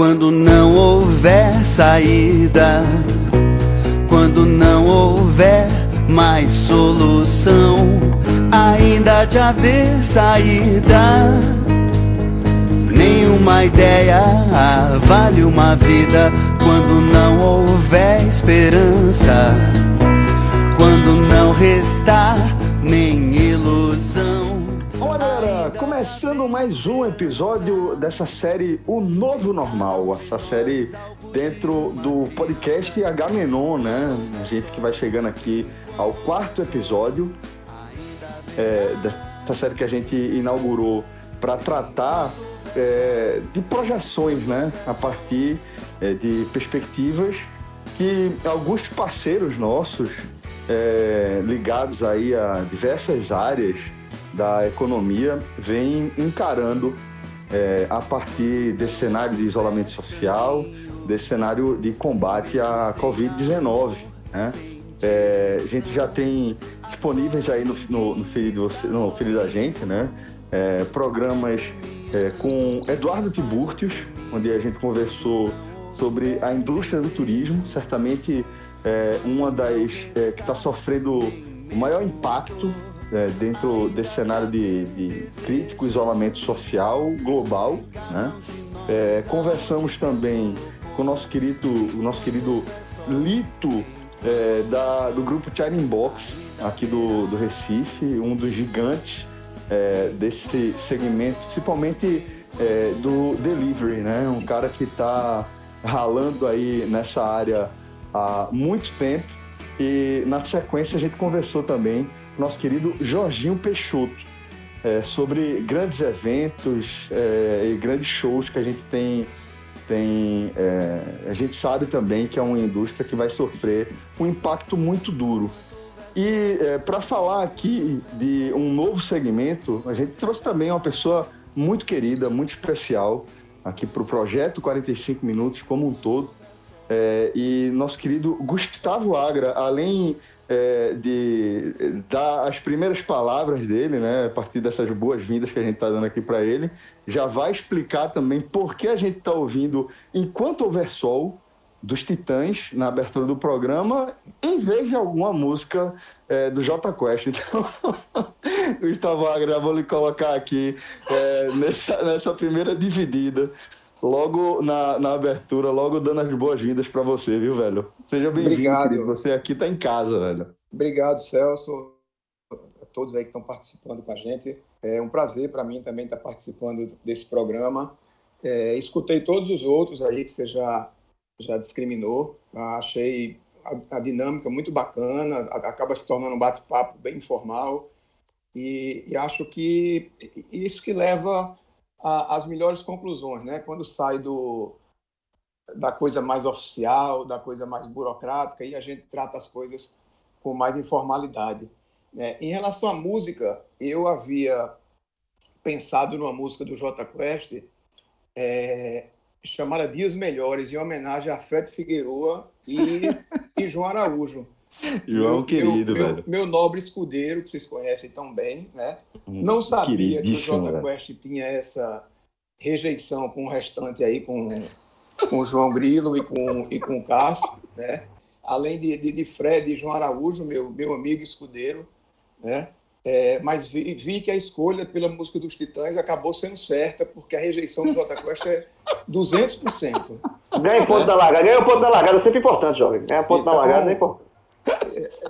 Quando não houver saída, quando não houver mais solução, ainda de haver saída. Nenhuma ideia vale uma vida quando não houver esperança, quando não restar galera! Começando mais um episódio dessa série O Novo Normal, essa série dentro do podcast H-Menon, né? A gente que vai chegando aqui ao quarto episódio é, dessa série que a gente inaugurou para tratar é, de projeções, né? A partir é, de perspectivas que alguns parceiros nossos é, ligados aí a diversas áreas da economia vêm encarando é, a partir desse cenário de isolamento social, desse cenário de combate à Covid-19. Né? É, a gente já tem disponíveis aí no, no, no, feed, no feed da gente, né? É, programas com Eduardo Tiburtius, onde a gente conversou sobre a indústria do turismo, certamente uma das que está sofrendo o maior impacto é, dentro desse cenário de, de, crítico isolamento social global. Né? É, conversamos também com o nosso querido, o nosso querido Lito é, da, do grupo China Box aqui do, do Recife, um dos gigantes é, desse segmento, principalmente é, do delivery, né? Um cara que está ralando aí nessa área há muito tempo. E na sequência a gente conversou também nosso querido Jorginho Peixoto é, sobre grandes eventos é, e grandes shows que a gente tem. tem é, a gente sabe também que é uma indústria que vai sofrer um impacto muito duro. E é, para falar aqui de um novo segmento, a gente trouxe também uma pessoa muito querida, muito especial aqui para o projeto 45 Minutos como um todo. É, e nosso querido Gustavo Agra, além é, de dar as primeiras palavras dele, né, a partir dessas boas-vindas que a gente está dando aqui para ele, já vai explicar também por que a gente está ouvindo Enquanto Houver Sol, dos Titãs, na abertura do programa, em vez de alguma música é, do J Quest. Então, Gustavo Agra, vou lhe colocar aqui é, nessa, nessa primeira dividida logo na, na abertura, logo dando as boas-vindas para você, viu, velho? Seja bem-vindo, você aqui está em casa, velho. Obrigado, Celso, a todos aí que estão participando com a gente. É um prazer para mim também estar participando desse programa. É, escutei todos os outros aí que você já, já discriminou. Achei a, a dinâmica muito bacana, acaba se tornando um bate-papo bem informal. E, e acho que isso que leva a, as melhores conclusões, né? Quando sai do da coisa mais oficial, da coisa mais burocrática, e a gente trata as coisas com mais informalidade. É, em relação à música, eu havia pensado numa música do J Quest é, chamada Dias Melhores, em homenagem a Fred Figueroa e, e João Araújo. João, meu, querido, meu, velho. Meu, nobre escudeiro, que vocês conhecem tão bem, né? Não sabia que o Jota Quest tinha essa rejeição com o restante aí, com, com o João Grilo e com, e com o Cássio, né? Além de, de, de Fred e João Araújo, meu, meu amigo escudeiro, né? É, mas vi, vi, que a escolha pela música dos Titãs acabou sendo certa, porque a rejeição do Jota Quest é 200%. Ganha ponto da largada, ganha o ponto da largada, é sempre importante, jovem. Ganha ponto então, da largada é importante.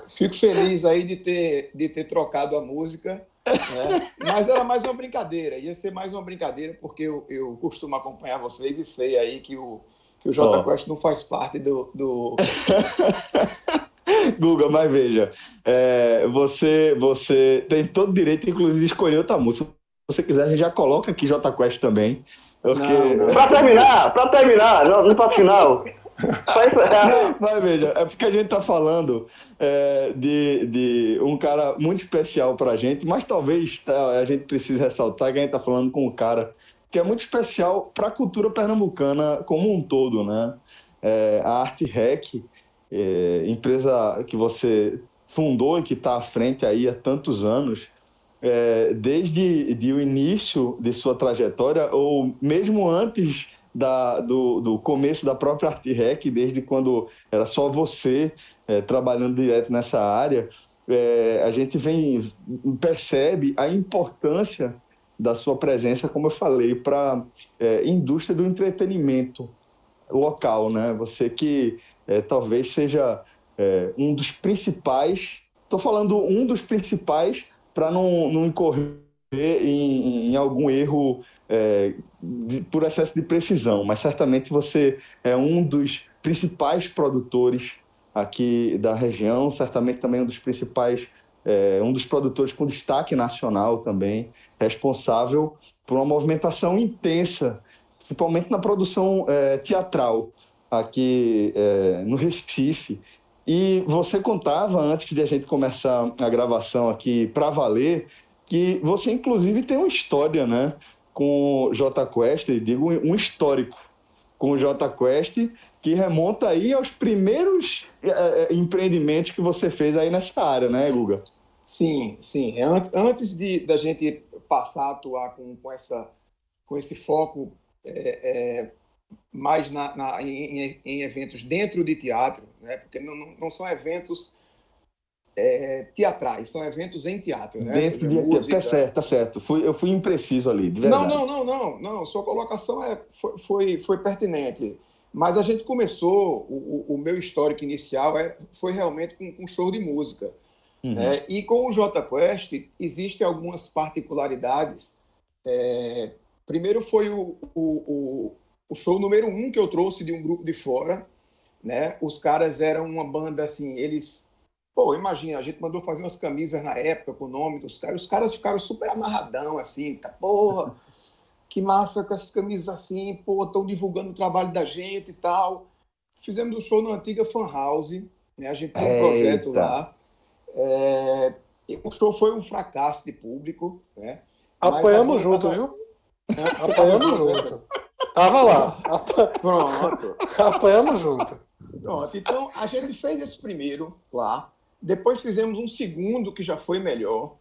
Fico feliz aí de ter, de ter trocado a música, né? mas era mais uma brincadeira, ia ser mais uma brincadeira, porque eu, eu costumo acompanhar vocês e sei aí que o, que o Jota oh. Quest não faz parte do, do, Guga, mas veja, é, você, você tem todo direito, inclusive, de escolher outra música. Se você quiser, a gente já coloca aqui J Quest também. Porque... Não, não. Pra terminar, pra terminar, não, pra final. Mas veja, é porque a gente tá falando é, de, de um cara muito especial pra gente, mas talvez tá, a gente precise ressaltar que a gente tá falando com um cara que é muito especial para a cultura pernambucana como um todo, né? É, a Arte Rec, é, empresa que você fundou e que está à frente aí há tantos anos, é, desde de o início de sua trajetória, ou mesmo antes da, do, do começo da própria Arte Rec, desde quando era só você é, trabalhando direto nessa área, é, a gente vem percebe a importância da sua presença, como eu falei, para é, indústria do entretenimento local, né? Você que é, talvez seja é, um dos principais, estou falando um dos principais para não, não incorrer em, em algum erro é, de, por excesso de precisão, mas certamente você é um dos principais produtores aqui da região, certamente também um dos principais, é, um dos produtores com destaque nacional também, responsável por uma movimentação intensa, principalmente na produção é, teatral aqui é, no Recife. E você contava, antes de a gente começar a gravação aqui para valer, que você inclusive tem uma história né, com o J Quest, digo um histórico com o J Quest, que remonta aí aos primeiros é, é, empreendimentos que você fez aí nessa área, né, Guga? Sim, sim. Antes, antes de da gente passar a atuar com, com, essa, com esse foco é, é, mais na, na em, em, eventos dentro de teatro, né? porque não, não são eventos é, teatrais, são eventos em teatro. Né? Dentro de música. Tá certo, tá certo. Fui, eu fui impreciso ali, de verdade. Não, não, não, não, não. Sua colocação é, foi, foi, foi pertinente. Mas a gente começou, o, o meu histórico inicial é, foi realmente com, com show de música. Uhum. É, e com o J Quest existem algumas particularidades. É, primeiro foi o, o, o, show número um que eu trouxe de um grupo de fora. Né? Os caras eram uma banda assim, eles. Pô, imagina, a gente mandou fazer umas camisas na época com o nome dos caras. Os caras ficaram super amarradão, assim, tá, porra, que massa com essas camisas assim, pô, estão divulgando o trabalho da gente e tal. Fizemos o show na antiga Fan House, né? A gente tem um projeto lá. É, o show foi um fracasso de público. Né? Apanhamos junto, tava... viu? É, Apanhamos junto. Tava lá. Pronto. Apanhamos junto. Pronto. Então, a gente fez esse primeiro lá. Depois fizemos um segundo que já foi melhor.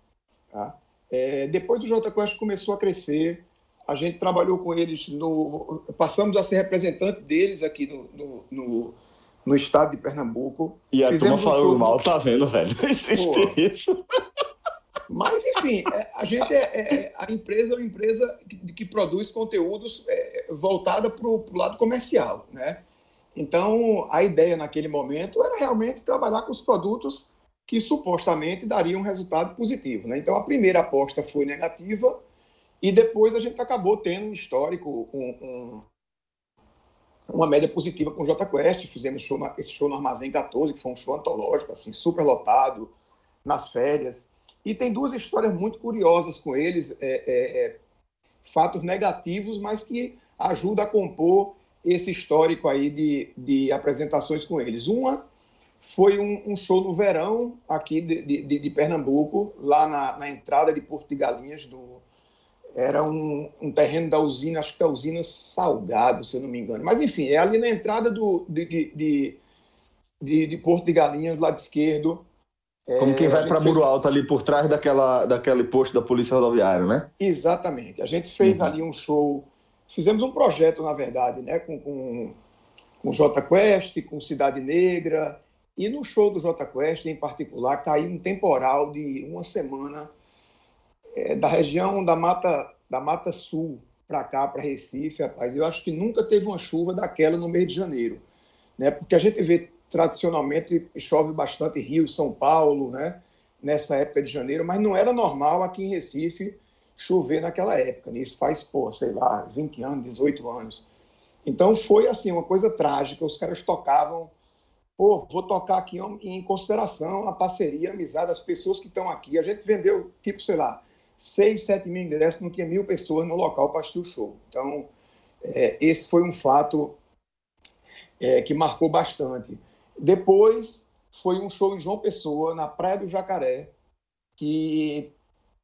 Tá? É, depois o Quest começou a crescer. A gente trabalhou com eles no. Passamos a ser representante deles aqui no, no, no no estado de Pernambuco. E a Fizemos turma falando um mal, tá vendo, velho? Não existe isso. Mas, enfim, é, a gente é, é, é, a empresa é uma empresa que, que produz conteúdos é, voltada para o lado comercial, né? Então, a ideia naquele momento era realmente trabalhar com os produtos que supostamente dariam um resultado positivo, né? Então, a primeira aposta foi negativa e depois a gente acabou tendo um histórico, um, um uma média positiva com o J Quest. Fizemos show na, esse show no Armazém 14, que foi um show antológico, assim, super lotado, nas férias. E tem duas histórias muito curiosas com eles, é, é, é, fatos negativos, mas que ajudam a compor esse histórico aí de, de apresentações com eles. Uma foi um, um show no verão aqui de, de, de Pernambuco, lá na, na, entrada de Porto de Galinhas, do, era um, um, terreno da usina, acho que da usina Salgado, se eu não me engano. Mas, enfim, é ali na entrada do, de, de, de, Porto de Galinha, do lado esquerdo. Como quem é, vai para Muro Alto, ali por trás daquela, daquele posto da Polícia Rodoviária, né? Exatamente. A gente fez uhum. ali um show, fizemos um projeto, na verdade, né? com, com, com J Quest, com Cidade Negra. E no show do J Quest, em particular, caiu um temporal de uma semana é, da região da Mata, da Mata Sul para cá, para Recife, rapaz, eu acho que nunca teve uma chuva daquela no mês de janeiro. Né? Porque a gente vê tradicionalmente chove bastante Rio, São Paulo, né? nessa época de janeiro, mas não era normal aqui em Recife chover naquela época. Né? Isso faz, pô, sei lá, 20 anos, 18 anos. Então foi assim, uma coisa trágica. Os caras tocavam pô, vou tocar aqui em consideração a parceria, a amizade das pessoas que estão aqui. A gente vendeu, tipo, sei lá, 6, 7 mil ingressos, não tinha mil pessoas no local para assistir o show. Então, é, esse foi um fato é, que marcou bastante. Depois, foi um show em João Pessoa, na Praia do Jacaré, que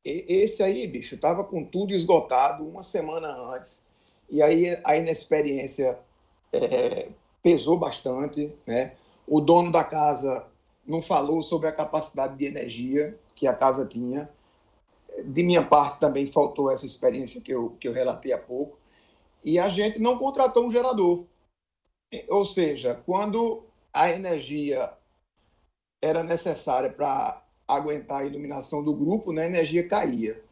esse aí, bicho, estava com tudo esgotado uma semana antes. E aí a inexperiência é, pesou bastante, né? O dono da casa não falou sobre a capacidade de energia que a casa tinha. De minha parte também faltou essa experiência que eu, que eu relatei há pouco. E a gente não contratou um gerador. Ou seja, quando a energia era necessária para aguentar a iluminação do grupo, né, a energia caía.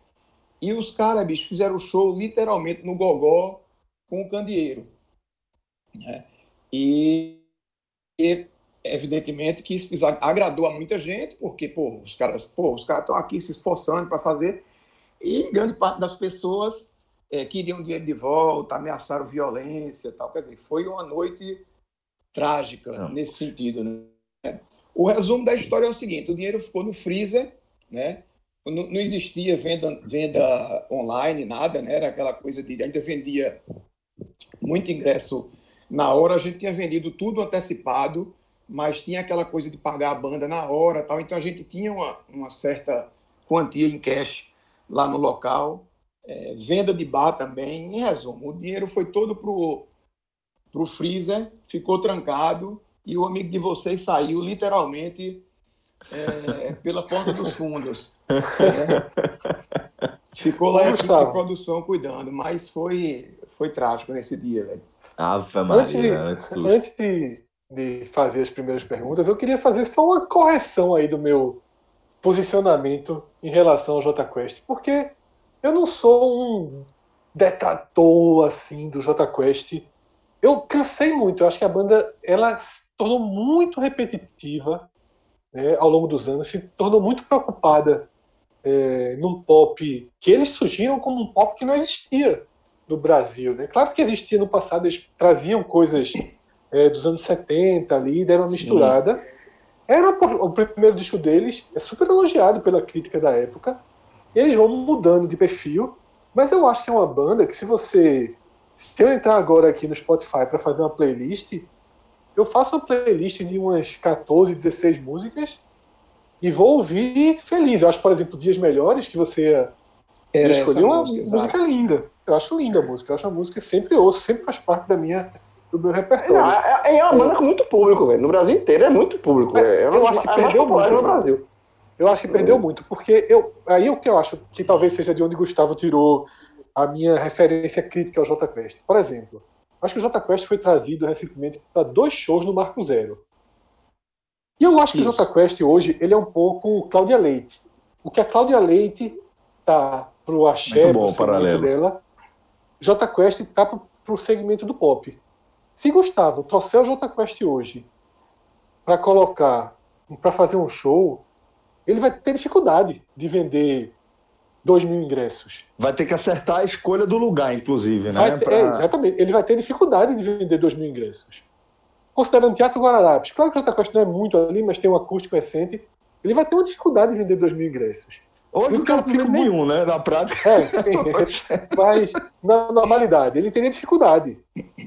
E os caras, bicho, fizeram o show literalmente no gogó com o candeeiro. Né? E, e, evidentemente que isso agradou a muita gente, porque pô, os caras pô, os caras estão aqui se esforçando para fazer, e grande parte das pessoas é, queriam dinheiro de volta, ameaçaram violência tal. Quer dizer, foi uma noite trágica Não. nesse sentido. Né? O resumo da história é o seguinte: o dinheiro ficou no freezer, né? Não, não existia venda, venda online, nada, né? Era aquela coisa de ainda vendia muito ingresso na hora, a gente tinha vendido tudo antecipado, mas tinha aquela coisa de pagar a banda na hora, tal. Então a gente tinha uma, uma certa quantia em cash lá no local, é, venda de bar também. Em resumo, o dinheiro foi todo pro pro freezer, ficou trancado e o amigo de vocês saiu literalmente é, pela porta dos fundos. É. Ficou lá a produção cuidando, mas foi, foi trágico nesse dia, velho. Ave antes, de, antes de, de fazer as primeiras perguntas, eu queria fazer só uma correção aí do meu posicionamento em relação ao J Quest, porque eu não sou um detrator assim do J Quest eu cansei muito. Eu acho que a banda ela tornou muito repetitiva né, ao longo dos anos, se tornou muito preocupada é, num pop que eles surgiram como um pop que não existia no Brasil. Né? Claro que existia no passado, eles traziam coisas é, dos anos 70 ali, deram uma Sim. misturada. Era o primeiro disco deles, é super elogiado pela crítica da época. Eles vão mudando de perfil, mas eu acho que é uma banda que se você se eu entrar agora aqui no Spotify para fazer uma playlist, eu faço uma playlist de umas 14, 16 músicas e vou ouvir feliz. Eu acho, por exemplo, Dias Melhores, que você Era escolheu, uma música, música linda. Eu acho linda a música. Eu acho a música, sempre ouço, sempre faz parte da minha, do meu repertório. É, é uma banda com muito público, velho. No Brasil inteiro é muito público. É, eu acho que é perdeu muito no Brasil. Eu acho que perdeu muito, porque eu, aí o que eu acho que talvez seja de onde Gustavo tirou a minha referência crítica ao J Quest. Por exemplo, acho que o J Quest foi trazido recentemente para dois shows no Marco Zero. E eu acho Isso. que o J Quest hoje ele é um pouco Cláudia Leite. O que a Cláudia Leite tá pro axé, pro segmento paralelo. dela, J Quest tá pro, pro segmento do pop. Se Gustavo trouxer o J Quest hoje para colocar, para fazer um show, ele vai ter dificuldade de vender 2 mil ingressos. Vai ter que acertar a escolha do lugar, inclusive, né? Ter, pra... é, exatamente. Ele vai ter dificuldade de vender 2 mil ingressos. Considerando Teatro Guararapes, claro que o Costa não é muito ali, mas tem um acústico recente, ele vai ter uma dificuldade de vender 2 mil ingressos. Hoje o cara não vende nenhum, né? Na prática. É, sim. mas na normalidade, ele teria dificuldade.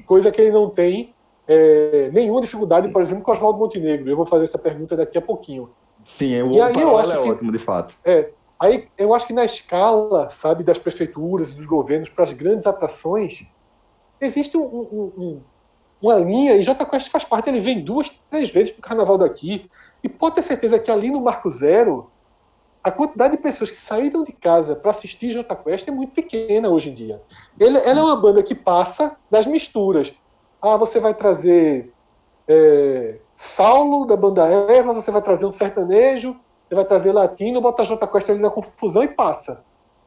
Coisa que ele não tem é, nenhuma dificuldade, por exemplo, com Oswaldo Montenegro. Eu vou fazer essa pergunta daqui a pouquinho. Sim, o e aí eu acho é que, ótimo, de fato. É, Aí eu acho que na escala, sabe, das prefeituras e dos governos para as grandes atrações, existe um, um, um, uma linha, e Jota Quest faz parte, ele vem duas, três vezes para o carnaval daqui, e pode ter certeza que ali no Marco Zero, a quantidade de pessoas que saíram de casa para assistir Jota Quest é muito pequena hoje em dia. Ele, ela é uma banda que passa das misturas. Ah, você vai trazer é, Saulo da banda Eva, você vai trazer um sertanejo, você vai trazer latino, bota J Quest ali na confusão e passa.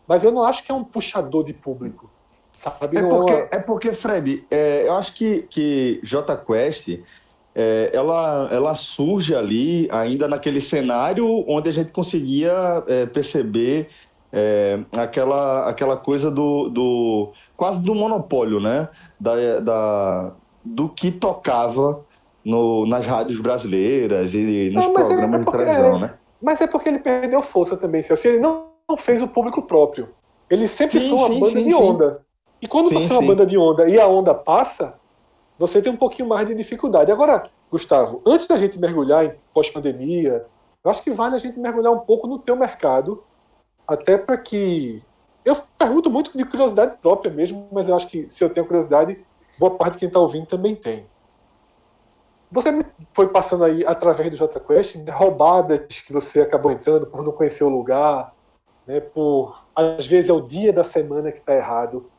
Mas eu não acho que é um puxador de público. Sabe? É, porque, é, é porque, Fred, é, eu acho que, que J Quest é, ela, ela surge ali ainda naquele cenário onde a gente conseguia é, perceber é, aquela, aquela coisa do, do quase do monopólio, né? Da, da, do que tocava no, nas rádios brasileiras e nos não, programas é, é de televisão, é, né? Mas é porque ele perdeu força também, Celso. Ele não, não fez o público próprio. Ele sempre sim, foi uma sim, banda sim, de onda. E quando você é uma banda de onda e a onda passa, você tem um pouquinho mais de dificuldade. Agora, Gustavo, antes da gente mergulhar em pós-pandemia, eu acho que vale a gente mergulhar um pouco no teu mercado, até para que. Eu pergunto muito de curiosidade própria mesmo, mas eu acho que se eu tenho curiosidade, boa parte de quem está ouvindo também tem. Você foi passando aí através do JQuest, né, roubadas que você acabou entrando por não conhecer o lugar, né, por às vezes é o dia da semana que está errado.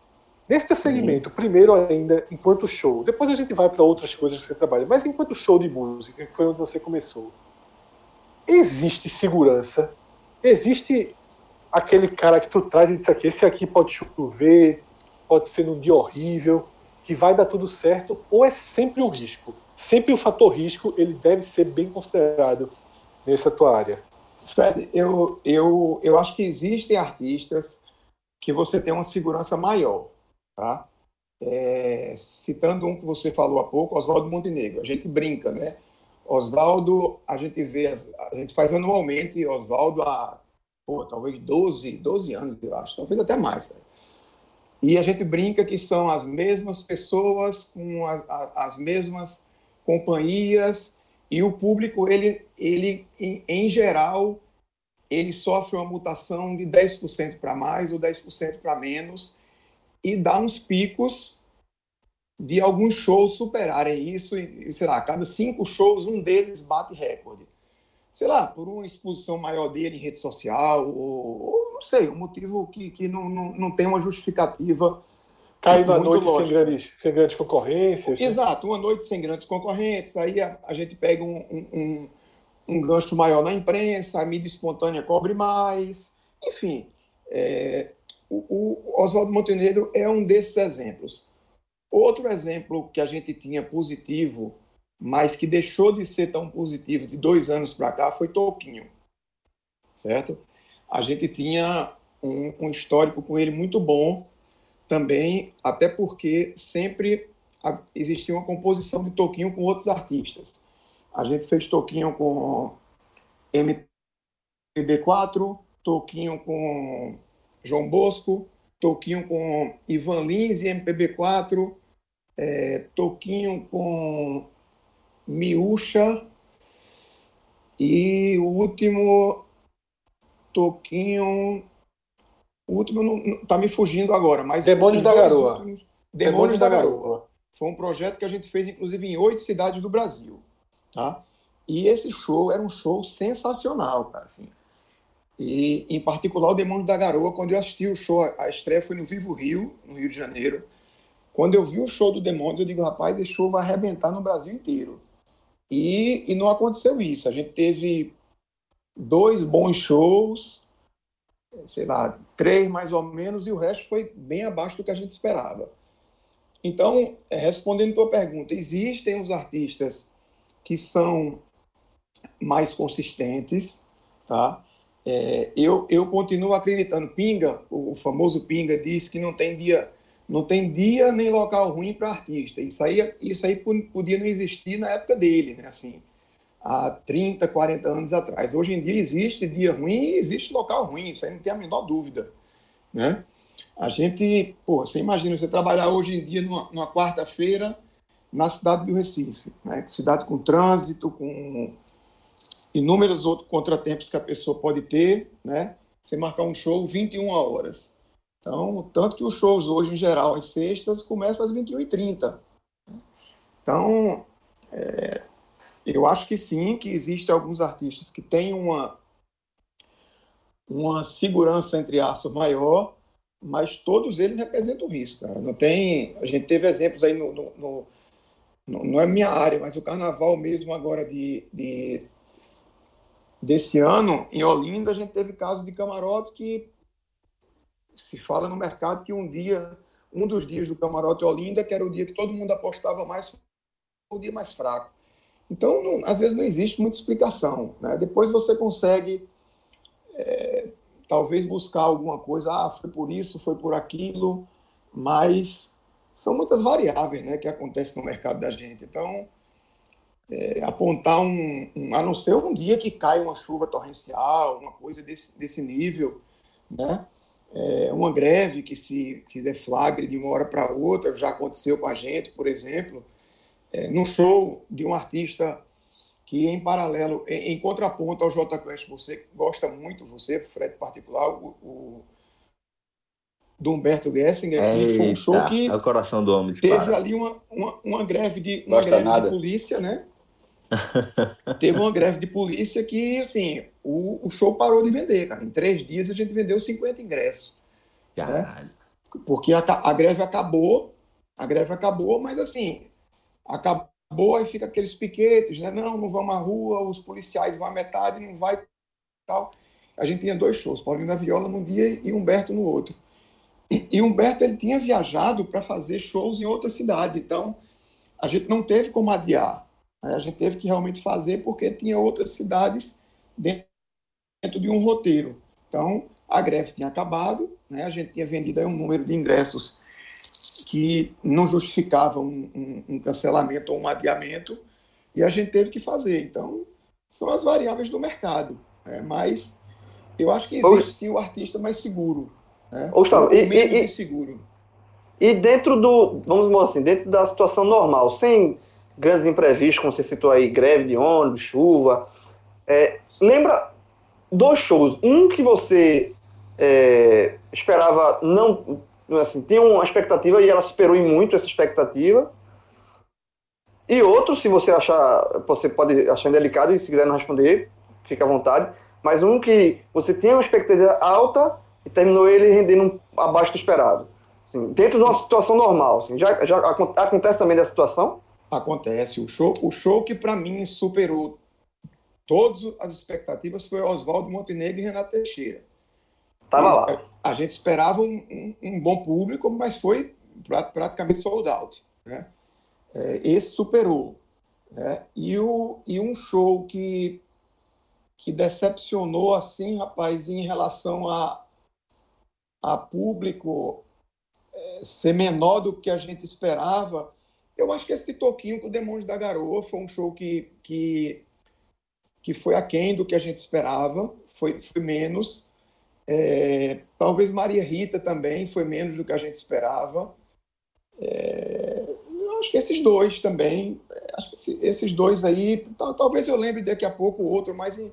Nesse teu segmento, primeiro ainda enquanto show, depois a gente vai para outras coisas que você trabalha, mas enquanto show de música, que foi onde você começou, existe segurança, existe aquele cara que tu traz e diz aqui, esse aqui pode chover, pode ser num dia horrível, que vai dar tudo certo, ou é sempre um risco? Sempre o fator risco ele deve ser bem considerado nessa tua área. Fred, eu, eu, eu acho que existem artistas que você tem uma segurança maior, tá? É, citando um que você falou há pouco, Oswaldo Montenegro. A gente brinca, né? Oswaldo, a gente vê, a gente faz anualmente Oswaldo há, pô, talvez 12, 12 anos, eu acho, talvez até mais. Né? E a gente brinca que são as mesmas pessoas com a, a, as mesmas companhias e o público, ele, ele em, em geral, ele sofre uma mutação de 10% para mais ou 10% para menos e dá uns picos de alguns shows superarem isso e, sei lá, cada cinco shows, um deles bate recorde. Sei lá, por uma exposição maior dele em rede social, ou, ou não sei, um motivo que, que não, não, não tem uma justificativa Cai uma noite sem grandes, sem grandes concorrências. Né? Exato, uma noite sem grandes concorrentes, aí a, a gente pega um, um, um, gancho maior na imprensa, a mídia espontânea cobre mais, enfim. É, o, o Oswaldo Montenegro é um desses exemplos. Outro exemplo que a gente tinha positivo, mas que deixou de ser tão positivo de dois anos para cá, foi Toquinho, certo? A gente tinha um, um histórico com ele muito bom, também, até porque sempre existia uma composição de Toquinho com outros artistas. A gente fez Toquinho com MPB4, Toquinho com João Bosco, Toquinho com Ivan Lins e MPB4, é, Toquinho com Miúcha e o último Toquinho o último não, tá me fugindo agora, mas. Demônios da Garoa. Últimos, Demônios, da, da Garoa. Garoa. Foi um projeto que a gente fez, inclusive, em oito cidades do Brasil. Tá? E esse show era um show sensacional, cara. Assim. E, em particular, o Demônio da Garoa, quando eu assisti o show, a estreia foi no Vivo Rio, no Rio de Janeiro. Quando eu vi o show do Demônio, eu digo, rapaz, esse show vai arrebentar no Brasil inteiro. E, e não aconteceu isso. A gente teve dois bons shows, sei lá, três mais ou menos, e o resto foi bem abaixo do que a gente esperava. Então, é, respondendo a tua pergunta, existem os artistas que são mais consistentes, tá? É, eu, eu continuo acreditando. Pinga, o famoso Pinga, diz que não tem dia, não tem dia nem local ruim para artista. Isso aí, isso aí podia não existir na época dele, né? Assim, há 30, 40 anos atrás. Hoje em dia existe dia ruim e existe local ruim, isso aí não tem a menor dúvida. Né? A gente, pô, você imagina você trabalhar hoje em dia numa, numa quarta-feira na cidade do Recife, né? cidade com trânsito, com inúmeros outros contratempos que a pessoa pode ter, né? Você marcar um show 21 horas. Então, tanto que os shows hoje, em geral, às sextas, começam às 21h30. Então, é, eu acho que sim, que existem alguns artistas que têm uma, uma segurança, entre aspas, maior, mas todos eles representam risco. Cara. Não tem, a gente teve exemplos aí no, no, no, não é minha área, mas o carnaval mesmo agora de, de desse ano em Olinda a gente teve casos de camarote que se fala no mercado que um dia, um dos dias do camarote Olinda, que era o dia que todo mundo apostava mais, o dia mais fraco. Então, não, às vezes não existe muita explicação. Né? Depois você consegue, é, talvez, buscar alguma coisa, ah, foi por isso, foi por aquilo, mas são muitas variáveis né, que acontecem no mercado da gente. Então, é, apontar um, um, a não ser um dia que cai uma chuva torrencial, uma coisa desse, desse nível, né? É, uma greve que se, se deflagre de uma hora para outra, já aconteceu com a gente, por exemplo, é, no show de um artista que em paralelo, em, em contraponto ao J Quest, você gosta muito, você, Fred particular, o, o do Humberto Gessinger, que foi um show que é o coração do homem teve para. ali uma, uma, uma, greve de uma greve de polícia, né? teve uma greve de polícia que, assim, o, o show parou de vender, cara. Em três dias a gente vendeu 50 ingressos. Né? Porque a, a greve acabou, a greve acabou, mas assim, acabou, aí fica aqueles piquetes, né? Não, não vamos à rua, os policiais vão à metade, não vai tal. A gente tinha dois shows, Paulinho da Viola num dia e Humberto no outro. E Humberto ele tinha viajado para fazer shows em outra cidade, então a gente não teve como adiar. A gente teve que realmente fazer porque tinha outras cidades dentro de um roteiro. Então, a greve tinha acabado, né? a gente tinha vendido um número de ingressos que não justificava um, um, um, cancelamento ou um adiamento, e a gente teve que fazer. Então, são as variáveis do mercado. Né? Mas eu acho que existe sim o artista mais seguro. Né? Gustavo, e, e, inseguro. E dentro do, vamos dizer assim, dentro da situação normal, sem grandes imprevistos, como você citou aí, greve de ônibus, chuva. É, lembra dois shows. Um que você é, esperava não. Assim, tinha uma expectativa e ela superou em muito essa expectativa. E outro, se você achar, você pode achar indelicado e se quiser não responder, fica à vontade. Mas um que você tinha uma expectativa alta e terminou ele rendendo abaixo do esperado. Assim, dentro de uma situação normal. Assim, já, já acontece também dessa situação? acontece. O show, o show que para mim superou todas as expectativas foi Oswaldo Montenegro e Renato Teixeira. Tava lá. A, gente esperava um, um, um, bom público, mas foi praticamente sold out. Né? É, esse superou. Né? E, o, e um show que, que decepcionou, assim, rapaz, em relação a, a público é, ser menor do que a gente esperava, eu acho que esse toquinho com o Demônio da Garoa foi um show que, que, que foi aquém do que a gente esperava, foi, foi menos. É, talvez Maria Rita também foi menos do que a gente esperava. É, eu acho que esses dois também, acho que esses dois aí, talvez eu lembre daqui a pouco outro, mas em,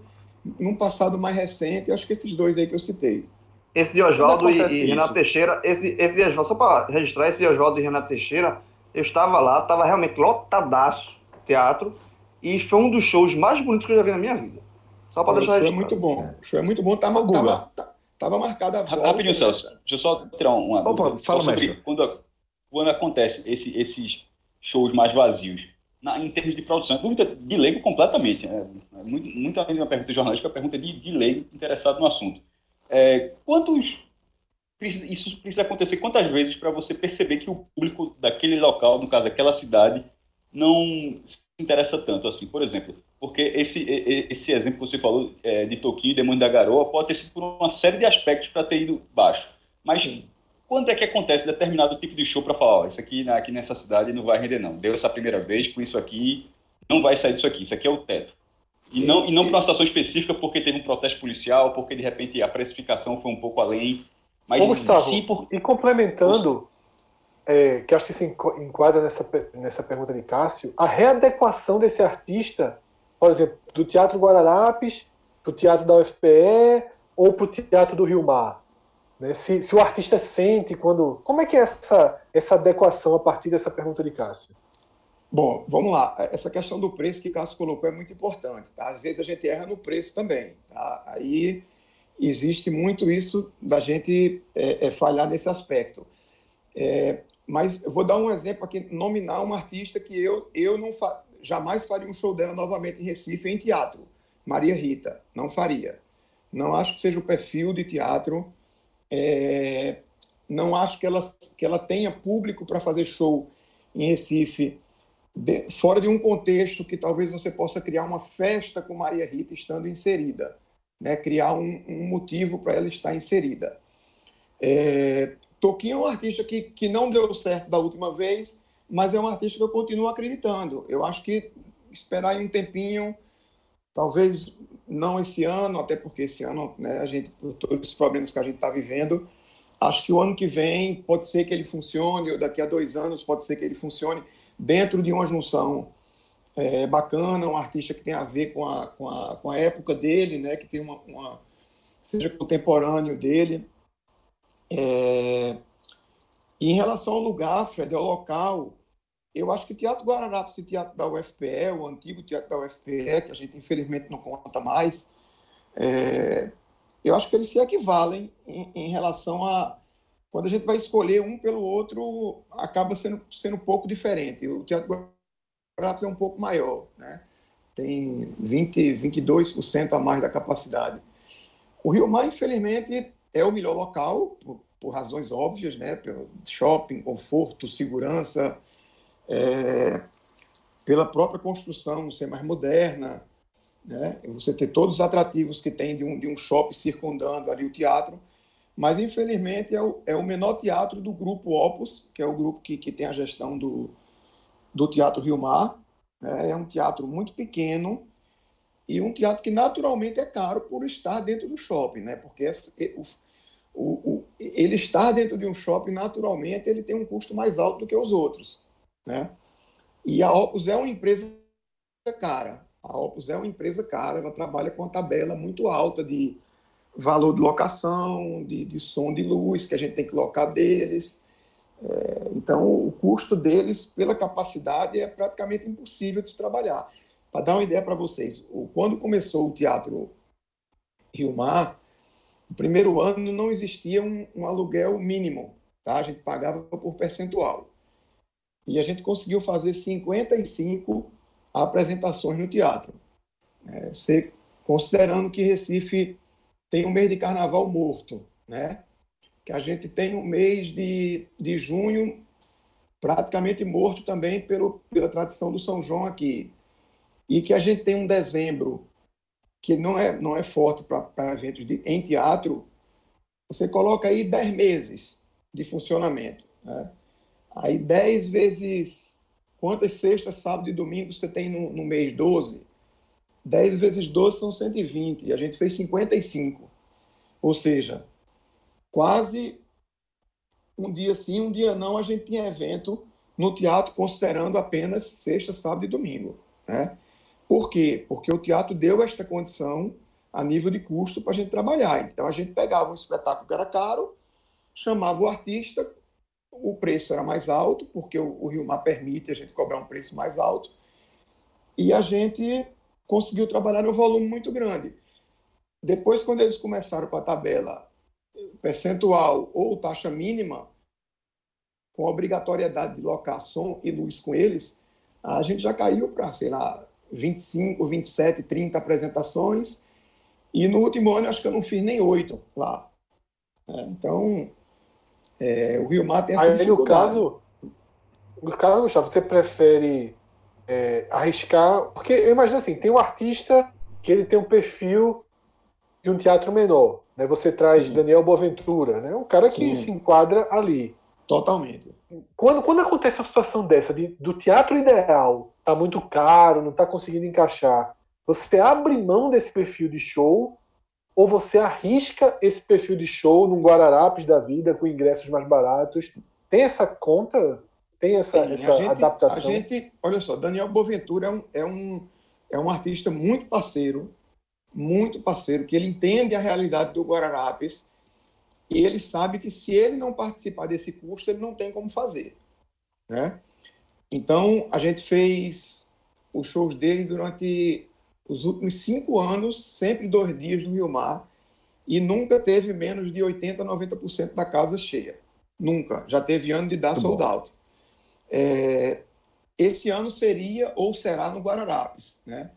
num passado mais recente, acho que esses dois aí que eu citei. Esse de Oswaldo e, e Renato Teixeira, esse, esse de Oswaldo, só para registrar, esse de Oswaldo e Renato Teixeira, eu estava lá, estava realmente lotadaço teatro, e foi um dos shows mais bonitos que eu já vi na minha vida. Só para deixar O show é muito bom. O show é muito bom. Tava, tava, tava marcada a volta. Rapidinho, Celso. Deixa eu só tirar uma Opa, fala sobre quando, quando acontece esse, esses shows mais vazios. Na, em termos de produção, é dúvida de leigo completamente. Né? Muito, muito além de uma pergunta jornalística, a pergunta de, de leigo interessado no assunto. É, quantos isso precisa acontecer quantas vezes para você perceber que o público daquele local, no caso daquela cidade, não interessa tanto assim? Por exemplo, porque esse, esse exemplo que você falou é, de Toquinho e Demônio da Garoa pode ter sido por uma série de aspectos para ter ido baixo. Mas Sim. quando é que acontece determinado tipo de show para falar, ó, isso aqui, né, aqui nessa cidade não vai render não. Deu essa primeira vez, com isso aqui, não vai sair disso aqui, isso aqui é o teto. E não, e não por uma situação específica porque teve um protesto policial, porque de repente a precificação foi um pouco além, mas Ô, Gustavo, sim, por... e complementando, é, que acho que se enquadra nessa, nessa pergunta de Cássio, a readequação desse artista, por exemplo, do Teatro Guararapes para o Teatro da UFPE ou para o Teatro do Rio Mar. Né? Se, se, o artista sente quando. Como é que é essa, essa adequação a partir dessa pergunta de Cássio? Bom, vamos lá. Essa questão do preço que Cássio colocou é muito importante. Tá? Às vezes a gente erra no preço também. Tá? Aí existe muito isso da gente é, é, falhar nesse aspecto. É, mas eu vou dar um exemplo aqui, nominar uma artista que eu, eu não fa jamais faria um show dela novamente em Recife, em teatro. Maria Rita, não faria. Não acho que seja o perfil de teatro. É, não acho que ela, que ela tenha público para fazer show em Recife, de, fora de um contexto que talvez você possa criar uma festa com Maria Rita estando inserida né, criar um, um motivo para ela estar inserida. É, Toquinho é um artista que, que não deu certo da última vez, mas é um artista que eu continuo acreditando. Eu acho que esperar aí um tempinho, talvez não esse ano, até porque esse ano, né, a gente, por todos os problemas que a gente está vivendo, acho que o ano que vem pode ser que ele funcione, ou daqui a dois anos pode ser que ele funcione dentro de uma junção é, bacana, um artista que tem a ver com a, com a, com a época dele, né, que tem uma, uma seja contemporâneo dele. É... Em relação ao lugar, Fred, ao local, eu acho que o Teatro Guararapes e o Teatro da UFPE, o antigo Teatro da UFPE, que a gente infelizmente não conta mais, é... eu acho que eles se equivalem em, em, relação a. Quando a gente vai escolher um pelo outro, acaba sendo, sendo um pouco diferente. O Teatro Guararapes é um pouco maior, né? tem 20, 22% a mais da capacidade. O Rio Mar, infelizmente, é o melhor local, por, por razões óbvias, né? Shopping, conforto, segurança, é, pela própria construção ser mais moderna, né? Você ter todos os atrativos que tem de um, de um shopping circundando ali o teatro, mas infelizmente é o, é o menor teatro do grupo Opus, que é o grupo que, que tem a gestão do, do Teatro Rio Mar. Né? É um teatro muito pequeno, e um teatro que naturalmente é caro por estar dentro do shopping, né? Porque essa, o, o, ele estar dentro de um shopping, naturalmente, ele tem um custo mais alto do que os outros, né? E a Opus é uma empresa cara. A Opus é uma empresa cara, ela trabalha com uma tabela muito alta de valor de locação, de, de som de luz que a gente tem que locar deles. É, então, o custo deles, pela capacidade, é praticamente impossível de se trabalhar. Para dar uma ideia para vocês, quando começou o Teatro Rio Mar, no primeiro ano não existia um, um aluguel mínimo, tá? a gente pagava por percentual. E a gente conseguiu fazer 55 apresentações no teatro. É, considerando que Recife tem um mês de carnaval morto, né? que a gente tem um mês de, de junho praticamente morto também pelo, pela tradição do São João aqui e que a gente tem um dezembro que não é, não é forte para eventos de, em teatro, você coloca aí 10 meses de funcionamento. Né? Aí 10 vezes quantas sextas, sábado e domingo você tem no, no mês? 12. 10 vezes 12 são 120, e a gente fez 55. Ou seja, quase um dia sim, um dia não, a gente tinha evento no teatro considerando apenas sexta, sábado e domingo. Né? Por quê? Porque o teatro deu esta condição a nível de custo para a gente trabalhar. Então a gente pegava um espetáculo que era caro, chamava o artista, o preço era mais alto, porque o, Rio Mar permite a gente cobrar um preço mais alto, e a gente conseguiu trabalhar no volume muito grande. Depois, quando eles começaram com a tabela percentual ou taxa mínima, com a obrigatoriedade de locar som e luz com eles, a gente já caiu para, sei lá, 25, 27, 30 apresentações. E no último ano, acho que eu não fiz nem oito lá. É, então, é, o Rio Mar tem essa Aí, dificuldade. No caso, no caso, Gustavo, você prefere é, arriscar... Porque eu imagino assim, tem um artista que ele tem um perfil de um teatro menor. Né? Você traz Sim. Daniel Boaventura, né? um cara que Sim. se enquadra ali. Totalmente. Quando, quando acontece uma situação dessa, de, do teatro ideal tá muito caro, não está conseguindo encaixar, você abre mão desse perfil de show ou você arrisca esse perfil de show num Guararapes da vida com ingressos mais baratos? Tem essa conta? Tem essa, Tem, essa a gente, adaptação? A gente, olha só, Daniel Boaventura é um, é, um, é um artista muito parceiro, muito parceiro, que ele entende a realidade do Guararapes e ele sabe que se ele não participar desse custo, ele não tem como fazer. Né? Então, a gente fez os shows dele durante os últimos cinco anos, sempre dois dias no Rio Mar, e nunca teve menos de 80%, 90% da casa cheia. Nunca. Já teve ano de dar Muito sold out. É, esse ano seria ou será no Guararapes, né?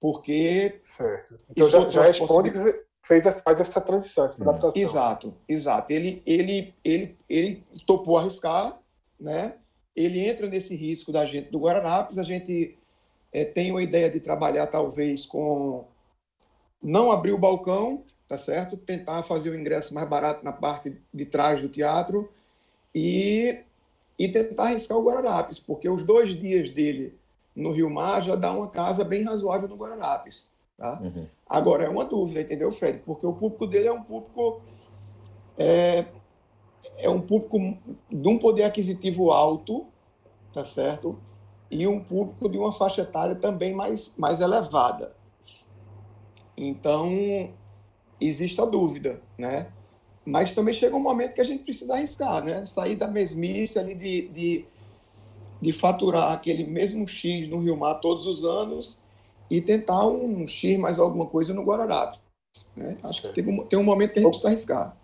Porque. Certo. Então já, já responde que você fez essa, faz essa transição, essa hum. adaptação. Exato, exato. Ele, ele, ele, ele topou arriscar, né? Ele entra nesse risco da gente do Guararapes. A gente é, tem uma ideia de trabalhar talvez com não abrir o balcão, tá certo? Tentar fazer o ingresso mais barato na parte de trás do teatro e, e tentar arriscar o Guararapes, porque os dois dias dele no Rio Mar já dá uma casa bem razoável no Guararapes. Tá? Uhum. Agora, é uma dúvida, entendeu, Fred? Porque o público dele é um público. É, é um público de um poder aquisitivo alto, tá certo? E um público de uma faixa etária também mais, mais elevada. Então, existe a dúvida, né? Mas também chega um momento que a gente precisa arriscar, né? Sair da mesmice ali de, de, de faturar aquele mesmo X no Rio Mar todos os anos e tentar um X mais alguma coisa no Guararapes. Né? Acho que tem um, tem um momento que a gente precisa arriscar.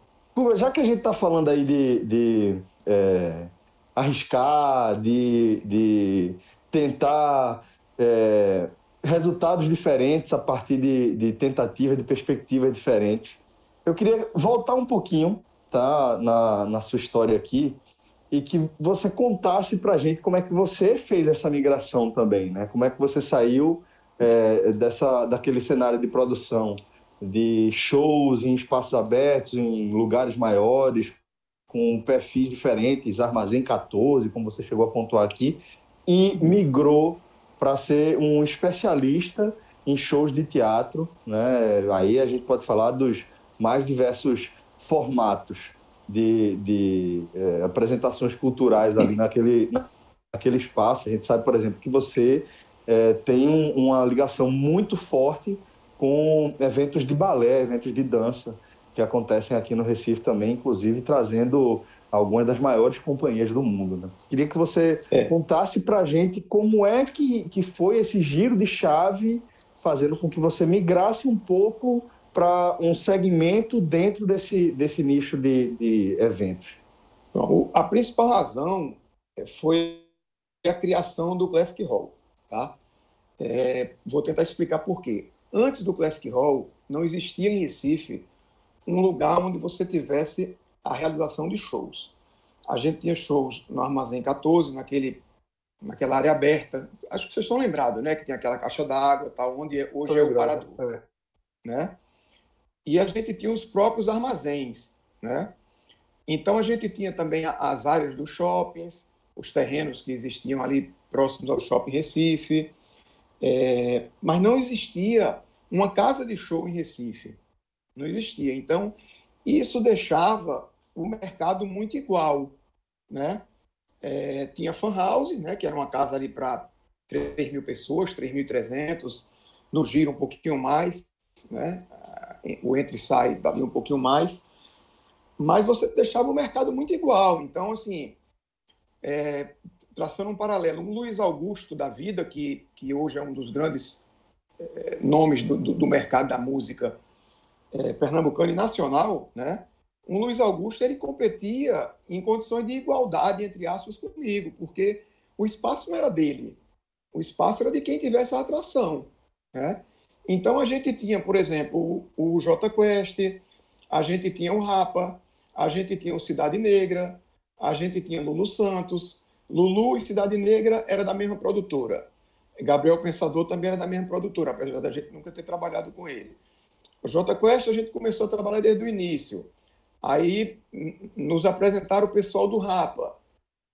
Já que a gente está falando aí de, de é, arriscar, de, de tentar é, resultados diferentes a partir de, de tentativas, de perspectivas diferentes, eu queria voltar um pouquinho tá, na, na sua história aqui e que você contasse para a gente como é que você fez essa migração também, né? Como é que você saiu é, dessa, daquele cenário de produção de shows em espaços abertos, em lugares maiores, com perfis diferentes, Armazém 14, como você chegou a pontuar aqui, e migrou para ser um especialista em shows de teatro. Né? Aí a gente pode falar dos mais diversos formatos de, de é, apresentações culturais ali naquele, naquele espaço. A gente sabe, por exemplo, que você é, tem um, uma ligação muito forte com eventos de balé, eventos de dança, que acontecem aqui no Recife também, inclusive trazendo algumas das maiores companhias do mundo. Né? Queria que você é. contasse para a gente como é que, que foi esse giro de chave, fazendo com que você migrasse um pouco para um segmento dentro desse, desse nicho de, de eventos? Bom, a principal razão é, foi a criação do Classic Hall. Tá? É, vou tentar explicar por quê. Antes do Classic Hall, não existia em Recife um lugar onde você tivesse a realização de shows. A gente tinha shows no Armazém 14, naquele, naquela área aberta. Acho que vocês estão lembrados, né? Que tem aquela caixa d'água, tá, onde é, hoje é o Parador. É. Né? E a gente tinha os próprios armazéns. Né? Então a gente tinha também as áreas dos shoppings, os terrenos que existiam ali próximos ao Shopping Recife, é, mas não existia uma casa de show em Recife. Não existia. Então, isso deixava o mercado muito igual. Né? É, tinha fan house, né, que era uma casa ali para 3 mil pessoas, 3.300, no giro um pouquinho mais, né? o entre e sai dali um pouquinho mais, mas você deixava o mercado muito igual. Então, assim, é, traçando um paralelo, um Luiz Augusto da vida, que, que hoje é um dos grandes é, nomes do, do, do, mercado da música é, e nacional, né? Um Luiz Augusto ele competia em condições de igualdade entre aspas comigo, porque o espaço não era dele, o espaço era de quem tivesse a atração, né? Então a gente tinha, por exemplo, o, o J Quest, a gente tinha o Rapa, a gente tinha o Cidade Negra, a gente tinha Lulu Santos, Lulu e Cidade Negra era da mesma produtora. Gabriel Pensador também era da mesma produtora, apesar da gente nunca ter trabalhado com ele. O J Quest a gente começou a trabalhar desde o início. Aí nos apresentaram o pessoal do Rapa.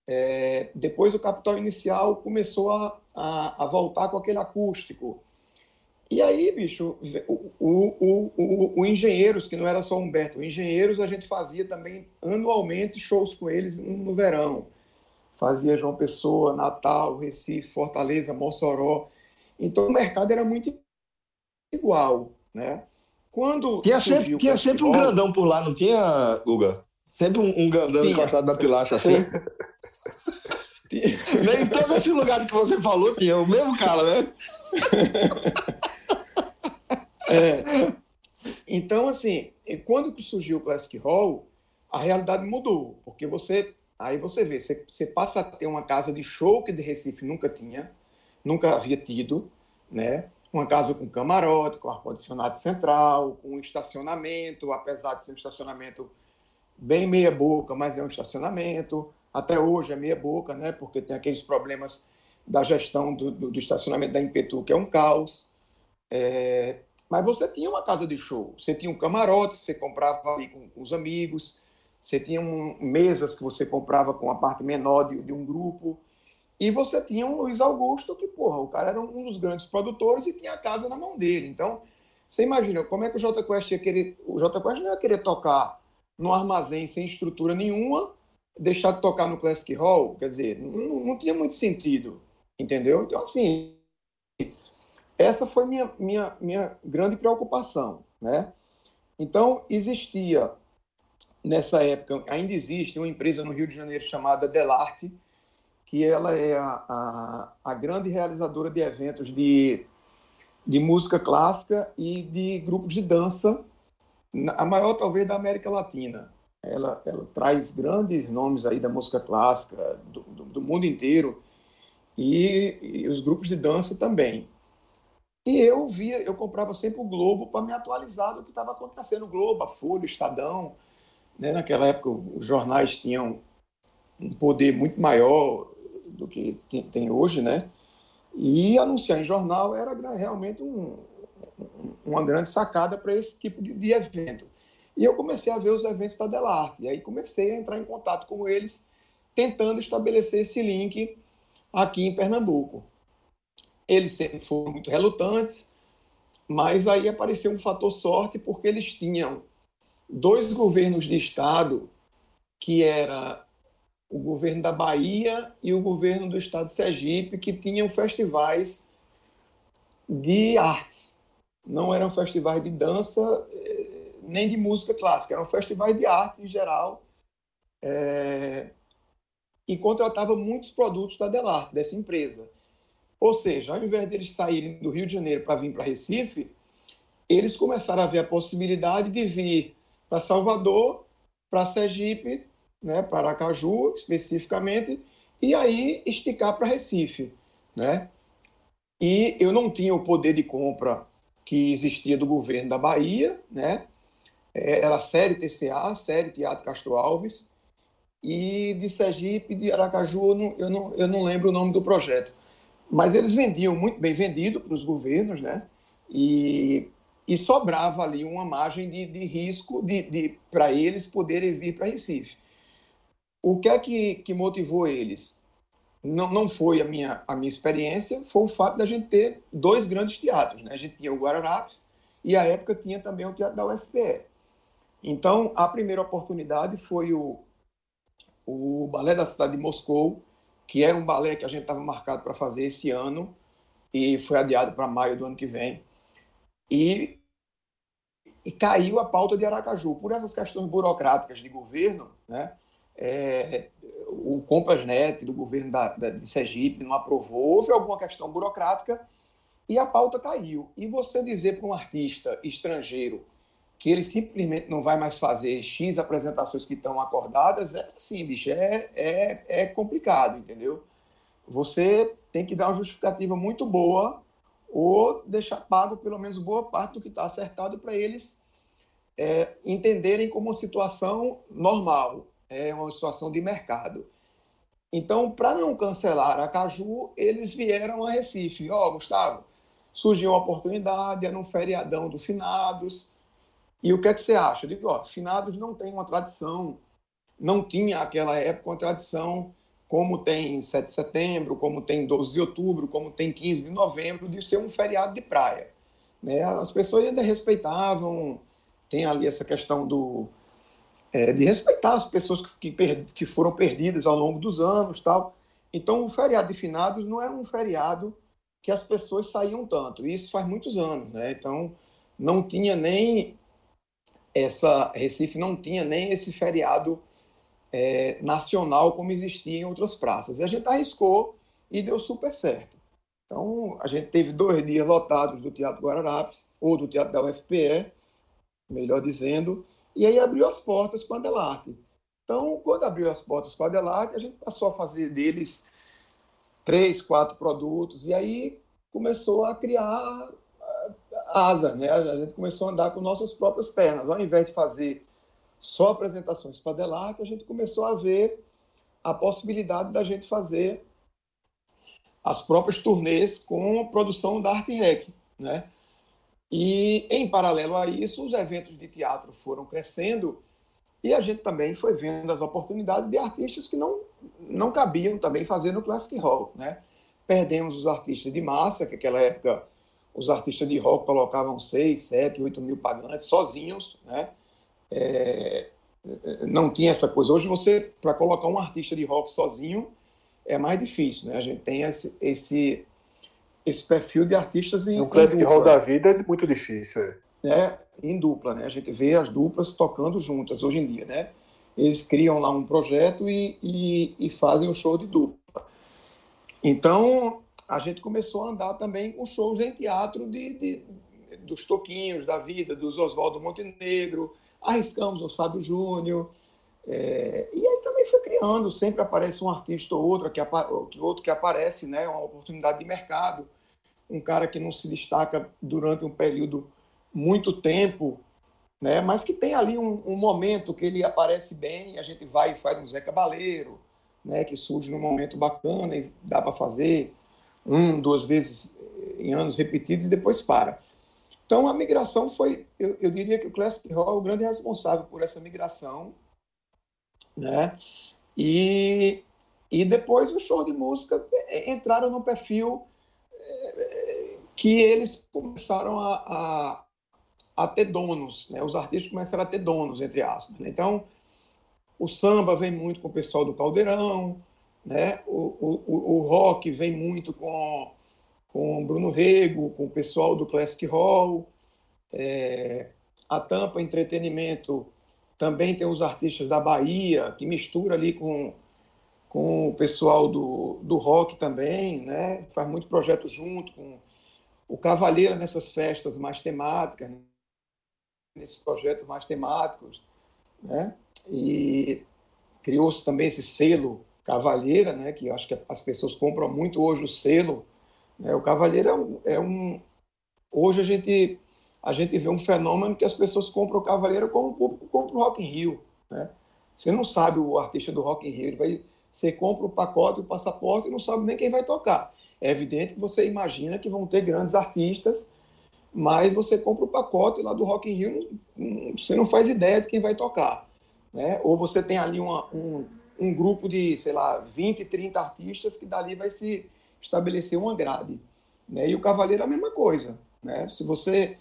É, depois o Capital Inicial começou a, a, a, voltar com aquele acústico. E aí, bicho, o, o, o, o, Engenheiros, que não era só Humberto, o Engenheiros a gente fazia também anualmente shows com eles no verão fazia João Pessoa, Natal, Recife, Fortaleza, Mossoró. Então o mercado era muito igual, né? Quando tinha sempre, tinha sempre um grandão por lá, não tinha, Guga? Sempre um, um grandão tinha. encostado na pilacha assim. Nem em todos esses lugares que você falou tinha o mesmo cara, né? é. Então, assim, quando surgiu o Classic Hall, a realidade mudou, porque você Aí você vê, você, você passa a ter uma casa de show que de Recife nunca tinha, nunca havia tido, né? Uma casa com camarote, com ar-condicionado central, com estacionamento, apesar de ser um estacionamento bem meia boca, mas é um estacionamento. Até hoje é meia boca, né? Porque tem aqueles problemas da gestão do, do, do estacionamento da Impetu, que é um caos. É... Mas você tinha uma casa de show, você tinha um camarote, você comprava ali com, com os amigos, você tinha um, mesas que você comprava com uma parte menor de, de um grupo. E você tinha um Luiz Augusto, que, porra, o cara era um dos grandes produtores e tinha a casa na mão dele. Então, você imagina, como é que o Jota Quest ia querer. O Jota Quest não ia querer tocar num armazém sem estrutura nenhuma, deixar de tocar no Classic Hall? Quer dizer, não, não tinha muito sentido, entendeu? Então, assim, essa foi minha, minha, minha grande preocupação, né? Então, existia, nessa época, ainda existe uma empresa no Rio de Janeiro chamada Delarte, que ela é a, a, a grande realizadora de eventos de, de música clássica e de grupos de dança, a maior talvez da América Latina. Ela, ela traz grandes nomes aí da música clássica do, do, do mundo inteiro e, e os grupos de dança também. E eu via, eu comprava sempre o Globo para me atualizar do que estava acontecendo. O Globo, a Folha, o Estadão. Né? Naquela época, os jornais tinham um poder muito maior do que tem hoje, né? E anunciar em jornal era realmente um, uma grande sacada para esse tipo de, de, evento. E eu comecei a ver os eventos da Delarte, e aí comecei a entrar em contato com eles, tentando estabelecer esse link aqui em Pernambuco. Eles sempre foram muito relutantes, mas aí apareceu um fator sorte, porque eles tinham dois governos de estado, que era o governo da Bahia e o governo do estado de Sergipe, que tinham festivais de artes. Não eram festivais de dança eh, nem de música clássica, eram festivais de artes em geral. É... E contratava muitos produtos da Delarte, dessa empresa. Ou seja, ao invés deles saírem do Rio de Janeiro para vir para Recife, eles começaram a ver a possibilidade de vir para Salvador, para Sergipe, né, para Aracaju especificamente, e aí esticar para Recife. Né? E eu não tinha o poder de compra que existia do governo da Bahia, né? É, era a série TCA, série Teatro Castro Alves, e de Sergipe, de Aracaju, eu não, eu não, eu não lembro o nome do projeto. Mas eles vendiam muito bem vendido para os governos, né? E, e sobrava ali uma margem de, de risco de, de para eles poderem vir para Recife. O que é que, que motivou eles? Não, não foi a minha, a minha experiência, foi o fato da gente ter dois grandes teatros. Né? A gente tinha o Guararapes e, à época, tinha também o teatro da UFPE. Então, a primeira oportunidade foi o, o Balé da Cidade de Moscou, que era um balé que a gente estava marcado para fazer esse ano e foi adiado para maio do ano que vem. E, e, caiu a pauta de Aracaju. Por essas questões burocráticas de governo, né, é, o Compasnet do governo da, da, de Sergipe não aprovou, houve alguma questão burocrática e a pauta caiu. E você dizer para um artista estrangeiro que ele simplesmente não vai mais fazer X apresentações que estão acordadas, é assim, bicho, é, é, é complicado, entendeu? Você tem que dar uma justificativa muito boa ou deixar pago pelo menos boa parte do que está acertado para eles é, entenderem como uma situação normal, é uma situação de mercado. Então, para não cancelar a Caju, eles vieram a Recife. Ó, oh, Gustavo, surgiu uma oportunidade, era um feriadão do Finados, e o que é que você acha? Eu digo, ó, finados não tem uma tradição, não tinha aquela época uma tradição como tem 7 de setembro, como tem 12 de outubro, como tem 15 de novembro, de ser um feriado de praia. Né? As pessoas ainda respeitavam, tem ali essa questão do é, de respeitar as pessoas que, que, que foram perdidas ao longo dos anos tal. Então, o feriado de finados não era um feriado que as pessoas saíam tanto. Isso faz muitos anos, né? Então, não tinha nem essa Recife não tinha nem esse feriado é, nacional como existia em outras praças. E a gente arriscou e deu super certo. Então, a gente teve dois dias lotados do Teatro Guararapes, ou do Teatro da UFPE, melhor dizendo, e aí abriu as portas para a Delarte. Então, quando abriu as portas para a Delarte, a gente passou a fazer deles três, quatro produtos, e aí começou a criar asa, né? A gente começou a andar com nossas próprias pernas. Ao invés de fazer só apresentações para Delarte, a gente começou a ver a possibilidade da gente fazer as próprias turnês com a produção da Arte Rec, né? E em paralelo a isso, os eventos de teatro foram crescendo e a gente também foi vendo as oportunidades de artistas que não não cabiam também fazer no Classic Rock, né? Perdemos os artistas de massa, que naquela época os artistas de rock colocavam 6, 7, 8 mil pagantes sozinhos, né? É, não tinha essa coisa. Hoje você, para colocar um artista de rock sozinho, é mais difícil, né? A gente tem esse, esse, esse perfil de artistas em. No Classic Rock da vida é muito difícil, é. Né? Em dupla, né? A gente vê as duplas tocando juntas hoje em dia, né? Eles criam lá um projeto e, e, e fazem o um show de dupla. Então, a gente começou a andar também com shows em teatro de, de dos Toquinhos da vida, dos Oswaldo Montenegro, arriscamos o Fábio Júnior. É, e aí também foi criando, sempre aparece um artista ou outro que, outro que aparece, né, uma oportunidade de mercado, um cara que não se destaca durante um período muito tempo, né, mas que tem ali um, um momento que ele aparece bem, a gente vai e faz um Zé Cabaleiro, né, que surge num momento bacana e dá para fazer um, duas vezes em anos repetidos e depois para. Então, a migração foi, eu, eu diria que o Classic Hall é o grande responsável por essa migração, né? E, e depois o show de música é, entraram no perfil é, que eles começaram a, a, a, ter donos, né? Os artistas começaram a ter donos, entre aspas. Né? Então, o samba vem muito com o pessoal do Caldeirão, né? O, o, o rock vem muito com com Bruno Rego, com o pessoal do Classic Hall. É, a Tampa Entretenimento também tem os artistas da Bahia, que mistura ali com, com o pessoal do, do rock também, né? faz muito projeto junto com o Cavaleira nessas festas mais temáticas, nesses projetos mais temáticos. Né? E criou-se também esse selo Cavaleira, né? que acho que as pessoas compram muito hoje o selo o Cavaleiro é um, é um, Hoje a gente, a gente vê um fenômeno que as pessoas compram o Cavaleiro como o público compra o Rock in Rio. Né? Você não sabe o artista do Rock in Rio, ele vai, você compra o pacote, o passaporte e não sabe nem quem vai tocar. É evidente que você imagina que vão ter grandes artistas, mas você compra o pacote lá do Rock in Rio, você não faz ideia de quem vai tocar. Né? Ou você tem ali uma, um, um grupo de, sei lá, 20, 30 artistas que dali vai se estabelecer uma grade. Né? E o cavaleiro é a mesma coisa. Né? Se você,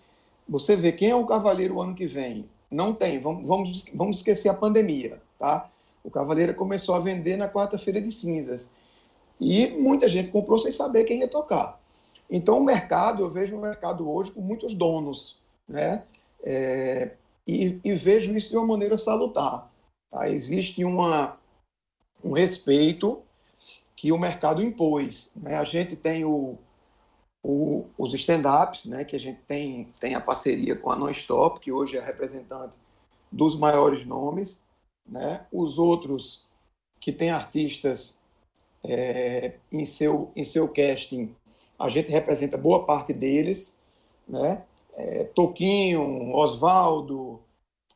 você vê quem é o cavaleiro o ano que vem, não tem. Vamos, vamos, vamos esquecer a pandemia. Tá? O cavaleiro começou a vender na quarta-feira de cinzas. E muita gente comprou sem saber quem ia tocar. Então, o mercado, eu vejo um mercado hoje com muitos donos. Né? É, e, e, vejo isso de uma maneira salutar. Tá? Existe uma, um respeito que o mercado impôs. Né? A gente tem o, o, os stand-ups, né? que a gente tem, tem a parceria com a Non-Stop, que hoje é representante dos maiores nomes. Né? Os outros que têm artistas é, em, seu, em seu casting, a gente representa boa parte deles. Né? É, Toquinho, Oswaldo,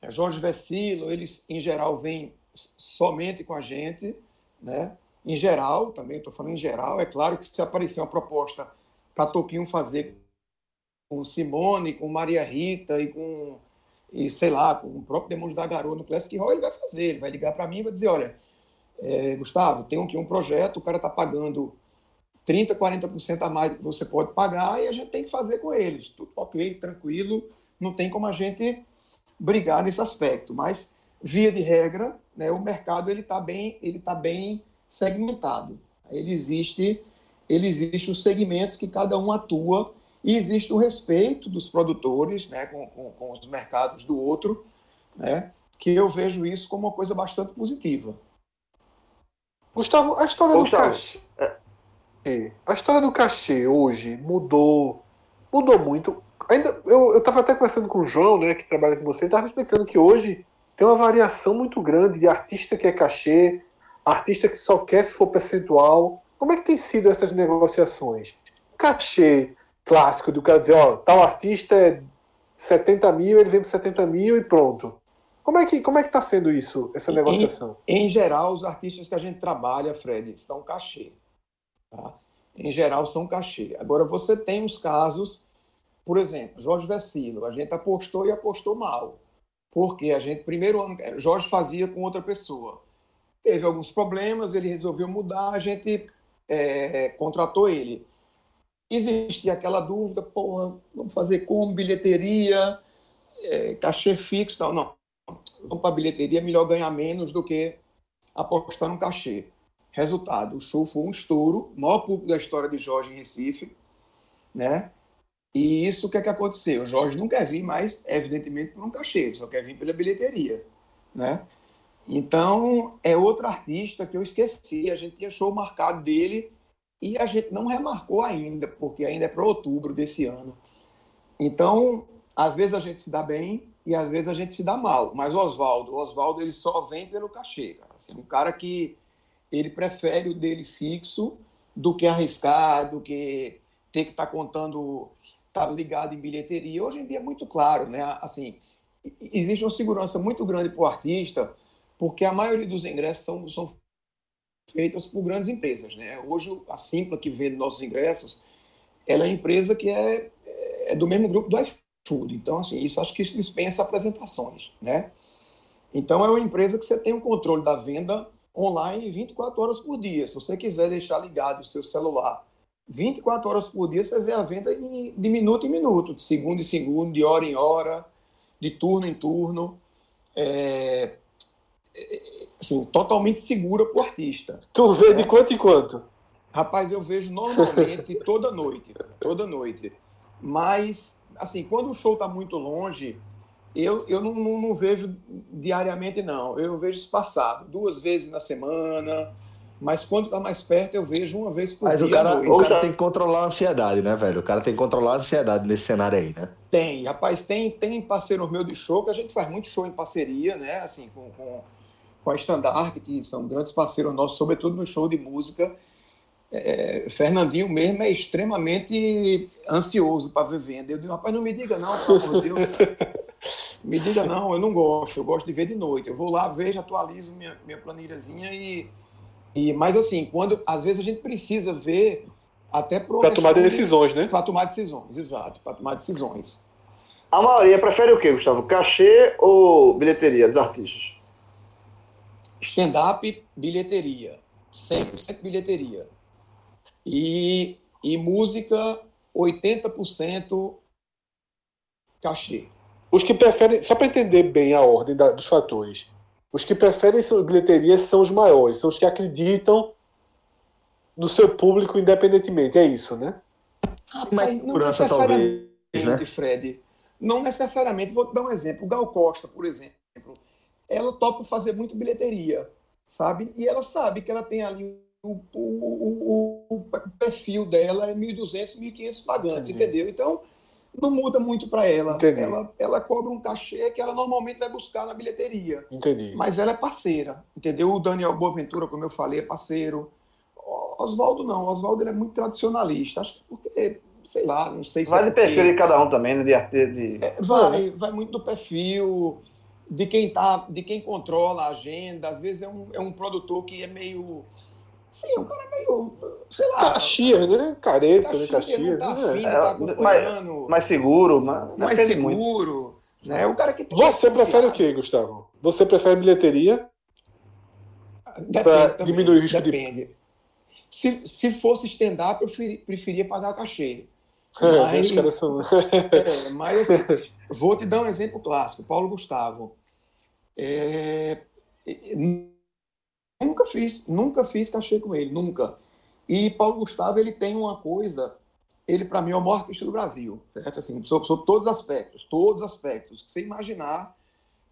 é, Jorge Vecilo, eles em geral vêm somente com a gente, né? Em geral, também estou falando em geral, é claro que se aparecer uma proposta para Toquinho fazer com Simone, com Maria Rita e com, e sei lá, com o próprio Demônio da Garoa no Classic Hall, ele vai fazer, ele vai ligar para mim e vai dizer, olha, é, Gustavo, tem aqui um projeto, o cara está pagando 30%, 40% a mais que você pode pagar e a gente tem que fazer com eles. Tudo ok, tranquilo, não tem como a gente brigar nesse aspecto, mas via de regra, né, o mercado ele está bem, ele tá bem segmentado. Ele existe, ele existe os segmentos que cada um atua e existe o respeito dos produtores né, com, com, com os mercados do outro, né, que eu vejo isso como uma coisa bastante positiva. Gustavo, a história Gustavo. do cachê. É, a história do cachê hoje mudou. Mudou muito. Ainda, eu estava até conversando com o João, né, que trabalha com você, estava explicando que hoje tem uma variação muito grande de artista que é cachê, artista que só quer se for percentual. Como é que tem sido essas negociações? Cachê clássico do cara dizer, ó, tal artista é 70 mil, ele vem por 70 mil e pronto. Como é que como é que está sendo isso, essa negociação? Em, em, geral, os artistas que a gente trabalha, Fred, são cachê. Tá? Em geral, são cachê. Agora, você tem os casos, por exemplo, Jorge Vecilo, a gente apostou e apostou mal. Porque a gente, primeiro ano, Jorge fazia com outra pessoa. Teve alguns problemas, ele resolveu mudar, a gente é, contratou ele. Existia aquela dúvida, porra, vamos fazer como bilheteria, é, cachê fixo tal. Não, vamos para bilheteria, melhor ganhar menos do que apostar no cachê. Resultado, o show foi um estouro, maior público da história de Jorge em Recife, né? E isso o que é que aconteceu? O Jorge não quer vir mais, evidentemente, por um cachê, ele só quer vir pela bilheteria, né? Então, é outro artista que eu esqueci, a gente tinha show marcado dele e a gente não remarcou ainda, porque ainda é para outubro desse ano. Então, às vezes a gente se dá bem e às vezes a gente se dá mal. Mas o Oswaldo, Oswaldo ele só vem pelo cachê, cara. Assim, um cara que ele prefere o dele fixo do que arriscar, do que ter que estar tá contando, estar tá ligado em bilheteria. Hoje em dia é muito claro, né? Assim, existe uma segurança muito grande para o artista, porque a maioria dos ingressos são, são feitas por grandes empresas, né? Hoje a Simpla que vende nossos ingressos, ela é empresa que é, é do mesmo grupo do tudo. Então, assim, isso acho que isso dispensa apresentações, né? Então, é uma empresa que você tem o controle da venda online 24 horas por dia. Se você quiser deixar ligado o seu celular 24 horas por dia, você vê a venda de minuto em minuto, de segundo em segundo, de hora em hora, de turno em turno. É assim, totalmente segura para o artista. Tu vê né? de quanto em quanto? Rapaz, eu vejo normalmente toda noite, toda noite. Mas assim, quando o show está muito longe, eu, eu não, não, não, vejo diariamente, não. Eu vejo espaçado, duas vezes na semana. Mas quando está mais perto, eu vejo uma vez por mas dia. Mas o cara, o cara tem que controlar a ansiedade, né, velho? O cara tem que controlar a ansiedade nesse cenário aí, né? Tem, rapaz, tem, tem parceiro meu de show, que a gente faz muito show em parceria, né? Assim, com, com, com a Standard, que são grandes parceiros nossos, sobretudo no show de música. É, Fernandinho mesmo é extremamente ansioso para ver venda. Eu digo, rapaz, não me diga não, pelo amor de Deus. me diga não, eu não gosto, eu gosto de ver de noite. Eu vou lá, vejo, atualizo minha, minha planilhazinha e, e. Mas assim, quando às vezes a gente precisa ver até para tomar decisões, né? Para tomar decisões, exato, para tomar decisões. A maioria prefere o quê, Gustavo? Cachê ou bilheteria dos artistas? Stand-up, bilheteria. 100% bilheteria. E, e música, 80% cachê. Os que preferem, só para entender bem a ordem da, dos fatores, os que preferem bilheteria são os maiores, são os que acreditam no seu público independentemente, é isso, né? Rapaz, não necessariamente, talvez, né? Fred. Não necessariamente. Vou te dar um exemplo. O Gal Costa, por exemplo, ela topa fazer muito bilheteria, sabe? E ela sabe que ela tem ali o, o, o, perfil dela é 1.200, 1.500 pagantes, Entendi. entendeu? Então, não muda muito para ela. ela. Ela cobra um cachê que ela normalmente vai buscar na bilheteria. Entendi. Mas ela é parceira, entendeu? O Daniel Boaventura, como eu falei, é parceiro. Oswaldo não, Oswaldo é muito tradicionalista. Acho que porque, sei lá, não sei se. Vai é de perfil de cada um também, né? De, de... É, vai, vai muito do perfil, de quem tá, de quem controla a agenda. Às vezes é um, é um produtor que é meio Sim, um cara meio, sei lá. Caxias, né? Careta, né? Caxias. Não tá afim, né? tá acompanhando. Mais, mais seguro, mas mais seguro. Muito. Né? O cara que Você prefere o quê, Gustavo? Você prefere bilheteria? Depende, diminuir o risco depende. de. Se, se fosse stand-up, eu preferia pagar cachê. É, mas, é, mas assim, vou te dar um exemplo clássico. Paulo Gustavo. É, Nunca fiz, nunca fiz cachê com ele, nunca. E Paulo Gustavo, ele tem uma coisa, ele para mim é o maior artista do Brasil, certo? Assim, sobre, sobre todos os aspectos, todos os aspectos. Que você imaginar,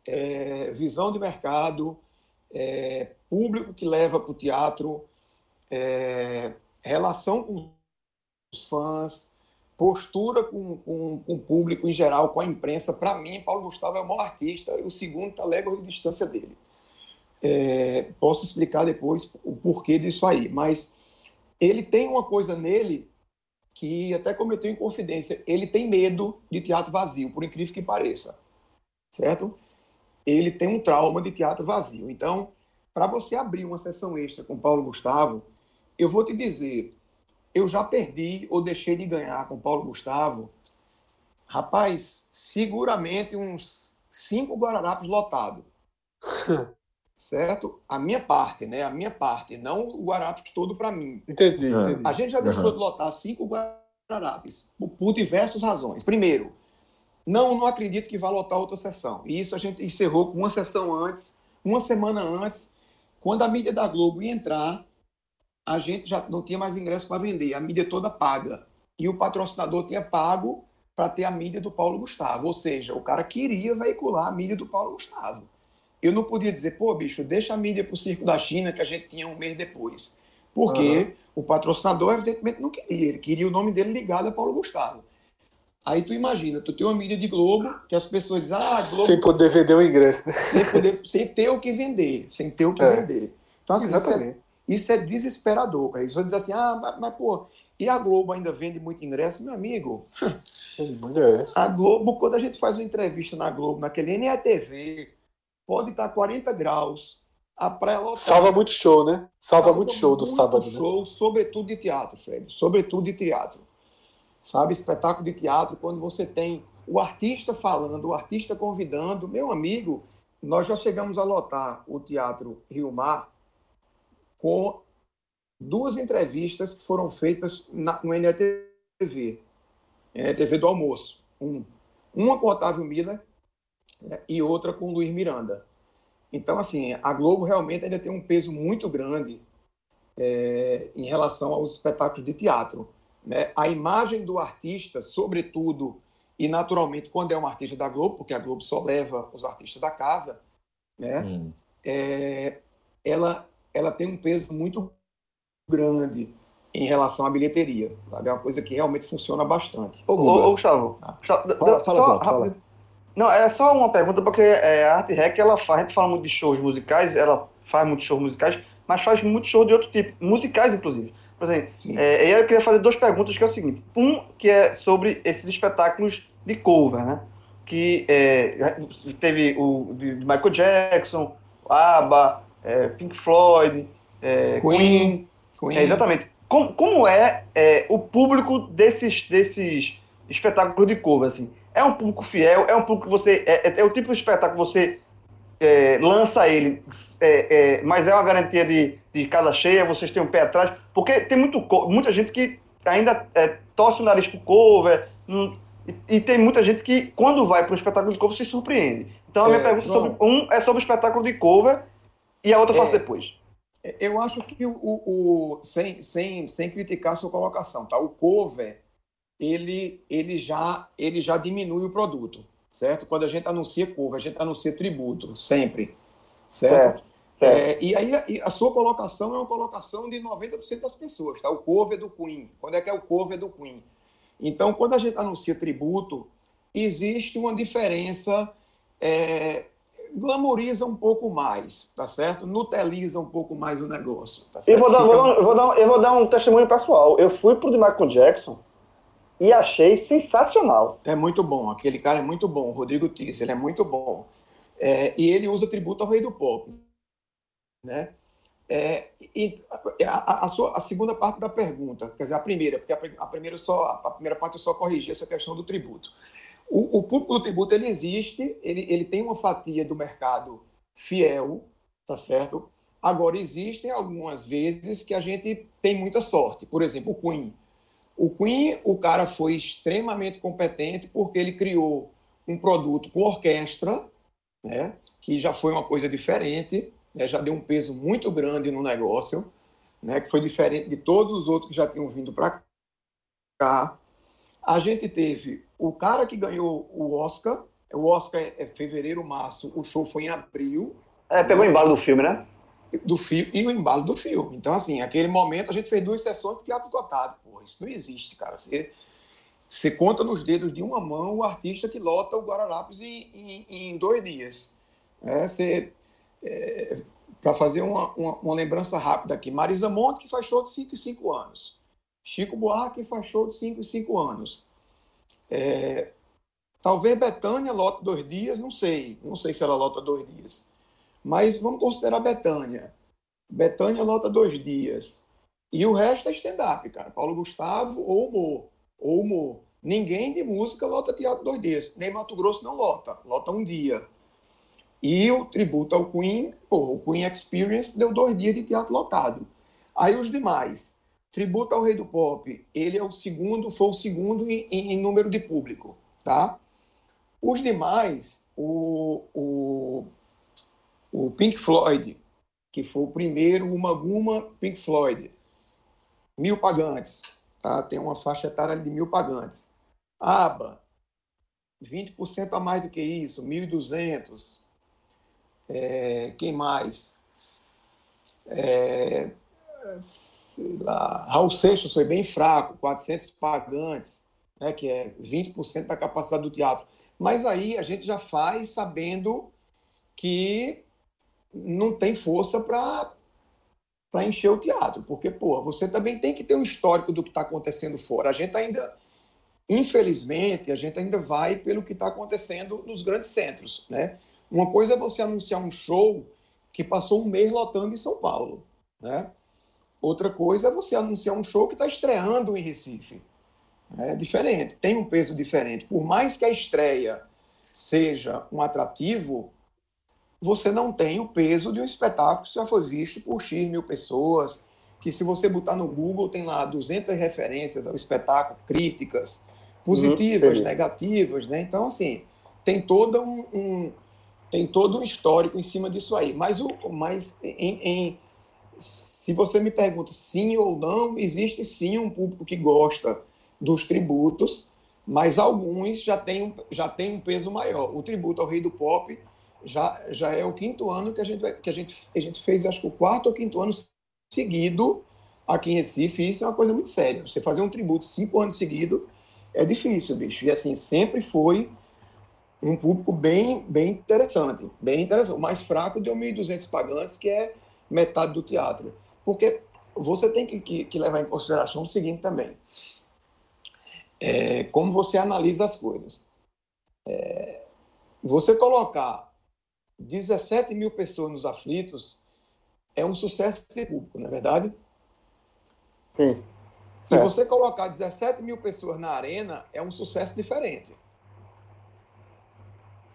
é, visão de mercado, é, público que leva para o teatro, é, relação com os fãs, postura com, com, com, o público em geral, com a imprensa. Para mim, Paulo Gustavo é o maior artista o segundo está légua de distância dele. É, posso explicar depois o porquê disso aí, mas ele tem uma coisa nele que até cometeu em confidência. Ele tem medo de teatro vazio, por incrível que pareça, certo? Ele tem um trauma de teatro vazio. Então, para você abrir uma sessão extra com Paulo Gustavo, eu vou te dizer, eu já perdi ou deixei de ganhar com Paulo Gustavo, rapaz, seguramente uns cinco guararapes lotados. certo? A minha parte, né? A minha parte, não o Guarapes todo para mim. Entendi, é. entendi. A gente já deixou uhum. de lotar cinco Guarapes por diversas razões. Primeiro, não, não acredito que vá lotar outra sessão. E isso a gente encerrou com uma sessão antes, uma semana antes, quando a mídia da Globo ia entrar, a gente já não tinha mais ingresso para vender, a mídia toda paga. E o patrocinador tinha pago para ter a mídia do Paulo Gustavo. Ou seja, o cara queria veicular a mídia do Paulo Gustavo. Eu não podia dizer, pô, bicho, deixa a mídia para o Circo da China, que a gente tinha um mês depois. Porque uhum. o patrocinador, evidentemente, não queria. Ele queria o nome dele ligado a Paulo Gustavo. Aí tu imagina, tu tem uma mídia de Globo, que as pessoas dizem, ah, Globo. Sem poder vender o ingresso. Né? Sem, poder, sem ter o que vender. Sem ter o que é. vender. Então, assim, Exatamente. Isso é desesperador, cara. Isso diz assim, ah, mas, mas, pô, e a Globo ainda vende muito ingresso? Meu amigo, a Globo, quando a gente faz uma entrevista na Globo, naquele NETV, pode estar 40 graus, a praia lotada. Salva muito show, né? Salva, Salva muito show do sábado. Né? show, né? sobretudo de teatro, Fred. Sobretudo de teatro sabe? Espetáculo de teatro, quando você tem o artista falando, o artista convidando. Meu amigo, nós já chegamos a lotar o Teatro Rio Mar com duas entrevistas que foram feitas na, no NETV, NETV do almoço. Um, uma com Otávio Miller né, e outra com Luiz Miranda. Então, assim, a Globo realmente ainda tem um peso muito grande é, em relação aos espetáculos de teatro. Né? A imagem do artista, sobretudo e naturalmente quando é um artista da Globo, porque a Globo só leva os artistas da casa, né? Hum. É, ela, ela tem um peso muito grande em relação à bilheteria. Sabe? É uma coisa que realmente funciona bastante. Ô, ô, ô Gustavo, ah. fala, fala, só, fala. Não, é só uma pergunta, porque é, a Arte Rec, ela faz, a gente fala muito de shows musicais, ela faz muitos shows musicais, mas faz muitos shows de outro tipo, musicais, inclusive. Por exemplo, é, eu queria fazer duas perguntas, que é o seguinte. Um, que é sobre esses espetáculos de cover, né? Que é, teve o de Michael Jackson, ABBA, é, Pink Floyd, é, Queen. Queen. É, exatamente. Como, como é, é, o público desses, desses espetáculos de cover, assim? É um público fiel? É um público que você... É, é, é o tipo de espetáculo que você lança ele, mas é uma garantia de, de casa cheia, vocês têm um pé atrás, porque tem muito, muita gente que ainda torce o nariz pro cover, hum, e, e, tem muita gente que, quando vai para um espetáculo de cover, se surpreende. Então, a minha é, pergunta João, sobre, um é sobre o espetáculo de cover, e a outra eu faço é, depois. Eu acho que, o, o, o, sem, sem, sem criticar a sua colocação, tá? o cover, ele, ele, já, ele já diminui o produto certo? Quando a gente anuncia curva, a gente anuncia tributo, sempre, certo? certo. É, e aí a, a, sua colocação é uma colocação de 90% das pessoas, tá? O cover do Queen. Quando é que é o cover do Queen? Então, quando a gente anuncia tributo, existe uma diferença, é, glamoriza um pouco mais, tá certo? Nuteliza um pouco mais o negócio, tá? Eu vou dar, Fica... vou, vou dar, eu vou dar um testemunho pessoal. Eu fui pro de Michael Jackson, e achei sensacional. É muito bom, aquele cara é muito bom, o Rodrigo Tiz, ele é muito bom. É, e ele usa tributo ao rei do pop. Né? É, e a, a, sua, a, segunda parte da pergunta, quer dizer, a primeira, porque a, a, primeira, só, a primeira parte eu só corrigi essa questão do tributo. O, o público do tributo ele existe, ele, ele tem uma fatia do mercado fiel, tá certo? Agora, existem algumas vezes que a gente tem muita sorte. Por exemplo, o Queen. O Queen, o cara foi extremamente competente porque ele criou um produto com orquestra, né, que já foi uma coisa diferente, né, já deu um peso muito grande no negócio, né, que foi diferente de todos os outros que já tinham vindo para cá. A gente teve o cara que ganhou o Oscar, o Oscar é fevereiro, março, o show foi em abril. É, pegou né? o embalo do filme, né? Do filme e o embalo do filme. Então, assim, aquele momento a gente fez duas sessões de teatro esgotado. Isso não existe, cara. Você, você conta nos dedos de uma mão o artista que lota o Guararapes em, em, em dois dias. É, você, é, para fazer uma, uma, uma, lembrança rápida aqui, Marisa Monte, que faz show de 5 em 5 anos. Chico Buarque faz show de 5 em 5 anos. É, talvez Betânia lote dois dias, não sei. Não sei se ela lota dois dias. Mas vamos considerar Betânia. Betânia lota dois dias. E o resto é stand-up, cara. Paulo Gustavo ou humor. Ou humor. Ninguém de música lota teatro dois dias. Nem Mato Grosso não lota. Lota um dia. E o tributo ao Queen, o Queen Experience deu dois dias de teatro lotado. Aí os demais, tributo ao Rei do Pop, ele é o segundo, foi o segundo em, em número de público, tá? Os demais, o, o, o Pink Floyd, que foi o primeiro, uma Guma Pink Floyd, mil pagantes, tá? Tem uma faixa etária de mil pagantes. ABBA, 20% a mais do que isso, 1.200. É, quem mais? É, sei lá, Raul Seixas foi bem fraco, 400 pagantes, né, que é 20% da capacidade do teatro. Mas aí a gente já faz sabendo que não tem força para para encher o teatro, porque pô, você também tem que ter um histórico do que está acontecendo fora. A gente ainda, infelizmente, a gente ainda vai pelo que está acontecendo nos grandes centros, né? Uma coisa é você anunciar um show que passou um mês lotando em São Paulo, né? Outra coisa é você anunciar um show que está estreando em Recife. É diferente, tem um peso diferente. Por mais que a estreia seja um atrativo, você não tem o peso de um espetáculo que já foi visto por X mil pessoas, que se você botar no Google tem lá 200 referências ao espetáculo, críticas positivas, uhum. negativas, né? Então, assim, tem todo um, um, tem todo um histórico em cima disso aí. Mas, o, mas em, em, se você me pergunta sim ou não, existe sim um público que gosta dos tributos, mas alguns já têm um, já têm um peso maior. O tributo ao Rei do Pop já, já é o quinto ano que a gente, que a gente, a gente fez, acho que o quarto ou quinto ano seguido aqui em Recife. Isso é uma coisa muito séria. Você fazer um tributo cinco anos seguidos é difícil, bicho. E assim, sempre foi um público bem, bem interessante. Bem interessante. O mais fraco deu 1.200 pagantes, que é metade do teatro. Porque você tem que, que, que levar em consideração o seguinte também. É, como você analisa as coisas. É, você colocar 17 mil pessoas nos aflitos é um sucesso de público, não é verdade? Sim. Se é. você colocar 17 mil pessoas na arena, é um sucesso diferente.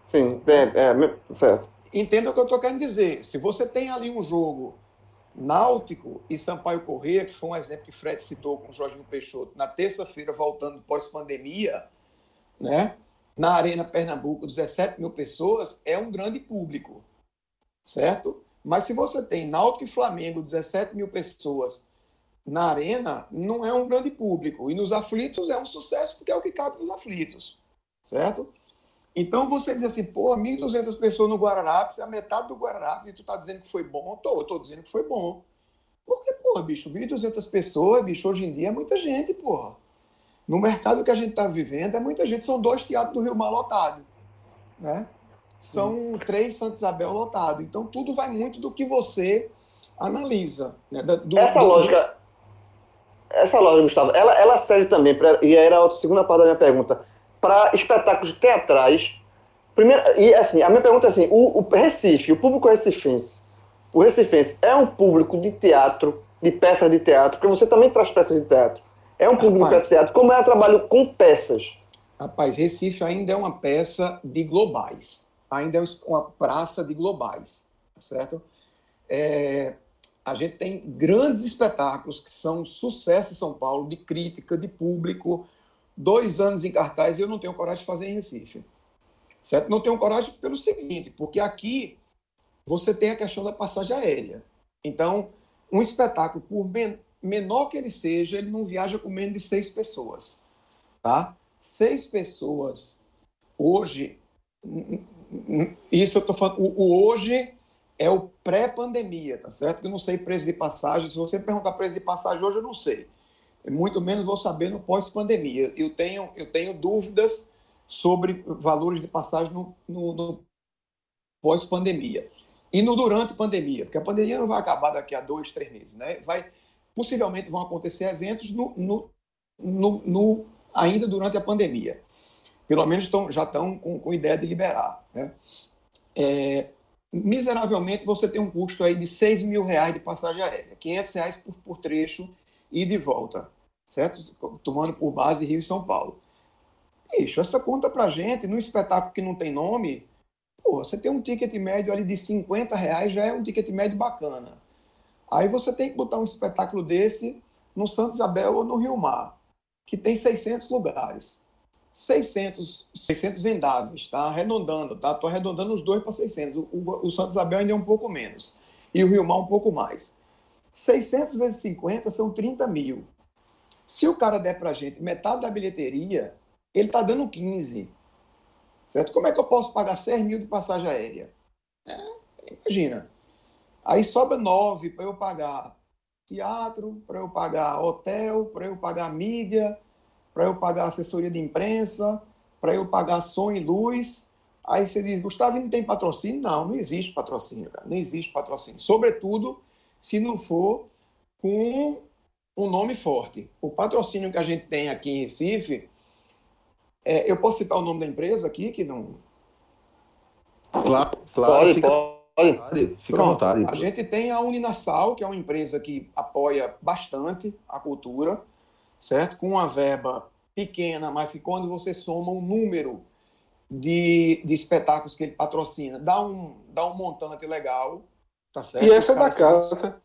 Sim, é, é certo. Entenda o que eu estou querendo dizer. Se você tem ali um jogo Náutico e Sampaio Corrêa, que foi um exemplo que Fred citou com o Jorginho Peixoto, na terça-feira, voltando pós-pandemia, né? na Arena Pernambuco, 17 mil pessoas, é um grande público, certo? Mas se você tem Náutico e Flamengo, 17 mil pessoas na Arena, não é um grande público. E nos aflitos é um sucesso, porque é o que cabe nos aflitos, certo? Então você diz assim, pô, 1.200 pessoas no Guararapes, a metade do Guararapes, e tu tá dizendo que foi bom? Tô, eu tô dizendo que foi bom. Porque, pô, bicho, 1.200 pessoas, bicho, hoje em dia é muita gente, porra. No mercado que a gente está vivendo, é muita gente, são dois teatros do Rio Mar lotados. Né? São três Santa Isabel lotados. Então, tudo vai muito do que você analisa. Né? Do, essa do, lógica, essa lógica, Gustavo, ela, ela serve também, pra, e era a segunda parte da minha pergunta, para espetáculos teatrais. Primeiro, e assim, a minha pergunta é assim: o, o Recife, o público recifense, o recifense é um público de teatro, de peças de teatro, porque você também traz peças de teatro. É um público Rapaz, teatro. Como é o trabalho com peças? Rapaz, Recife ainda é uma peça de globais. Ainda é uma praça de globais, certo? É, a gente tem grandes espetáculos que são sucesso em São Paulo, de crítica, de público. Dois anos em cartaz e eu não tenho coragem de fazer em Recife. Certo? Não tenho coragem pelo seguinte, porque aqui você tem a questão da passagem aérea. Então, um espetáculo, por menor que ele seja, ele não viaja com menos de seis pessoas. Tá? Seis pessoas hoje. Isso eu estou falando. O, o, hoje é o pré-pandemia, tá certo? Eu não sei preço de passagem. Se você perguntar preço de passagem hoje, eu não sei. Muito menos vou saber no pós-pandemia. Eu tenho, eu tenho dúvidas sobre valores de passagem no, no, no pós-pandemia. E no durante pandemia, porque a pandemia não vai acabar daqui a dois, três meses, né? Vai, possivelmente vão acontecer eventos no, no, no, no ainda durante a pandemia. Pelo menos estão, já estão com, com ideia de liberar. Né? É, miseravelmente, você tem um custo aí de 6 mil reais de passagem aérea, 500 reais por, por trecho e de volta, certo? Tomando por base Rio e São Paulo. Bicho, essa conta pra gente, num espetáculo que não tem nome, você tem um ticket médio ali de 50 reais, já é um ticket médio bacana. Aí você tem que botar um espetáculo desse no Santa Isabel ou no Rio Mar, que tem 600 lugares. 600, 600 vendáveis, tá? Arredondando, tá? Tô arredondando os dois para 600. O, o, o Isabel ainda é um pouco menos. E o Rio Mar um pouco mais. 600 vezes 50 são 30 mil. Se o cara der para gente metade da bilheteria, ele está dando 15. Certo? Como é que eu posso pagar 6 mil de passagem aérea? É, imagina. Aí sobra 9 para eu pagar teatro, para eu pagar hotel, para eu pagar mídia, para eu pagar assessoria de imprensa, para eu pagar som e luz. Aí você diz, Gustavo, não tem patrocínio? Não, não existe patrocínio, cara. Não existe patrocínio. Sobretudo se não for com um nome forte. O patrocínio que a gente tem aqui em Recife, é, eu posso citar o nome da empresa aqui, que não. Claro, claro. Pode, fica... pode. Fica à vontade. A gente tem a Uninasal, que é uma empresa que apoia bastante a cultura, certo? Com uma verba pequena, mas que quando você soma um número de, de espetáculos que ele patrocina, dá um, dá um montante legal. Tá certo? E essa é da casa.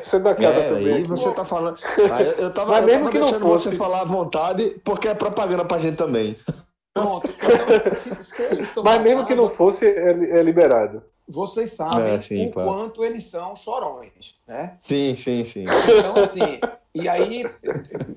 Essa é da casa é, também. Aí você tá falando. eu tava, Mas mesmo eu tava que não fosse. você falar à vontade, porque é propaganda pra gente também. Pronto. Então, se, se Mas mesmo que não fosse, é, é liberado. Vocês sabem é, sim, o claro. quanto eles são chorões, né? Sim, sim, sim. Então, assim, e aí,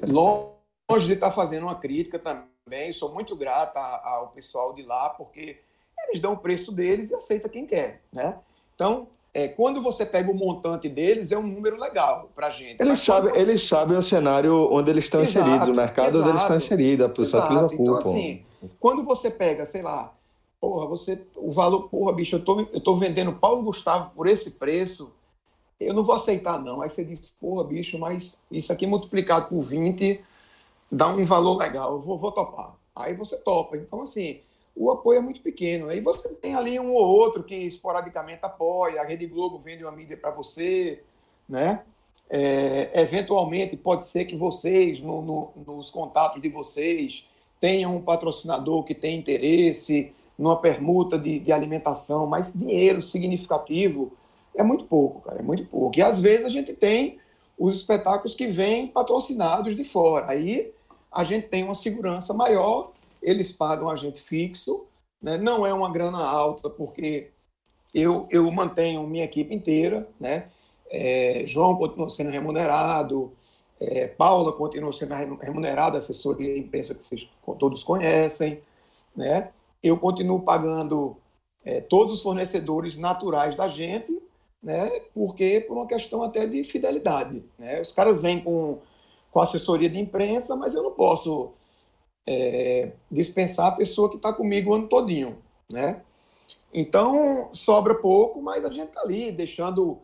longe de estar tá fazendo uma crítica também, sou muito grata ao pessoal de lá, porque eles dão o preço deles e aceita quem quer, né? Então, é, quando você pega o montante deles, é um número legal para a gente. Eles sabem, você... eles sabem o cenário onde eles estão exato, inseridos, o mercado exato, onde eles estão inseridos, a pessoa que eles ocupam. Então, assim, quando você pega, sei lá, porra, você, o valor, porra, bicho, eu tô, eu tô vendendo Paulo Gustavo por esse preço, eu não vou aceitar, não. Aí você diz, porra, bicho, mas isso aqui multiplicado por 20 dá um valor legal, eu vou, vou topar. Aí você topa. Então, assim, o apoio é muito pequeno. Aí você tem ali um ou outro que esporadicamente apoia, a Rede Globo vende uma mídia para você, né? É, eventualmente pode ser que vocês, no, no, nos contatos de vocês, tenham um patrocinador que tem interesse numa permuta de, de alimentação, mas dinheiro significativo é muito pouco, cara, é muito pouco. E às vezes a gente tem os espetáculos que vêm patrocinados de fora. Aí a gente tem uma segurança maior eles pagam a gente fixo, né? não é uma grana alta, porque eu, eu mantenho minha equipe inteira, né? É, João continua sendo remunerado, é, Paula continua sendo remunerada, assessoria de imprensa que vocês todos conhecem, né? Eu continuo pagando é, todos os fornecedores naturais da gente, né? Porque por uma questão até de fidelidade, né? Os caras vêm com, com assessoria de imprensa, mas eu não posso é, dispensar a pessoa que está comigo o ano todinho, né? Então, sobra pouco, mas a gente está ali, deixando,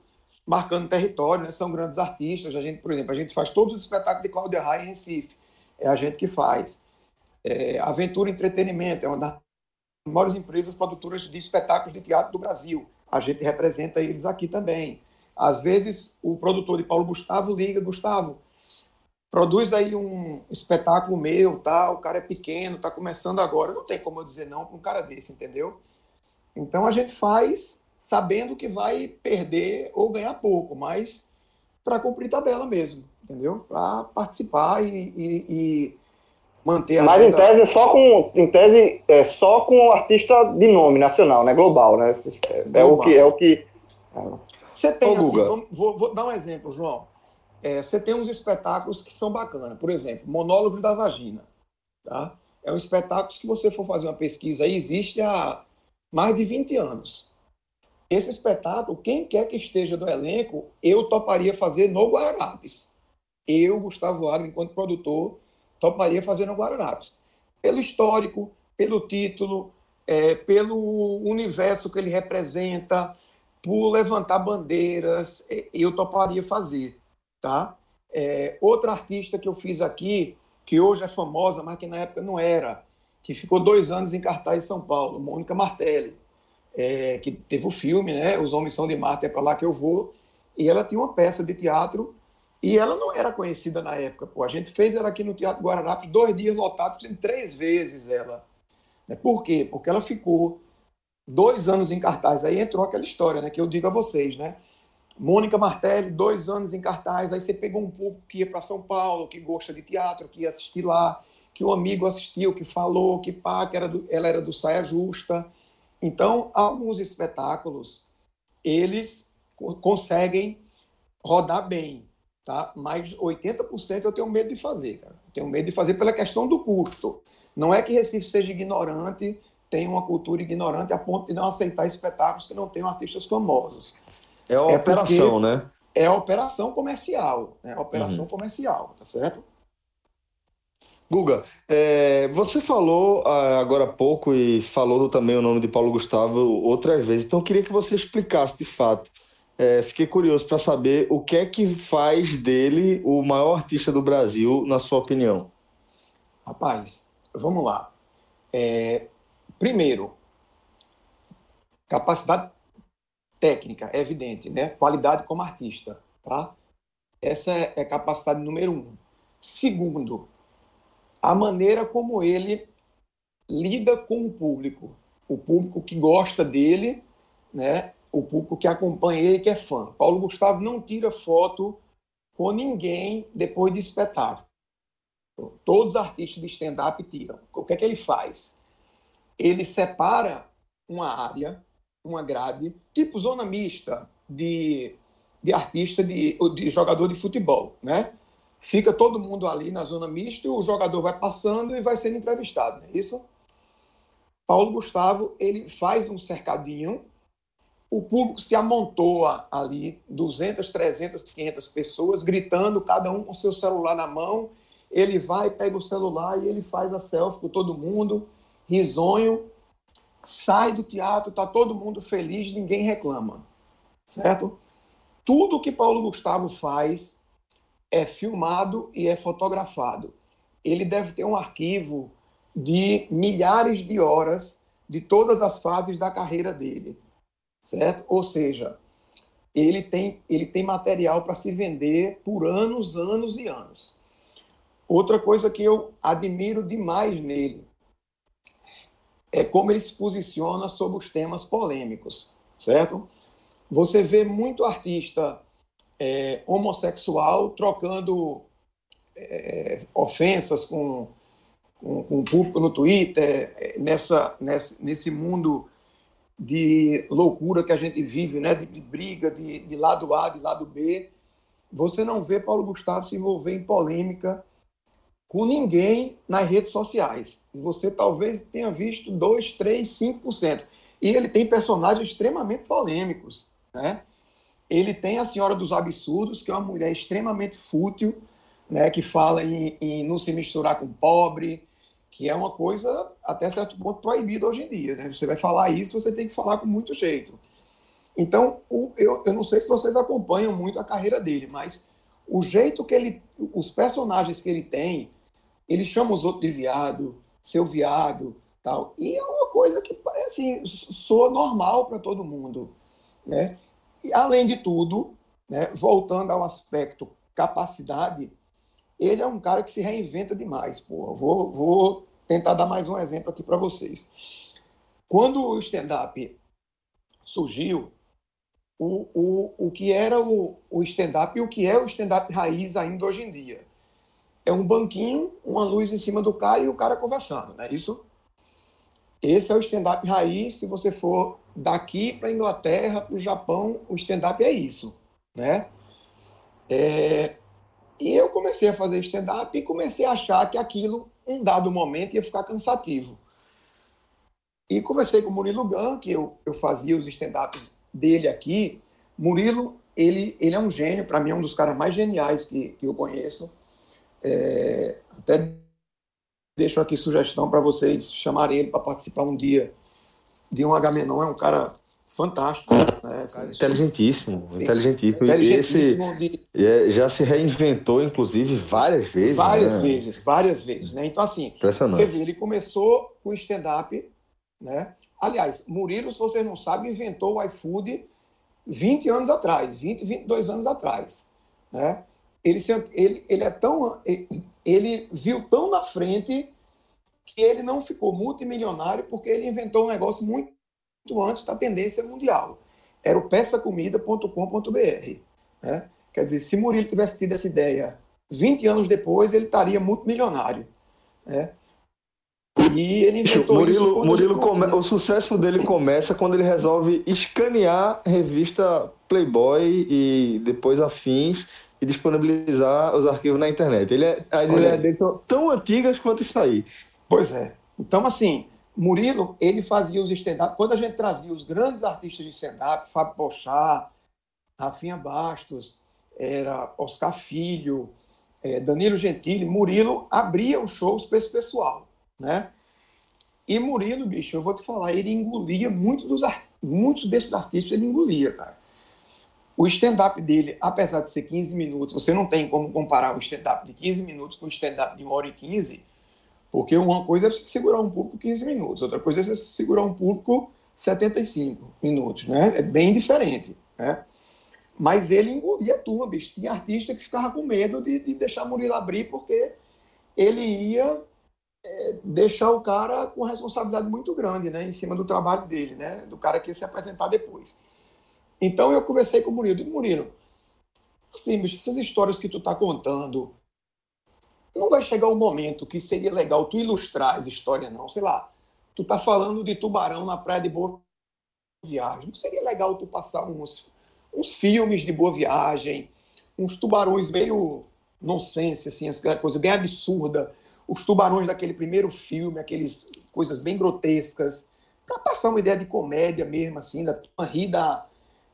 marcando território, né? São grandes artistas. A gente, por exemplo, a gente faz todos os espetáculos de Cláudia Raia em Recife. É a gente que faz. É, Aventura Entretenimento é uma das maiores empresas produtoras de espetáculos de teatro do Brasil. A gente representa eles aqui também. Às vezes, o produtor de Paulo Gustavo liga, Gustavo, produz aí um espetáculo meu, tá? O cara é pequeno, tá começando agora, não tem como eu dizer não para um cara desse, entendeu? Então a gente faz sabendo que vai perder ou ganhar pouco, mas para cumprir tabela mesmo, entendeu? Para participar e, e, e, manter a Mas agenda... em tese só com em tese é só com artista de nome nacional, né? Global, né? É, é o que é o que você tem Ô, assim, vamos, vou, vou dar um exemplo, João é, você tem uns espetáculos que são bacanas. Por exemplo, Monólogo da Vagina. Tá? É um espetáculo que, se você for fazer uma pesquisa, existe há mais de 20 anos. Esse espetáculo, quem quer que esteja no elenco, eu toparia fazer no Guararapes. Eu, Gustavo Agro, enquanto produtor, toparia fazer no Guararapes. Pelo histórico, pelo título, é, pelo universo que ele representa, por levantar bandeiras, é, eu toparia fazer tá? É, outra artista que eu fiz aqui, que hoje é famosa, mas que na época não era, que ficou dois anos em cartaz em São Paulo, Mônica Martelli, é, que teve o filme, né? Os Homens São de Marte, é para lá que eu vou, e ela tinha uma peça de teatro e ela não era conhecida na época. Pô, a gente fez ela aqui no Teatro Guararapes dois dias lotados, em três vezes ela. Né? Por quê? Porque ela ficou dois anos em cartaz. Aí entrou aquela história, né? Que eu digo a vocês, né? Mônica Martelli, dois anos em cartaz. Aí você pegou um público que ia para São Paulo, que gosta de teatro, que ia assistir lá, que um amigo assistiu, que falou, que pá, que era do, ela era do Saia Justa. Então, alguns espetáculos, eles conseguem rodar bem, tá? Mas 80% eu tenho medo de fazer, cara. tenho medo de fazer pela questão do custo. Não é que Recife seja ignorante, tem uma cultura ignorante a ponto de não aceitar espetáculos que não tenham artistas famosos. É a é operação, né? É a operação comercial, é a operação uhum. comercial, tá certo? Guga, é, você falou ah, agora há pouco e falou também o nome de Paulo Gustavo outras vezes, então eu queria que você explicasse de fato. É, fiquei curioso para saber o que é que faz dele o maior artista do Brasil, na sua opinião. Rapaz, vamos lá. É, primeiro, capacidade técnica, é evidente, né? Qualidade como artista, tá? Essa é a capacidade número um. Segundo, a maneira como ele lida com o público, o público que gosta dele, né? O público que acompanha ele, que é fã. Paulo Gustavo não tira foto com ninguém depois de espetáculo. Todos os artistas de stand-up tiram. O que é que ele faz? Ele separa uma área, uma grade, tipo zona mista de, de artista, de, de jogador de futebol, né? fica todo mundo ali na zona mista, o jogador vai passando e vai sendo entrevistado, não é isso? Paulo Gustavo, ele faz um cercadinho, o público se amontoa ali, 200, 300, 500 pessoas, gritando, cada um com seu celular na mão, ele vai, pega o celular e ele faz a selfie com todo mundo, risonho, sai do teatro, tá todo mundo feliz, ninguém reclama, certo? Tudo que Paulo Gustavo faz é filmado e é fotografado. Ele deve ter um arquivo de milhares de horas de todas as fases da carreira dele, certo? Ou seja, ele tem, ele tem material para se vender por anos, anos e anos. Outra coisa que eu admiro demais nele é como ele se posiciona sobre os temas polêmicos, certo? Você vê muito artista é, homossexual trocando é, ofensas com, com, com, o público no Twitter, é, nessa, nessa, nesse mundo de loucura que a gente vive, né? de, de briga de, de lado A, de lado B. Você não vê Paulo Gustavo se envolver em polêmica com ninguém nas redes sociais. Você talvez tenha visto 2, 3, 5%. E ele tem personagens extremamente polêmicos. Né? Ele tem a Senhora dos Absurdos, que é uma mulher extremamente fútil, né, que fala em, em não se misturar com pobre, que é uma coisa até certo ponto proibida hoje em dia. Né? Você vai falar isso, você tem que falar com muito jeito. Então, o, eu, eu não sei se vocês acompanham muito a carreira dele, mas o jeito que ele, os personagens que ele tem, ele chama os outros de viado, seu viado, tal, e é uma coisa que assim soa normal para todo mundo, né? E, além de tudo, né, voltando ao aspecto capacidade, ele é um cara que se reinventa demais. Porra. Vou, vou tentar dar mais um exemplo aqui para vocês. Quando o stand-up surgiu, o, o, o que era o, o stand-up e o que é o stand-up raiz ainda hoje em dia. É um banquinho, uma luz em cima do cara e o cara conversando, não é isso? Esse é o stand-up raiz. Se você for daqui para Inglaterra, para o Japão, o stand-up é isso, né? É... E eu comecei a fazer stand-up e comecei a achar que aquilo, em dado momento, ia ficar cansativo. E conversei com o Murilo Gun, que eu, eu fazia os stand-ups dele aqui. Murilo, ele, ele é um gênio, para mim é um dos caras mais geniais que, que eu conheço. É... Até deixo aqui sugestão para vocês chamarem ele para participar um dia de um Agamenon. É um cara fantástico. Né? Assim, inteligentíssimo, inteligentíssimo. inteligentíssimo Esse de... É, já se reinventou, inclusive, várias vezes. Várias né? vezes, várias vezes. Né? Então, assim, você vê, ele começou com stand-up. Né? Aliás, Murilo, se vocês não sabem, inventou o iFood 20 anos atrás, 20, 22 anos atrás. Né? Ele, ele, ele é tão. Ele viu tão na frente que ele não ficou multimilionário porque ele inventou um negócio muito antes da tendência mundial. Era o peçacomida.com.br. Né? Quer dizer, se Murilo tivesse tido essa ideia 20 anos depois, ele estaria muito milionário. Né? E ele inventou Murilo, isso. Murilo come... O sucesso dele começa quando ele resolve escanear revista Playboy e depois afins e disponibilizar os arquivos na internet. Ele é, as Olha. ideias dele são tão antigas quanto isso aí. Pois é. Então, assim, Murilo, ele fazia os stand-up. Quando a gente trazia os grandes artistas de stand-up, Fábio Pochá, Rafinha Bastos, era Oscar Filho, é, Danilo Gentili, Murilo abria os shows para esse pessoal, né? E Murilo, bicho, eu vou te falar, ele engolia muito dos, muitos desses artistas, ele engolia, cara. O stand-up dele, apesar de ser 15 minutos, você não tem como comparar um stand-up de 15 minutos com um stand-up de 1 hora e 15, porque uma coisa é você segurar um público 15 minutos, outra coisa é você segurar um público 75 minutos, né? É bem diferente, né? Mas ele engolia a turma, bicho. Tinha artista que ficava com medo de, de deixar Murilo abrir, porque ele ia é, deixar o cara com responsabilidade muito grande, né? Em cima do trabalho dele, né? Do cara que ia se apresentar depois. Então eu conversei com o Murilo. Digo, Murilo, assim, bicho, essas histórias que tu tá contando, não vai chegar um momento que seria legal tu ilustrar as histórias, não. Sei lá, tu tá falando de tubarão na praia de Boa Viagem. Não seria legal tu passar uns uns filmes de boa viagem, uns tubarões meio nonsense, assim, aquela coisa bem absurda, os tubarões daquele primeiro filme, aqueles coisas bem grotescas, para passar uma ideia de comédia mesmo, assim, da rir da,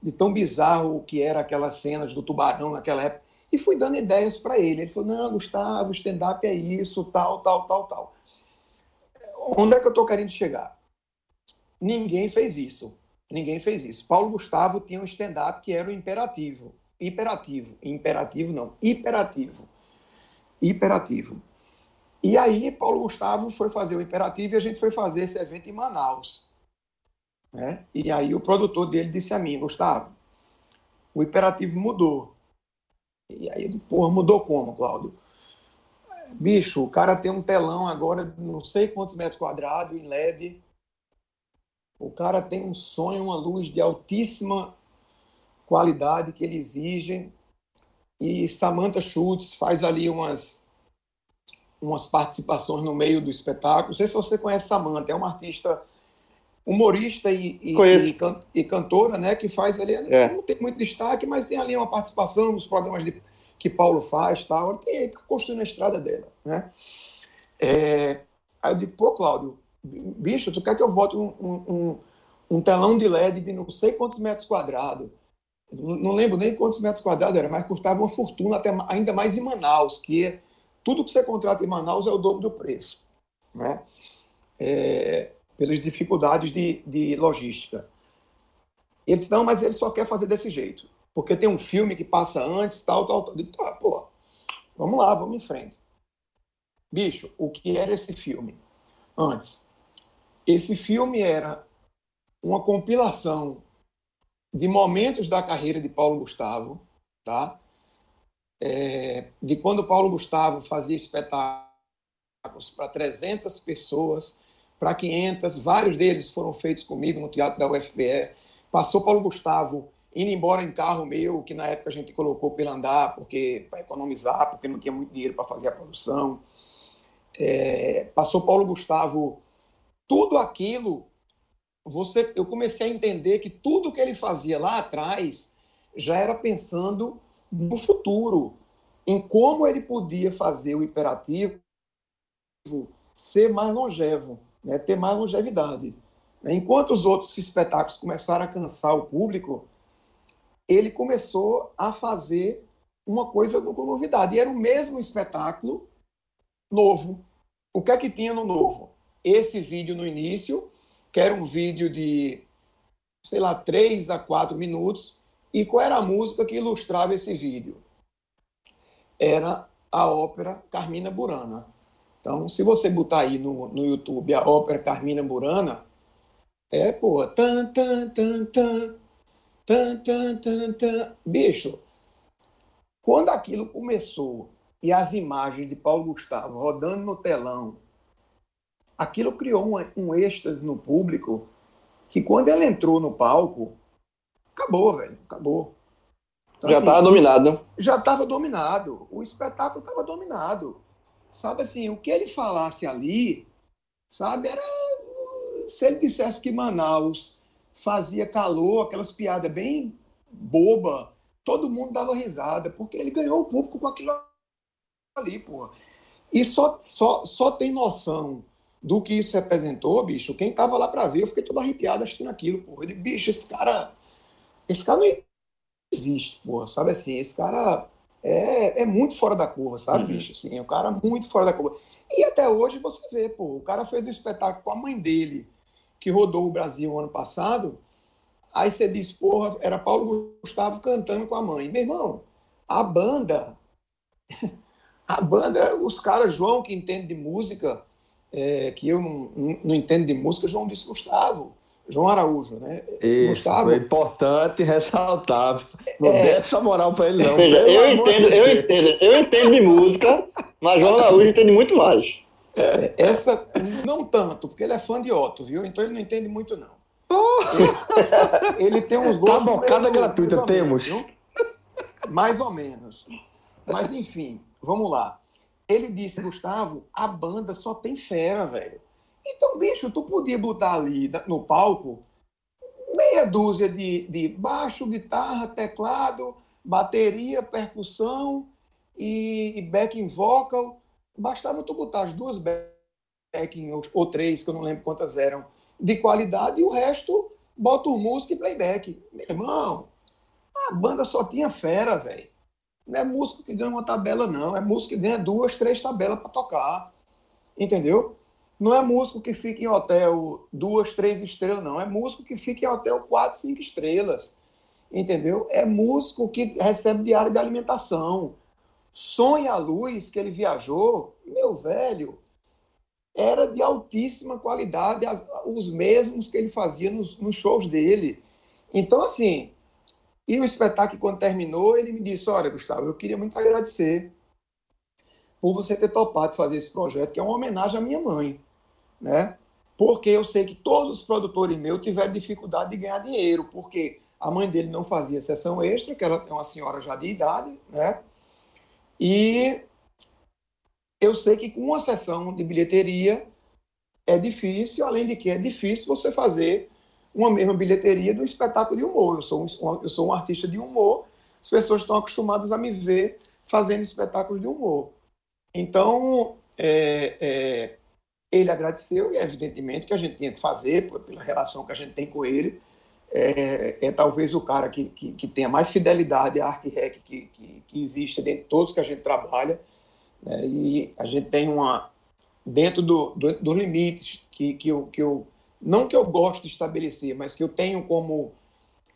de tão bizarro que era aquelas cenas do tubarão naquela época. E fui dando ideias para ele. Ele falou: não, Gustavo, stand-up é isso, tal, tal, tal, tal. Onde é que eu estou querendo chegar? Ninguém fez isso. Ninguém fez isso. Paulo Gustavo tinha um stand-up que era o imperativo. Hiperativo. Imperativo não. Hiperativo. Hiperativo. E aí, Paulo Gustavo foi fazer o imperativo e a gente foi fazer esse evento em Manaus. Né? E aí, o produtor dele disse a mim: Gustavo, o imperativo mudou. E aí, porra, mudou como, Cláudio? Bicho, o cara tem um telão agora, não sei quantos metros quadrados, em LED o cara tem um sonho, uma luz de altíssima qualidade que ele exige. E Samantha Schultz faz ali umas, umas participações no meio do espetáculo. Não sei se você conhece Samantha, é uma artista humorista e, e, e, can, e cantora, né? Que faz ali. É. Não tem muito destaque, mas tem ali uma participação nos programas de, que Paulo faz tal. Tem, tá construindo a estrada dela, né? É, aí eu digo, pô, Cláudio, bicho, tu quer que eu bote um, um, um telão de LED de não sei quantos metros quadrados? Não lembro nem quantos metros quadrados era, mas custava uma fortuna, até ainda mais em Manaus, que é, tudo que você contrata em Manaus é o dobro do preço, né? É, pelas dificuldades de, de logística. Ele disse, não, mas ele só quer fazer desse jeito, porque tem um filme que passa antes, tal, tal, tal. Tá, pô, vamos lá, vamos em frente. Bicho, o que era esse filme antes? Esse filme era uma compilação de momentos da carreira de Paulo Gustavo, tá? É, de quando Paulo Gustavo fazia espetáculos para 300 pessoas, para 500, vários deles foram feitos comigo no Teatro da UFPE. Passou Paulo Gustavo indo embora em carro meu, que na época a gente colocou pelo andar, porque para economizar, porque não tinha muito dinheiro para fazer a produção. É, passou Paulo Gustavo tudo aquilo, você, eu comecei a entender que tudo que ele fazia lá atrás já era pensando no futuro, em como ele podia fazer o imperativo ser mais longevo, né, ter mais longevidade. Enquanto os outros espetáculos começaram a cansar o público, ele começou a fazer uma coisa com novidade. E era o mesmo espetáculo novo. O que é que tinha no novo? esse vídeo no início, que era um vídeo de, sei lá, três a quatro minutos. E qual era a música que ilustrava esse vídeo? Era a ópera Carmina Burana. Então, se você botar aí no, no YouTube a ópera Carmina Burana, é, pô, tan, tan, tan, tan, tan, tan, tan, tan. Bicho, quando aquilo começou e as imagens de Paulo Gustavo rodando no telão aquilo criou um, um êxtase no público que quando ela entrou no palco, acabou, velho, acabou. Então, já estava assim, dominado. Já estava dominado. O espetáculo estava dominado. Sabe assim, o que ele falasse ali, sabe, era. Se ele dissesse que Manaus fazia calor, aquelas piadas bem boba, todo mundo dava risada, porque ele ganhou o público com aquilo ali, porra. E só, só, só tem noção do que isso representou, bicho, quem tava lá para ver, eu fiquei todo arrepiado assistindo aquilo, porra. Ele, bicho, esse cara. Esse cara não existe, porra, sabe assim? Esse cara é, é muito fora da curva, sabe, uhum. bicho? Assim, é um cara muito fora da curva. E até hoje você vê, pô, o cara fez um espetáculo com a mãe dele, que rodou o Brasil ano passado. Aí você diz, porra, era Paulo Gustavo cantando com a mãe. Meu irmão, a banda, a banda, os caras, João, que entende de música, é, que eu não, não, não, entendo de música, João disse Gustavo. João Araújo, né? Isso, Gustavo. Foi importante ressaltar. Não é... dê essa moral para ele, não. eu entendo, eu entendo, eu entendo de música, mas João Araújo entende muito mais. É, essa, não tanto, porque ele é fã de Otto, viu? Então ele não entende muito, não. Ele, ele tem uns gostos. Tá bocada gratuita, temos. Menos, mais ou menos. Mas enfim, vamos lá. Ele disse, Gustavo, a banda só tem fera, velho. Então, bicho, tu podia botar ali no palco meia dúzia de, de baixo, guitarra, teclado, bateria, percussão e, e backing vocal. Bastava tu botar as duas backing ou, ou três, que eu não lembro quantas eram, de qualidade, e o resto bota o músico e playback. Meu irmão, a banda só tinha fera, velho. Não é músico que ganha uma tabela, não. É músico que ganha duas, três tabelas para tocar. Entendeu? Não é músico que fica em hotel duas, três estrelas, não. É músico que fica em hotel quatro, cinco estrelas. Entendeu? É músico que recebe diário de alimentação. Sonha a luz que ele viajou, meu velho, era de altíssima qualidade, as, os mesmos que ele fazia nos, nos shows dele. Então, assim, e o espetáculo, quando terminou, ele me disse: Olha, Gustavo, eu queria muito agradecer por você ter topado fazer esse projeto, que é uma homenagem à minha mãe, né? Porque eu sei que todos os produtores meus tiveram dificuldade de ganhar dinheiro, porque a mãe dele não fazia sessão extra, que ela é uma senhora já de idade, né? E eu sei que com uma sessão de bilheteria é difícil, além de que é difícil você fazer uma mesma bilheteria do espetáculo de humor. Eu sou um, eu sou um artista de humor, as pessoas estão acostumadas a me ver fazendo espetáculos de humor. Então, é, é, ele agradeceu e, evidentemente, que a gente tinha que fazer, pela relação que a gente tem com ele. É, é talvez o cara que, que, que, tenha mais fidelidade à arte rec que, que, que existe dentro de todos que a gente trabalha. Né? E a gente tem uma. Dentro do, do, dos limites que, que, eu, que eu não que eu gosto de estabelecer, mas que eu tenho como,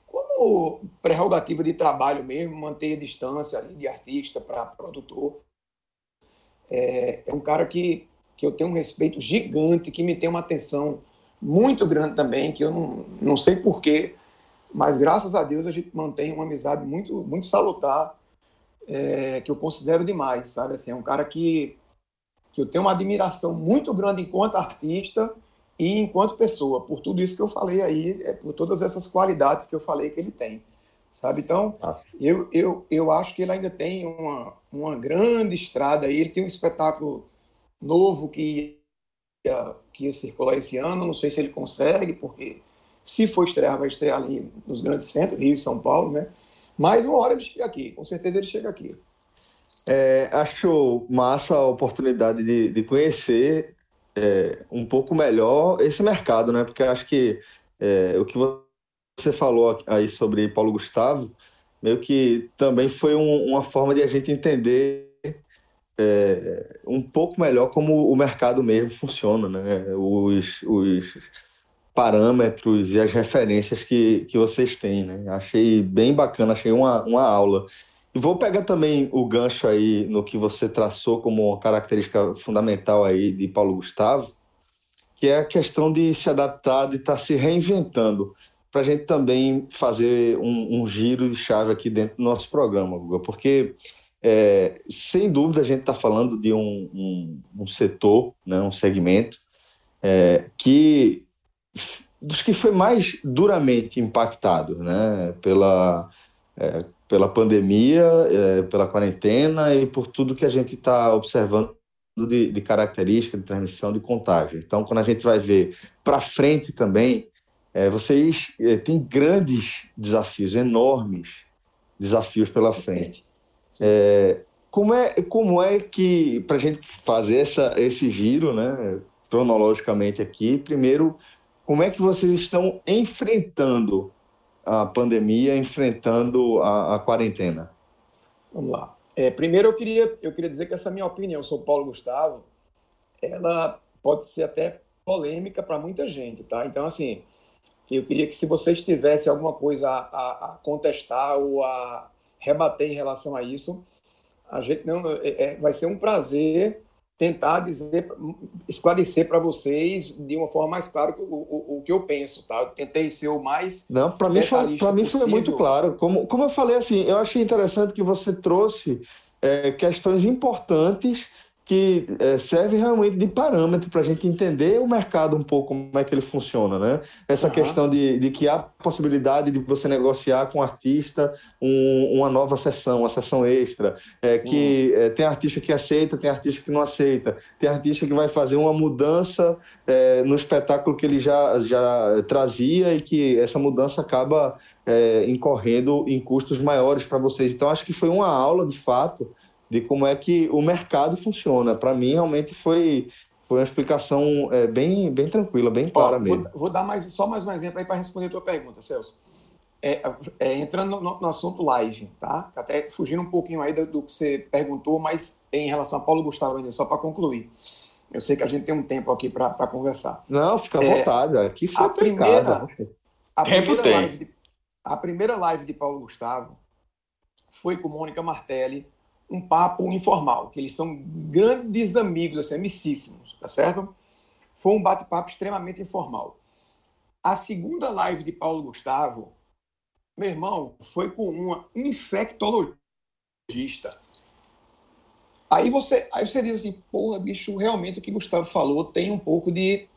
como prerrogativa de trabalho mesmo, manter a distância de artista para produtor. É, é, um cara que, que eu tenho um respeito gigante, que me tem uma atenção muito grande também, que eu não, não sei porquê, mas graças a Deus a gente mantém uma amizade muito, muito salutar, é, que eu considero demais, sabe? Assim, é um cara que, que eu tenho uma admiração muito grande enquanto artista, e enquanto pessoa, por tudo isso que eu falei aí, é por todas essas qualidades que eu falei que ele tem, sabe? Então, eu, eu, eu acho que ele ainda tem uma, uma grande estrada aí, ele tem um espetáculo novo que ia, que ia circular esse ano, não sei se ele consegue, porque se for estrear, vai estrear ali nos grandes centros, Rio e São Paulo, né? Mas uma hora ele chega aqui, com certeza ele chega aqui. É, acho massa a oportunidade de, de conhecer é, um pouco melhor esse mercado, né? Porque acho que é, o que você falou aí sobre Paulo Gustavo, meio que também foi um, uma forma de a gente entender é, um pouco melhor como o mercado mesmo funciona, né? Os, os parâmetros e as referências que, que vocês têm, né? Achei bem bacana, achei uma, uma aula. E vou pegar também o gancho aí no que você traçou como característica fundamental aí de Paulo Gustavo, que é a questão de se adaptar, de estar tá se reinventando, para a gente também fazer um, um, giro de chave aqui dentro do nosso programa, Guga, porque é, sem dúvida a gente está falando de um, um, um, setor, né, um segmento, é, que dos que foi mais duramente impactado né, pela, é, pela pandemia, é, pela quarentena e por tudo que a gente está observando de, de característica de transmissão de contágio. Então, quando a gente vai ver para frente também, é, vocês é, têm grandes desafios, enormes desafios pela frente. É, como, é, como é que, para a gente fazer essa, esse giro, né, cronologicamente aqui, primeiro, como é que vocês estão enfrentando a pandemia, enfrentando a, a quarentena? Vamos lá. É, primeiro, eu queria, eu queria dizer que essa minha opinião sobre Paulo Gustavo, ela pode ser até polêmica para muita gente, tá? Então, assim, eu queria que se vocês tivessem alguma coisa a, a, a contestar ou a rebater em relação a isso, a gente não é, é vai ser um prazer tentar dizer, esclarecer para vocês de uma forma mais clara o, o, o, que eu penso, tá? Eu tentei ser o mais não para mim para mim foi muito claro. Como como eu falei assim, eu achei interessante que você trouxe é, questões importantes que é, serve realmente de parâmetro para a gente entender o mercado um pouco, como é que ele funciona, né? Essa uhum. questão de, de que há possibilidade de você negociar com o artista um, uma nova sessão, uma sessão extra, é, que é, tem artista que aceita, tem artista que não aceita, tem artista que vai fazer uma mudança é, no espetáculo que ele já, já trazia e que essa mudança acaba é, incorrendo em custos maiores para vocês. Então, acho que foi uma aula, de fato, de como é que o mercado funciona. Para mim, realmente foi, foi uma explicação é, bem, bem tranquila, bem clara Ó, mesmo. Vou, vou, dar mais, só mais um exemplo aí para responder a tua pergunta, Celso. É, é, entrando no, no, assunto live, tá? Até fugindo um pouquinho aí do, do, que você perguntou, mas em relação a Paulo Gustavo ainda, só para concluir. Eu sei que a gente tem um tempo aqui para conversar. Não, fica à é, vontade. Aqui foi a primeira, casa. A primeira, live de, a primeira live de Paulo Gustavo foi com Mônica Martelli, um papo informal, que eles são grandes amigos, assim, amicíssimos, tá certo? Foi um bate-papo extremamente informal. A segunda live de Paulo Gustavo, meu irmão, foi com uma infectologista. Aí você, aí você diz assim, porra, bicho, realmente o que Gustavo falou tem um pouco de,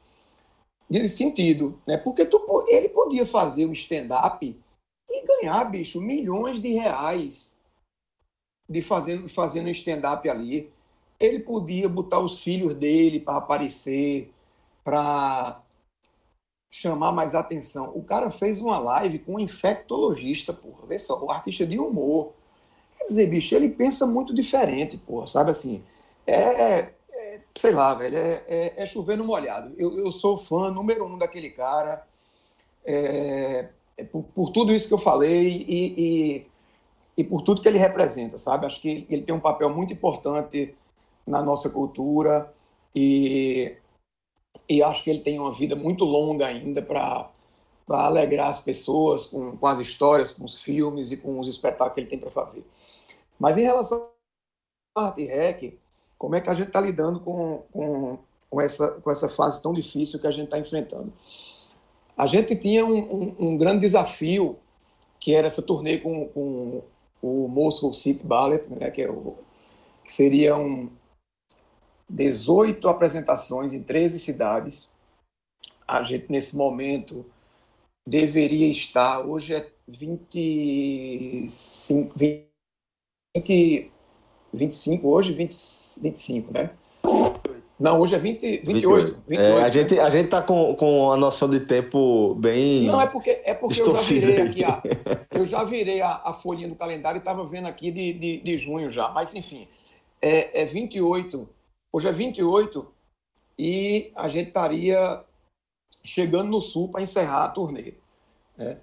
de sentido, né? Porque tu, ele podia fazer um stand-up e ganhar, bicho, milhões de reais de fazendo, fazendo stand-up ali. Ele podia botar os filhos dele para aparecer, para chamar mais atenção. O cara fez uma live com um infectologista, porra. Vê só, o artista de humor. Quer dizer, bicho, ele pensa muito diferente, porra, sabe assim? É, é sei lá, velho, é, é, é, chover no molhado. Eu, eu sou fã número um daquele cara, é, é por, por, tudo isso que eu falei e, e e por tudo que ele representa, sabe? Acho que ele tem um papel muito importante na nossa cultura e, e acho que ele tem uma vida muito longa ainda para alegrar as pessoas com, com as histórias, com os filmes e com os espetáculos que ele tem para fazer. Mas em relação à arte rec, como é que a gente está lidando com, com, com, essa, com essa fase tão difícil que a gente está enfrentando? A gente tinha um, um, um, grande desafio, que era essa turnê com, com o Moscow City Ballet, né, que, é o, que seriam 18 apresentações em 13 cidades. A gente, nesse momento, deveria estar, hoje é 25, 20, 25 hoje, 20, 25, né? Não, hoje é 20, 28. 28. 28 é, a, gente, a gente tá com, com a noção de tempo bem. Não, é porque, é porque eu já virei aqui a, eu já virei a, a folhinha do calendário e estava vendo aqui de, de, de, junho já. Mas, enfim, é, é 28. Hoje é 28 e a gente estaria chegando no sul para encerrar a turnê. Né?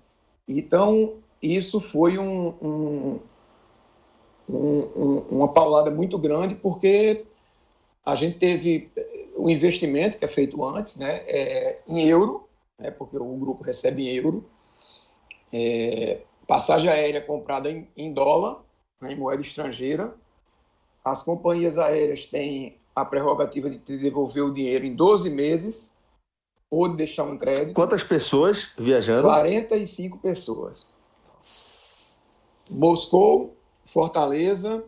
Então, isso foi um, um, um, uma paulada muito grande, porque a gente teve o investimento que é feito antes, né, é, em euro, né, porque o grupo recebe em euro, é, passagem aérea comprada em, em dólar, né, em moeda estrangeira. As companhias aéreas têm a prerrogativa de devolver o dinheiro em 12 meses ou de deixar um crédito. Quantas pessoas viajando? 45 pessoas. Moscou, Fortaleza,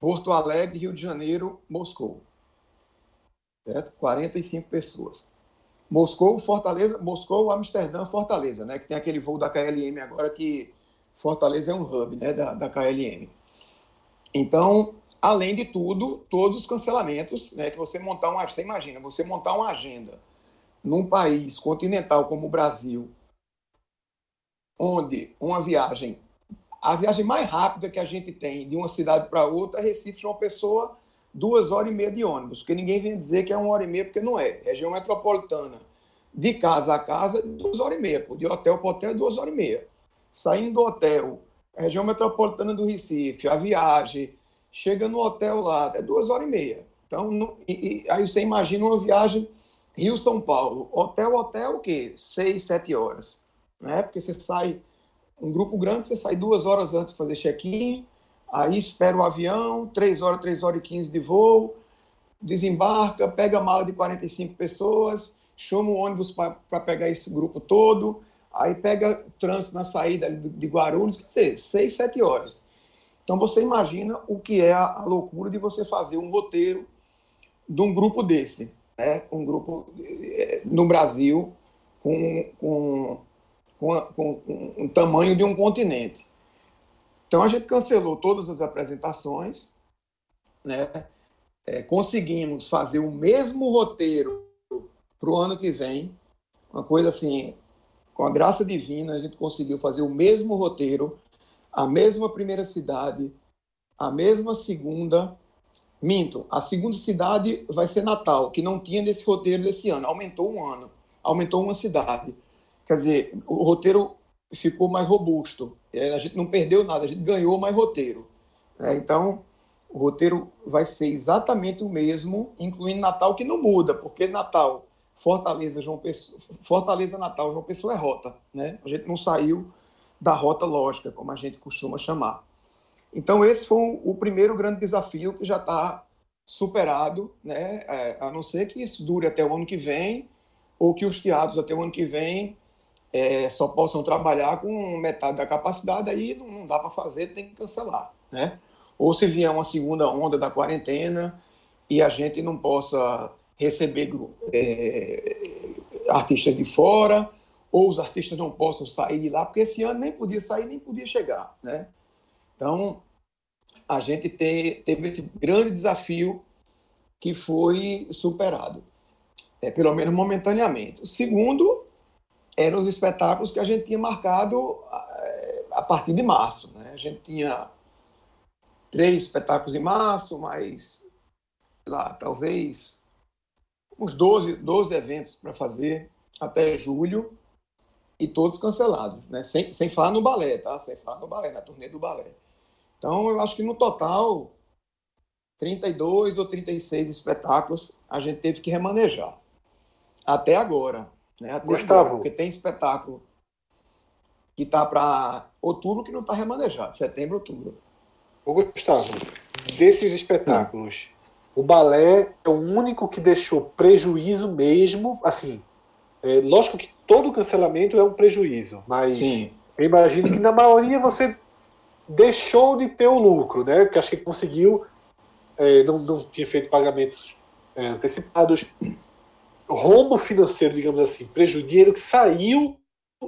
Porto Alegre, Rio de Janeiro, Moscou. Certo? 45 pessoas. Moscou, Fortaleza, Moscou, Amsterdã, Fortaleza, né? Que tem aquele voo da KLM agora que Fortaleza é um hub, né? Da, da KLM. Então, além de tudo, todos os cancelamentos, né? Que você montar uma, você imagina, você montar uma agenda num país continental como o Brasil, onde uma viagem, a viagem mais rápida que a gente tem de uma cidade para outra é Recife, uma pessoa duas horas e meia de ônibus, porque ninguém vem dizer que é uma hora e meia, porque não é. Região metropolitana, de casa a casa, duas horas e meia. De hotel para hotel, duas horas e meia. Saindo do hotel, região metropolitana do Recife, a viagem, chega no hotel lá, é duas horas e meia. Então, e, aí você imagina uma viagem Rio-São Paulo, hotel, hotel, o quê? Seis, sete horas. Né? Porque você sai, um grupo grande, você sai duas horas antes de fazer check-in, Aí espera o avião, 3 horas, 3 horas e 15 de voo, desembarca, pega a mala de 45 pessoas, chama o ônibus para pegar esse grupo todo, aí pega trânsito na saída de Guarulhos, quer dizer, 6, 7 horas. Então você imagina o que é a loucura de você fazer um roteiro de um grupo desse, né? um grupo eh, no Brasil com, com, com, com um tamanho de um continente. Então a gente cancelou todas as apresentações, né? É, conseguimos fazer o mesmo roteiro para o ano que vem, uma coisa assim, com a graça divina, a gente conseguiu fazer o mesmo roteiro, a mesma primeira cidade, a mesma segunda. Minto, a segunda cidade vai ser Natal, que não tinha nesse roteiro desse ano, aumentou um ano, aumentou uma cidade. Quer dizer, o roteiro ficou mais robusto. A gente não perdeu nada, a gente ganhou mais roteiro. Né? Então, o roteiro vai ser exatamente o mesmo, incluindo Natal, que não muda, porque Natal, Fortaleza, João Pessoa, Fortaleza, Natal, João Pessoa é rota. Né? A gente não saiu da rota lógica, como a gente costuma chamar. Então, esse foi o primeiro grande desafio que já está superado, né? É, a não ser que isso dure até o ano que vem, ou que os teatros até o ano que vem é, só possam trabalhar com metade da capacidade, aí não, dá para fazer, tem que cancelar, né? Ou se vier uma segunda onda da quarentena e a gente não possa receber é, artistas de fora, ou os artistas não possam sair de lá, porque esse ano nem podia sair, nem podia chegar, né? Então, a gente te, teve esse grande desafio que foi superado, é, pelo menos momentaneamente. O segundo eram os espetáculos que a gente tinha marcado eh, a partir de março. Né? A gente tinha três espetáculos em março, mais, lá, talvez uns 12, 12 eventos para fazer até julho e todos cancelados, né? sem, sem falar no balé, tá? Sem falar no balé, na turnê do balé. Então, eu acho que no total, 32 ou 36 espetáculos a gente teve que remanejar. Até agora. Né? Até Gustavo. Agora, porque tem espetáculo que está para outubro que não está remanejado, setembro, outubro. Ô, Gustavo, desses espetáculos, o balé é o único que deixou prejuízo mesmo, assim, é, lógico que todo cancelamento é um prejuízo, mas Sim. eu imagino que na maioria você deixou de ter o lucro, né? Porque acho que conseguiu, é, não, não tinha feito pagamentos é, antecipados, rombo financeiro, digamos assim, prejuízo que saiu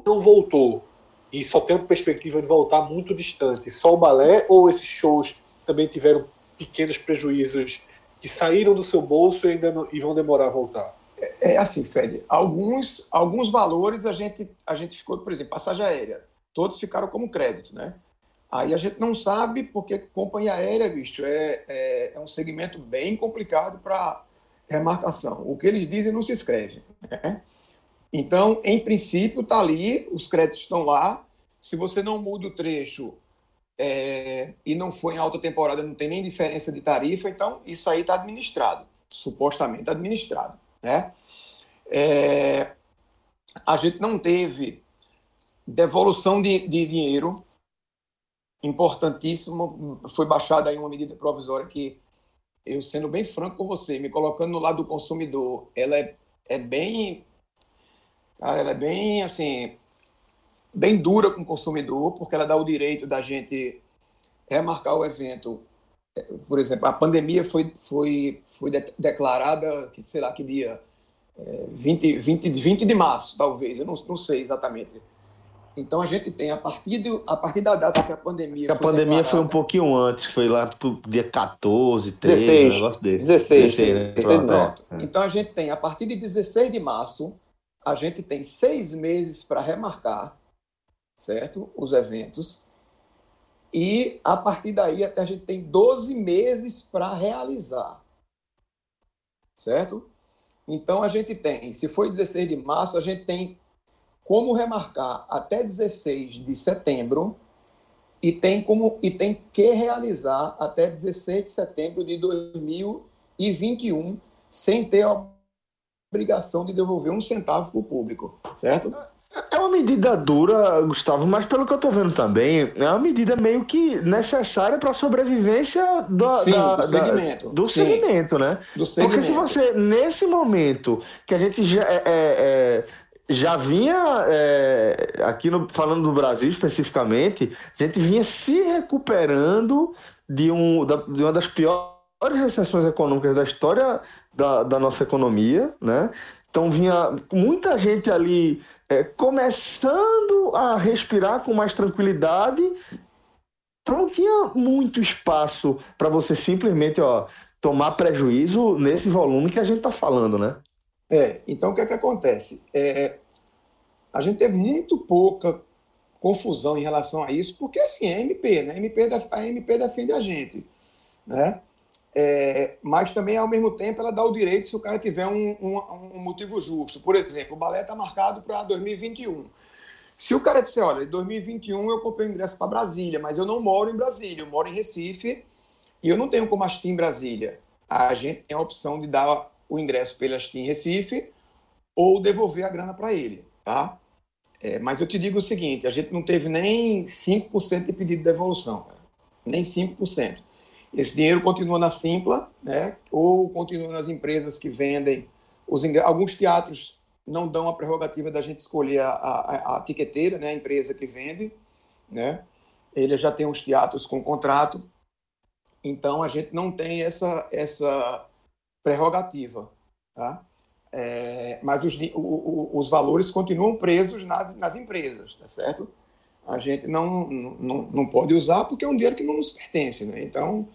não voltou e só tem uma perspectiva de voltar muito distante. Só o balé ou esses shows também tiveram pequenos prejuízos que saíram do seu bolso e ainda não, e vão demorar a voltar? É, é assim, Fred. Alguns, alguns valores a gente, a gente ficou, por exemplo, passagem aérea. Todos ficaram como crédito, né? Aí a gente não sabe porque companhia aérea, bicho, é, é, é um segmento bem complicado para remarcação. O que eles dizem não se escreve. Né? Então, em princípio, está ali, os créditos estão lá. Se você não muda o trecho é, e não for em alta temporada, não tem nem diferença de tarifa, então isso aí está administrado, supostamente administrado. Né? É, a gente não teve devolução de, de dinheiro, importantíssimo, foi baixada aí uma medida provisória que eu sendo bem franco com você, me colocando no lado do consumidor, ela é, é bem, cara, ela é bem assim, bem dura com o consumidor, porque ela dá o direito da gente remarcar o evento. Por exemplo, a pandemia foi, foi, foi declarada, sei lá que dia, é, 20, 20, 20 de março, talvez, eu não, não sei exatamente. Então a gente tem a partir, de, a partir da data que a pandemia. a pandemia foi um pouquinho antes, foi lá pro dia 14, 13, 16, um negócio desse. 16, 16 né? Pronto, Pronto. É. Então a gente tem, a partir de 16 de março, a gente tem seis meses para remarcar, certo? Os eventos. E a partir daí até a gente tem 12 meses para realizar. Certo? Então a gente tem, se foi 16 de março, a gente tem como remarcar até 16 de setembro e tem como e tem que realizar até 16 de setembro de 2021 sem ter a obrigação de devolver um centavo para o público, certo? É uma medida dura, Gustavo, mas pelo que eu estou vendo também, é uma medida meio que necessária para a sobrevivência do, Sim, da, do segmento. Da, do Sim. segmento, né? Do segmento. Porque se você, nesse momento que a gente já, é, é, é já vinha, é, aqui no, falando do Brasil especificamente, a gente vinha se recuperando de, um, da, de uma das piores recessões econômicas da história da, da nossa economia, né? Então vinha muita gente ali é, começando a respirar com mais tranquilidade. Então não tinha muito espaço para você simplesmente ó, tomar prejuízo nesse volume que a gente está falando, né? É, então o que é que acontece? É, a gente teve muito pouca confusão em relação a isso, porque assim, é MP, né? A MP, a MP defende a gente, né? É, mas também, ao mesmo tempo, ela dá o direito se o cara tiver um, um, um motivo justo. Por exemplo, o balé está marcado para 2021. Se o cara disser, olha, em 2021 eu comprei o ingresso para Brasília, mas eu não moro em Brasília, eu moro em Recife e eu não tenho como assistir em Brasília. A gente tem a opção de dar o ingresso assistir em Recife ou devolver a grana para ele, tá? É, mas eu te digo o seguinte, a gente não teve nem 5% de pedido de devolução, nem 5%. Esse dinheiro continua na Simpla, né? ou continua nas empresas que vendem os ingressos. Alguns teatros não dão a prerrogativa da gente escolher a, a, a tiqueteira, né? a empresa que vende. Né? Ele já tem uns teatros com contrato, então a gente não tem essa, essa prerrogativa. Tá? É, mas os, o, o, os valores continuam presos nas, nas empresas, tá certo? A gente não, não, não pode usar porque é um dinheiro que não nos pertence, né? Então,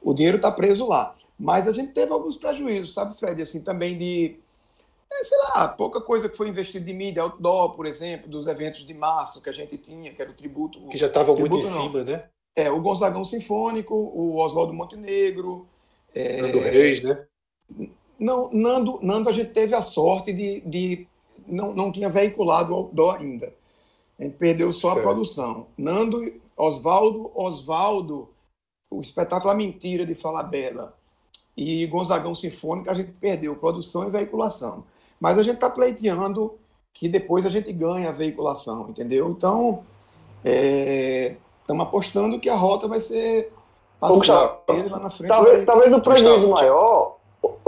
o dinheiro está preso lá. Mas a gente teve alguns prejuízos, sabe, Fred? Assim, também de, é, sei lá, pouca coisa que foi investido de mídia, outdoor, por exemplo, dos eventos de março que a gente tinha, que era o tributo. Que já estava muito em cima, né? É, o Gonzagão Sinfônico, o Oswaldo Montenegro. É, Nando Reis, né? Não, Nando, Nando a gente teve a sorte de. de não, não tinha veiculado o outdoor ainda. A gente perdeu só certo. a produção. Nando, Oswaldo, Oswaldo o espetáculo A Mentira de Falabella e Gonzagão Sinfônico, a gente perdeu produção e veiculação. Mas a gente está pleiteando que depois a gente ganha a veiculação, entendeu? Então, estamos é, apostando que a rota vai ser passada lá na frente. Talvez, vai... talvez o prejuízo maior.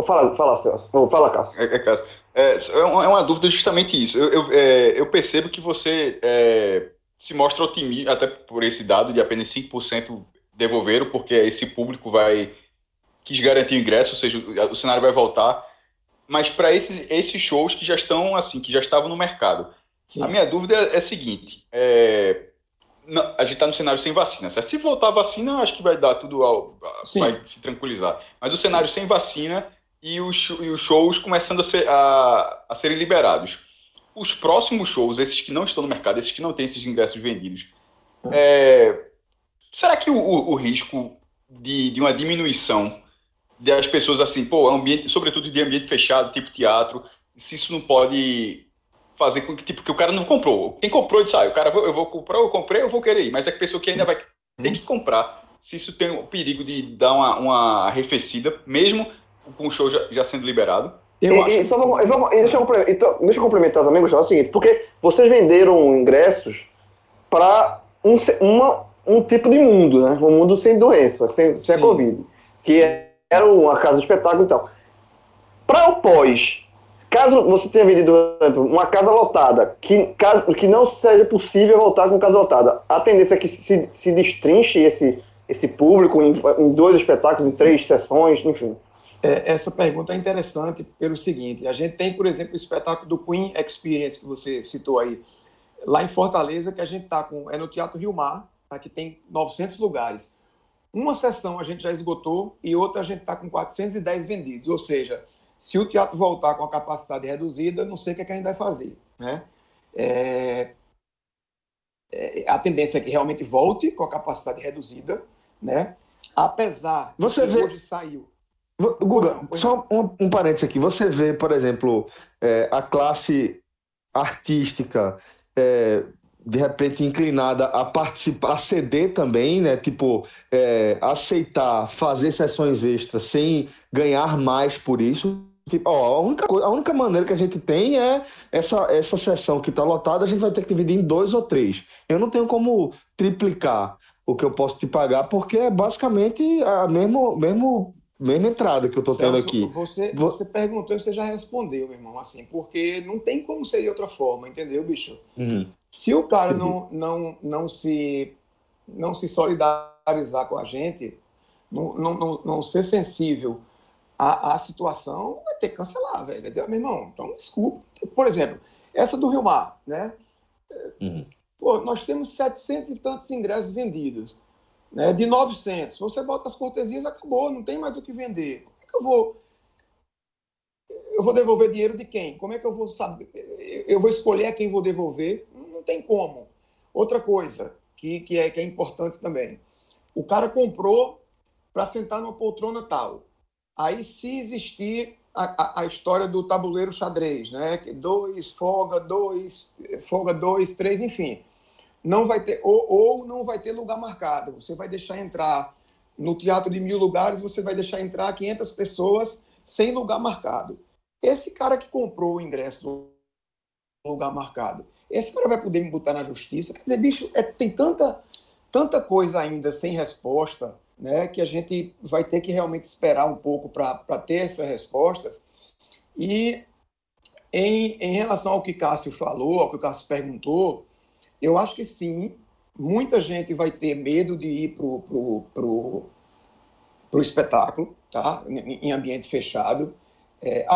Fala, fala, Celso. Fala, Cássio. É, é, Cássio. É, é, uma dúvida justamente isso. Eu, eu, é, eu percebo que você é, se mostra otimista, até por esse dado de apenas 5% devolveram, porque esse público vai quis garantir o ingresso, ou seja, o cenário vai voltar. Mas para esses, esses shows que já estão assim, que já estavam no mercado, Sim. a minha dúvida é, a seguinte: é, não, a gente está no cenário sem vacina, certo? Se voltar a vacina, acho que vai dar tudo ao, vai se tranquilizar. Mas o cenário Sim. sem vacina e os, e os shows começando a, ser, a, a serem liberados. Os próximos shows, esses que não estão no mercado, esses que não têm esses ingressos vendidos, hum. é, Será que o, o, o risco de, de, uma diminuição das pessoas assim, pô, ambiente, sobretudo de ambiente fechado, tipo teatro, se isso não pode fazer com que, tipo, que o cara não comprou. Quem comprou disse, ah, o cara, eu vou comprar, eu comprei, eu vou querer ir. Mas é a pessoa que ainda vai ter que comprar, se isso tem o perigo de dar uma, uma arrefecida, mesmo com o show já, já sendo liberado. Eu e, acho e, vamos, vamos, deixa, eu, então, deixa eu complementar também, Gustavo, é o seguinte, porque vocês venderam ingressos para um, uma, um tipo de mundo, né? Um mundo sem doença, sem, sem a Covid. Que Sim. era uma casa de espetáculo e tal. Para o pós, caso você tenha vendido uma casa lotada, que, que não seja possível voltar com casa lotada, a tendência é que se, se destrinche esse, esse público em, em dois espetáculos, em três sessões, enfim. É, essa pergunta é interessante pelo seguinte: a gente tem, por exemplo, o espetáculo do Queen Experience, que você citou aí, lá em Fortaleza, que a gente está com. É no Teatro Rio Mar, tá, que tem 900 lugares. Uma sessão a gente já esgotou e outra a gente está com 410 vendidos. Ou seja, se o teatro voltar com a capacidade reduzida, não sei o que, é que a gente vai fazer. Né? É... É... a tendência é que realmente volte com a capacidade reduzida, né? apesar Você de vê... hoje saiu. Guga, só um, um parênteses aqui. Você vê, por exemplo, é, a classe artística é, de repente inclinada a participar, a ceder também, né? Tipo, é, aceitar fazer sessões extras sem ganhar mais por isso. Tipo, ó, a, única, a única maneira que a gente tem é essa, essa sessão que está lotada, a gente vai ter que dividir em dois ou três. Eu não tenho como triplicar o que eu posso te pagar, porque é basicamente a mesmo, mesmo mesma entrada que eu estou tendo aqui. Você, você perguntou e você já respondeu, meu irmão, assim, porque não tem como ser de outra forma, entendeu, bicho? Uhum. Se o cara não, não, não, se, não se solidarizar com a gente, não, não, não, não ser sensível à, à situação, vai ter que cancelar, velho. Meu irmão, então desculpa. Por exemplo, essa do Rio Mar, né? Uhum. Pô, nós temos 700 e tantos ingressos vendidos, né? De 900. Você bota as cortesias, acabou, não tem mais o que vender. Como é que eu vou eu vou devolver dinheiro de quem? Como é que eu vou saber? Eu vou escolher a quem vou devolver? não tem como. Outra coisa que, que, é, que é importante também: o cara comprou para sentar numa poltrona tal. Aí, se existir a, a, a, história do tabuleiro xadrez, né? Dois, folga, dois, folga, dois, três, enfim. Não vai ter, ou, ou não vai ter lugar marcado. Você vai deixar entrar no teatro de mil lugares, você vai deixar entrar 500 pessoas sem lugar marcado. Esse cara que comprou o ingresso no lugar marcado, esse cara vai poder me botar na justiça. Quer dizer, bicho, é, tem tanta, tanta coisa ainda sem resposta, né, que a gente vai ter que realmente esperar um pouco para ter essas respostas. E em, em relação ao que Cássio falou, ao que o Cássio perguntou, eu acho que sim, muita gente vai ter medo de ir para o pro, pro, pro espetáculo, tá? em ambiente fechado. É,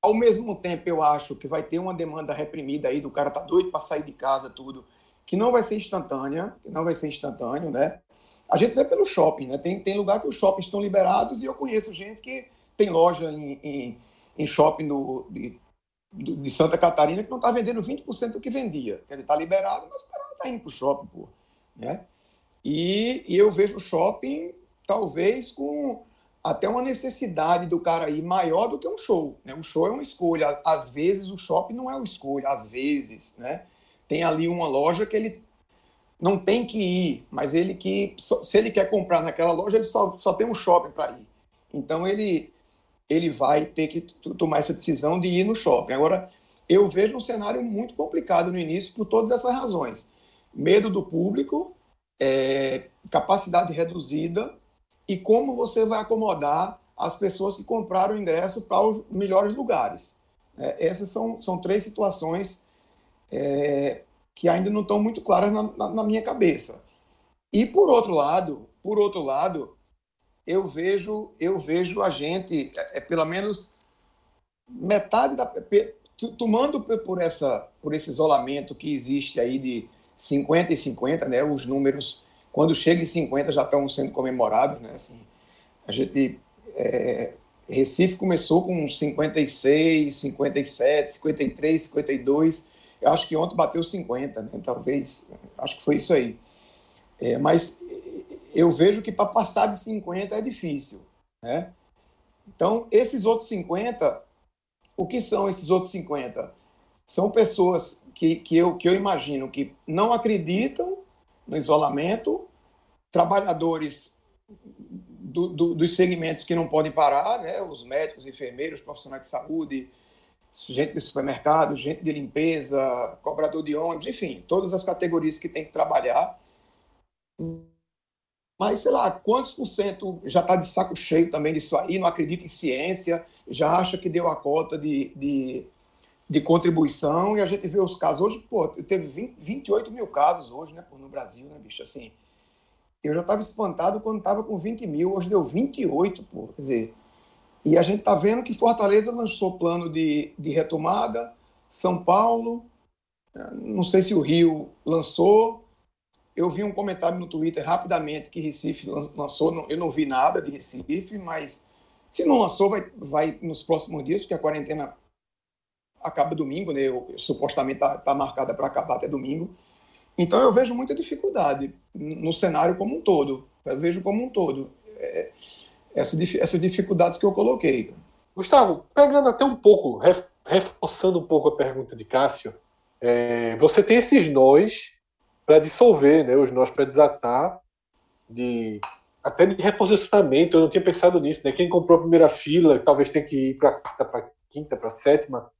ao mesmo tempo, eu acho que vai ter uma demanda reprimida aí do cara tá doido para sair de casa, tudo, que não vai ser instantânea, que não vai ser instantâneo, né? A gente vê pelo shopping, né? Tem, tem lugar que os shoppings estão liberados e eu conheço gente que tem loja em, em, em shopping do, de, de, Santa Catarina que não está vendendo 20% do que vendia. Quer dizer, está liberado, mas o cara não está indo para o shopping, pô. Né? E, e eu vejo o shopping, talvez, com até uma necessidade do cara ir maior do que um show. Né? Um show é uma escolha. Às vezes o shopping não é uma escolha, às vezes, né? Tem ali uma loja que ele não tem que ir, mas ele que se ele quer comprar naquela loja, ele só, só tem um shopping para ir. Então ele ele vai ter que tomar essa decisão de ir no shopping. Agora, eu vejo um cenário muito complicado no início por todas essas razões. Medo do público, é, capacidade reduzida e como você vai acomodar as pessoas que compraram o ingresso para os melhores lugares. É, essas são, são três situações é, que ainda não estão muito claras na, na, na, minha cabeça. E por outro lado, por outro lado, eu vejo eu vejo a gente, é, é pelo menos metade da tomando por essa por esse isolamento que existe aí de 50 e 50, né, os números quando chega em 50 já estão sendo comemorados, né? Assim, a gente é, Recife começou com 56, 57, 53, 52. Eu acho que ontem bateu 50, né? Talvez, acho que foi isso aí. É, mas eu vejo que para passar de 50 é difícil, né? Então, esses outros 50, o que são esses outros 50? São pessoas que, que, eu, que eu imagino que não acreditam no isolamento, trabalhadores do, do, dos segmentos que não podem parar, né? os médicos, enfermeiros, profissionais de saúde, gente de supermercado, gente de limpeza, cobrador de ônibus, enfim, todas as categorias que tem que trabalhar. Mas, sei lá, quantos por cento já está de saco cheio também disso aí, não acredita em ciência, já acha que deu a cota de, de de contribuição e a gente vê os casos. Hoje, pô, teve 20, 28 mil casos hoje, né, no Brasil, né, bicho? Assim, eu já estava espantado quando estava com 20 mil, hoje deu 28, pô. Quer dizer, E a gente está vendo que Fortaleza lançou plano de, de retomada, São Paulo, não sei se o Rio lançou. Eu vi um comentário no Twitter rapidamente que Recife lançou, eu não vi nada de Recife, mas se não lançou, vai, vai nos próximos dias, porque a quarentena acaba domingo, né? Eu, supostamente está tá marcada para acabar até domingo. Então eu vejo muita dificuldade no cenário como um todo. Eu vejo como um todo é, essa, essas dificuldades que eu coloquei. Gustavo, pegando até um pouco, reforçando um pouco a pergunta de Cássio, é, você tem esses nós para dissolver, né? Os nós para desatar de até de reposicionamento. Eu não tinha pensado nisso, né? Quem comprou a primeira fila talvez tenha que ir para a quarta, para quinta, para sétima.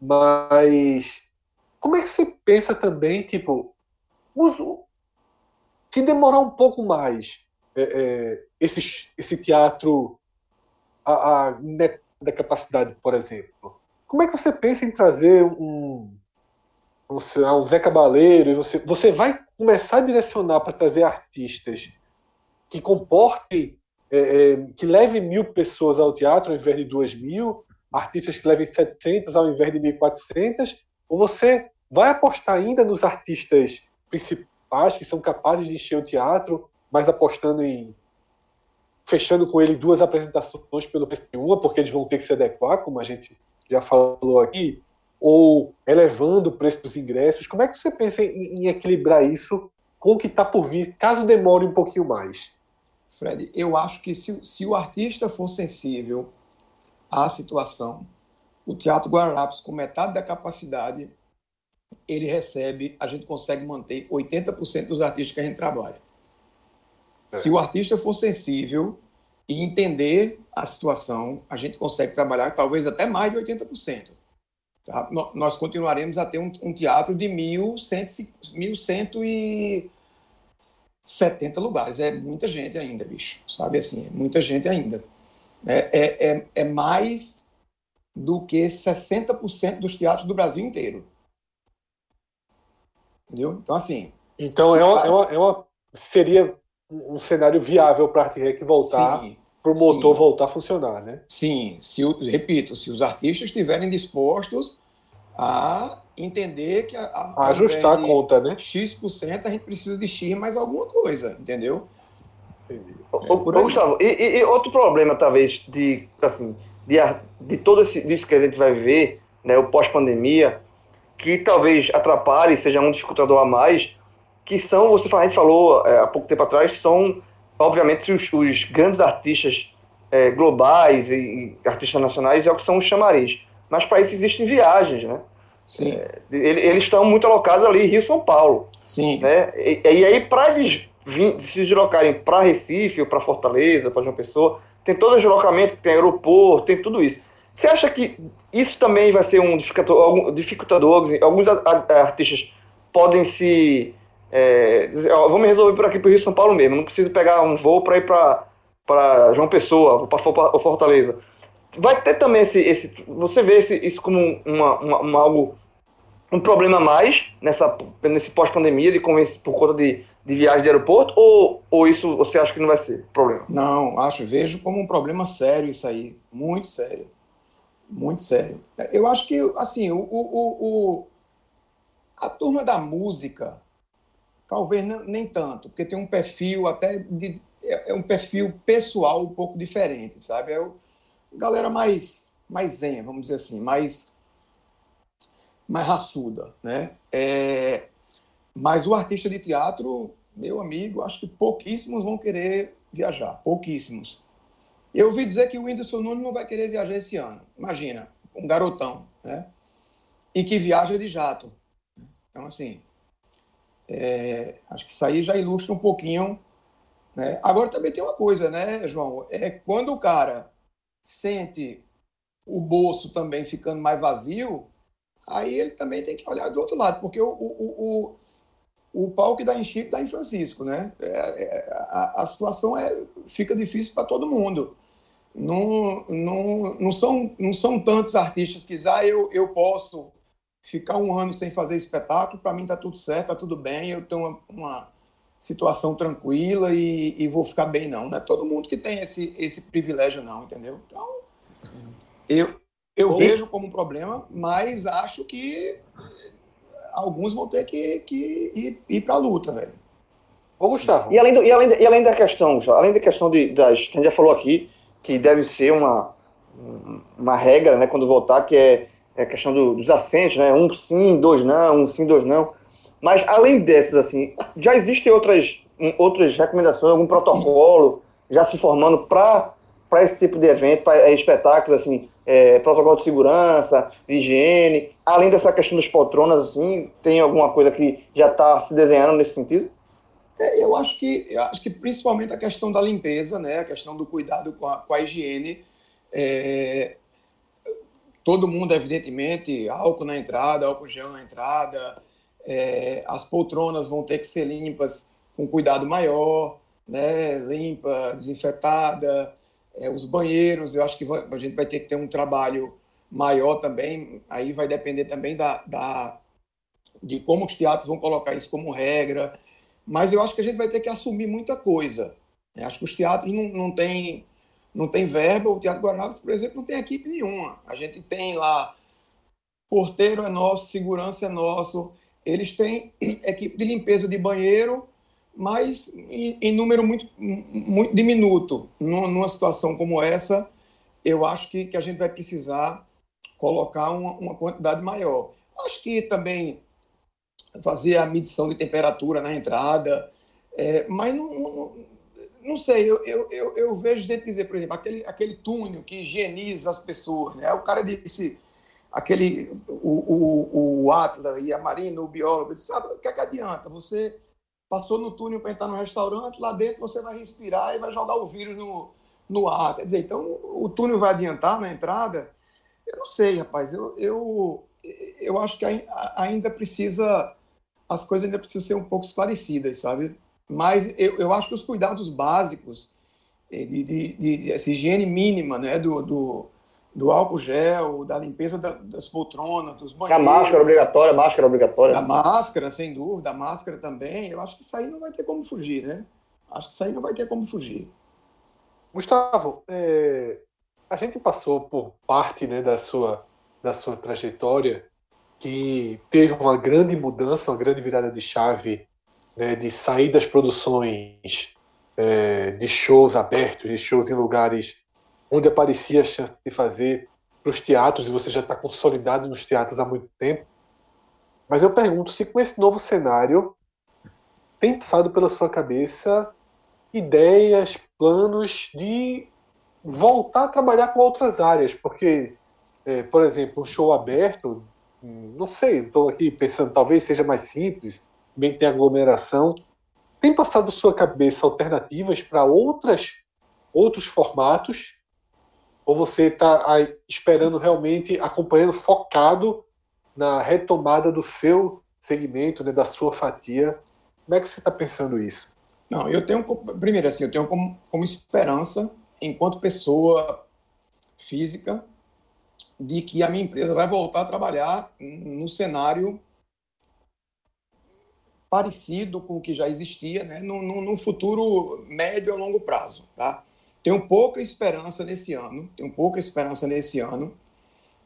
Mas como é que você pensa também, tipo, uso, se demorar um pouco mais, é, é, esse, esse teatro a, a, da capacidade, por exemplo, como é que você pensa em trazer um, você, um Zé Cabaleiro, você, você vai começar a direcionar para trazer artistas que comportem, é, é, que levem mil pessoas ao teatro ao invés de duas mil, artistas que levem 700 ao invés de 1.400, ou você vai apostar ainda nos artistas principais que são capazes de encher o teatro, mas apostando em fechando com ele duas apresentações pelo preço de uma, porque eles vão ter que se adequar, como a gente já falou aqui, ou elevando o preço dos ingressos. Como é que você pensa em, em equilibrar isso com o que está por vir, caso demore um pouquinho mais? Fred, eu acho que se, se o artista for sensível à situação, o Teatro Guararapes, com metade da capacidade, ele recebe, a gente consegue manter 80% dos artistas que a gente trabalha. Se o artista for sensível e entender a situação, a gente consegue trabalhar talvez até mais de 80%. Tá? Nós continuaremos a ter um, um teatro de 1.170 lugares. É muita gente ainda, bicho. Sabe assim, é muita gente ainda. É, é, é, é mais do que 60% dos teatros do Brasil inteiro. Entendeu? Então, assim. Então, é é uma, é uma, seria um cenário viável para a Arte voltar. Para o motor Sim. voltar a funcionar, né? Sim, se, repito, se os artistas estiverem dispostos a entender que a, a ajustar a conta, né? X% a gente precisa de X mais alguma coisa, entendeu? Entendi. É, Gustavo, e, e, outro problema, talvez, de, assim, de, de todo esse, isso que a gente vai ver, né, o pós-pandemia, que talvez atrapalhe, seja um dificultador a mais, que são, você a gente falou é, há pouco tempo atrás, são obviamente, os, os grandes artistas é, globais e, e, artistas nacionais é o que são os chamariz. Mas para isso existem viagens, né? Sim. É, eles estão muito alocados ali Rio São Paulo. Sim. Né? E, e aí, para eles vir, se deslocarem para Recife ou para Fortaleza, para João Pessoa, tem todo o deslocamento, tem aeroporto, tem tudo isso. Você acha que isso também vai ser um dificultador? Algum, dificultador alguns artistas podem se é, ó, vamos resolver por aqui pro Rio São Paulo mesmo. Não preciso pegar um voo para ir para João Pessoa, para Fortaleza. Vai ter também esse. esse você vê esse, isso como uma, uma, uma, algo. Um problema a mais nessa, nesse pós-pandemia de convence por conta de, de viagem de aeroporto? Ou, ou isso você acha que não vai ser problema? Não, acho, vejo como um problema sério isso aí. Muito sério. Muito sério. Eu acho que, assim, o, o, o a turma da música Talvez nem tanto, porque tem um perfil até de, é, é um perfil pessoal um pouco diferente, sabe? É o, galera mais mais zen, vamos dizer assim, mais mais raçuda, né? É, mas o artista de teatro, meu amigo, acho que pouquíssimos vão querer viajar, pouquíssimos. Eu ouvi dizer que o Whindersson Nunes não vai querer viajar esse ano. Imagina, um garotão, né? E que viaja de jato. Então, assim, é, acho que isso aí já ilustra um pouquinho. Né? Agora também tem uma coisa, né, João? É quando o cara sente o bolso também ficando mais vazio, aí ele também tem que olhar do outro lado, porque o, o, o, o pau que dá em Chico dá em Francisco, né? É, é, a, a, situação é, fica difícil para todo mundo. Não, não, não, são, não são tantos artistas que ah, eu, eu posso ficar um ano sem fazer espetáculo, para mim está tudo certo, está tudo bem, eu tenho uma, uma situação tranquila e, e, vou ficar bem, não. Não é todo mundo que tem esse, esse privilégio, não, entendeu? Então, Eu, eu vejo como um problema, mas acho que alguns vão ter que, que ir, ir para a luta, velho. Ô, Gustavo. E além, do, e, além, e além da questão, além da questão de, das, que a gente já falou aqui, que deve ser uma, uma regra, né, quando voltar, que é a questão do, dos assentos, né, um sim, dois não, um sim, dois não. Mas além dessas, assim, já existem outras, outras recomendações, algum protocolo já se formando para esse tipo de evento, para é, espetáculo, assim, é, protocolo de segurança, de higiene, além dessa questão das poltronas, assim, tem alguma coisa que já está se desenhando nesse sentido? É, eu acho que eu acho que principalmente a questão da limpeza, né, a questão do cuidado com a, com a higiene, é, todo mundo evidentemente álcool na entrada, álcool gel na entrada, é, as poltronas vão ter que ser limpas com cuidado maior, né, limpa, desinfetada, é, os banheiros, eu acho que a gente vai ter que ter um trabalho maior também, aí vai depender também da, da de como os teatros vão colocar isso como regra, mas eu acho que a gente vai ter que assumir muita coisa. Eu acho que os teatros não, não têm não tem verba, o Teatro Guarabes, por exemplo, não tem equipe nenhuma. A gente tem lá, porteiro é nosso, segurança é nosso, eles têm equipe de limpeza de banheiro, mas em, em número muito, muito diminuto. Numa situação como essa, eu acho que, que a gente vai precisar colocar uma, uma quantidade maior. Acho que também fazer a medição de temperatura na entrada, é, mas não, não, não sei, eu, eu, eu, eu, vejo gente dizer, por exemplo, aquele, aquele túnel que higieniza as pessoas, né? O cara disse, aquele, o, o, o Atlas e a Marina, o biólogo, disse, sabe, o que é que adianta? Você passou no túnel para entrar no restaurante, lá dentro você vai respirar e vai jogar o vírus no, no ar. Quer dizer, então o túnel vai adiantar na entrada? Eu não sei, rapaz, eu, eu, eu acho que ainda precisa as coisas ainda precisam ser um pouco esclarecidas, sabe? Mas eu, eu acho que os cuidados básicos eh, de, de, de essa higiene mínima, né, do, do, do álcool gel, da limpeza da, das poltronas, dos banheiros. A máscara obrigatória, máscara obrigatória. Da máscara, sem dúvida, a máscara também. Eu acho que isso aí não vai ter como fugir, né? Acho que isso aí não vai ter como fugir. Gustavo, é, a gente passou por parte né, da, sua, da sua trajetória que teve uma grande mudança, uma grande virada de chave, né, de sair das produções é, de shows abertos, de shows em lugares onde aparecia a chance de fazer para os teatros, e você já está consolidado nos teatros há muito tempo. Mas eu pergunto se com esse novo cenário tem passado pela sua cabeça ideias, planos de voltar a trabalhar com outras áreas, porque, é, por exemplo, um show aberto não sei, estou aqui pensando, talvez seja mais simples, bem tem aglomeração. Tem passado sua cabeça alternativas para outras outros formatos? Ou você está esperando realmente, acompanhando, focado na retomada do seu segmento, né, da sua fatia? Como é que você está pensando isso? Não, eu tenho, primeiro assim, eu tenho como, como esperança, enquanto pessoa física, de que a minha empresa vai voltar a trabalhar no cenário parecido com o que já existia, né, no futuro médio a longo prazo. Tá? Tenho pouca esperança nesse ano, tenho pouca esperança nesse ano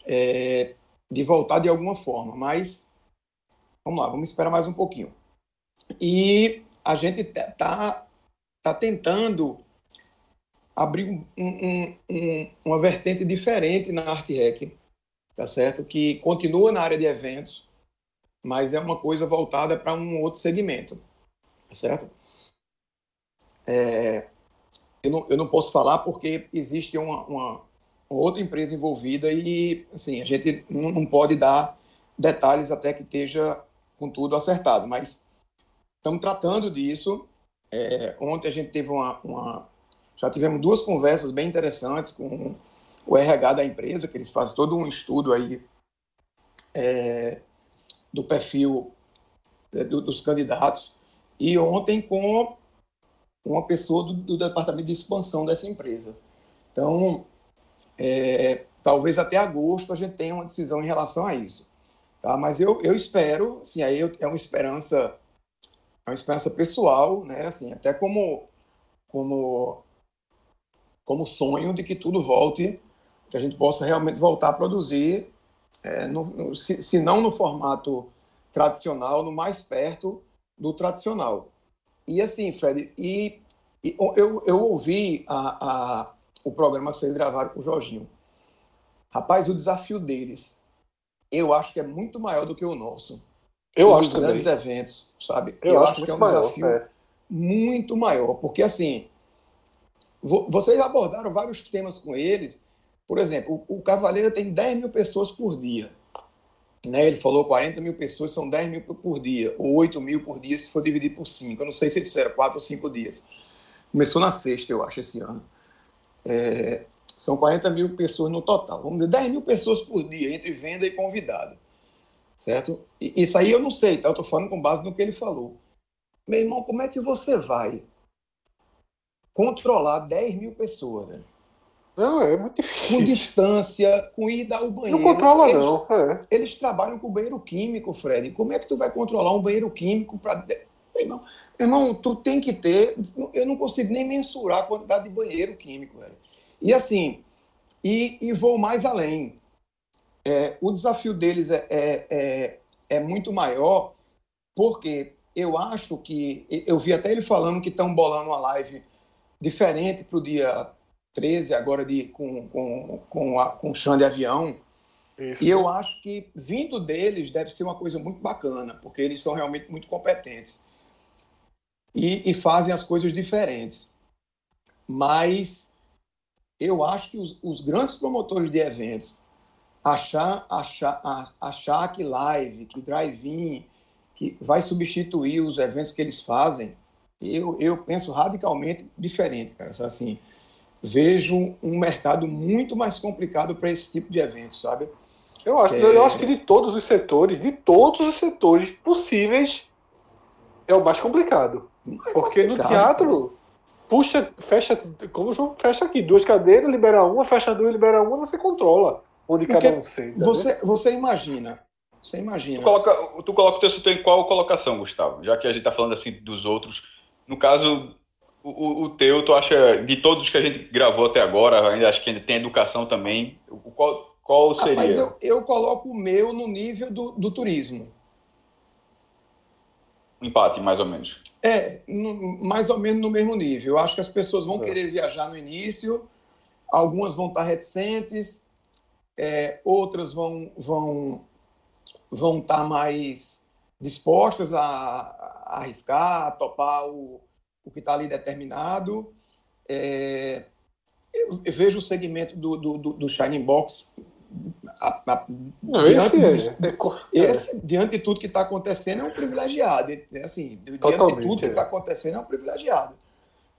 é, de voltar de alguma forma, mas vamos lá, vamos esperar mais um pouquinho. E a gente está tá tentando abrir um, um, um, uma vertente diferente na Arte Rec, tá certo? Que continua na área de eventos, mas é uma coisa voltada para um outro segmento, certo? É, eu, não, eu não posso falar porque existe uma, uma, outra empresa envolvida e assim a gente não, não pode dar detalhes até que esteja com tudo acertado, mas estamos tratando disso. É, ontem a gente teve uma, uma já tivemos duas conversas bem interessantes com o RH da empresa, que eles fazem todo um estudo aí é, do perfil é, do, dos candidatos. E ontem com uma pessoa do, do, departamento de expansão dessa empresa. Então, é, talvez até agosto a gente tenha uma decisão em relação a isso. Tá? Mas eu, eu espero, assim, aí é uma esperança, é uma esperança pessoal, né? Assim, até como como como sonho de que tudo volte que a gente possa realmente voltar a produzir, é, no, no, se, se não no formato tradicional, no mais perto do tradicional. E assim, Fred, e, e eu, eu ouvi a, a, o programa que vocês gravaram com o Jorginho. Rapaz, o desafio deles, eu acho que é muito maior do que o nosso. Eu acho também. grandes eventos, sabe? Eu, eu acho, acho que é um maior, desafio é. muito maior, porque assim, vocês abordaram vários temas com ele. Por exemplo, o Cavaleiro tem 10 mil pessoas por dia. Né? Ele falou 40 mil pessoas, são 10 mil por dia, ou 8 mil por dia se for dividir por 5. Eu não sei se isso era 4 ou 5 dias. Começou na sexta, eu acho, esse ano. É, são 40 mil pessoas no total. Vamos dizer, 10 mil pessoas por dia, entre venda e convidado. Certo? E, isso aí eu não sei, tá? Eu estou falando com base no que ele falou. Meu irmão, como é que você vai controlar 10 mil pessoas, velho? Não, é muito difícil. Com distância, com ir ao banheiro. Não controla, eles, não. É. Eles trabalham com banheiro químico, Fred. Como é que tu vai controlar um banheiro químico para. Irmão, irmão, tu tem que ter. Eu não consigo nem mensurar a quantidade de banheiro químico, velho. E assim, e, e vou mais além. É, o desafio deles é, é, é, é muito maior, porque eu acho que. Eu vi até ele falando que estão bolando uma live diferente para o dia 13, agora de, com, com, com, a, com chão de avião. Isso. E eu acho que vindo deles deve ser uma coisa muito bacana, porque eles são realmente muito competentes e, e fazem as coisas diferentes. Mas eu acho que os, os grandes promotores de eventos achar, achar, achar que live, que drive-in, que vai substituir os eventos que eles fazem, eu, eu penso radicalmente diferente, cara. Assim, vejo um mercado muito mais complicado para esse tipo de evento, sabe? Eu acho, é... eu acho que de todos os setores, de todos os setores possíveis, é o mais complicado. É Porque complicado, no teatro, puxa, fecha, como o João fecha aqui, duas cadeiras, libera uma, fecha duas, libera uma, você controla onde Porque cada um senta. Né? Você, né? você imagina, você imagina. Tu coloca, tu coloca o teu setor em qual colocação, Gustavo? Já que a gente está falando assim dos outros. No caso, o, o teu, tu acha, de todos que a gente gravou até agora, ainda acho que ainda tem educação também, qual, qual seria? Mas eu, eu coloco o meu no nível do, do turismo. Empate, mais ou menos. É, no, mais ou menos no mesmo nível. Eu acho que as pessoas vão é. querer viajar no início, algumas vão estar reticentes, é, outras vão, vão, vão estar mais dispostas a, a arriscar, a topar o, o que está ali determinado. É, eu, eu, vejo o segmento do, do, do, do Shining Box. A, a, Não, esse, disso, é, é, esse, diante de tudo que está acontecendo, é um privilegiado. Assim, diante Totalmente, de tudo que está é. acontecendo, é um privilegiado.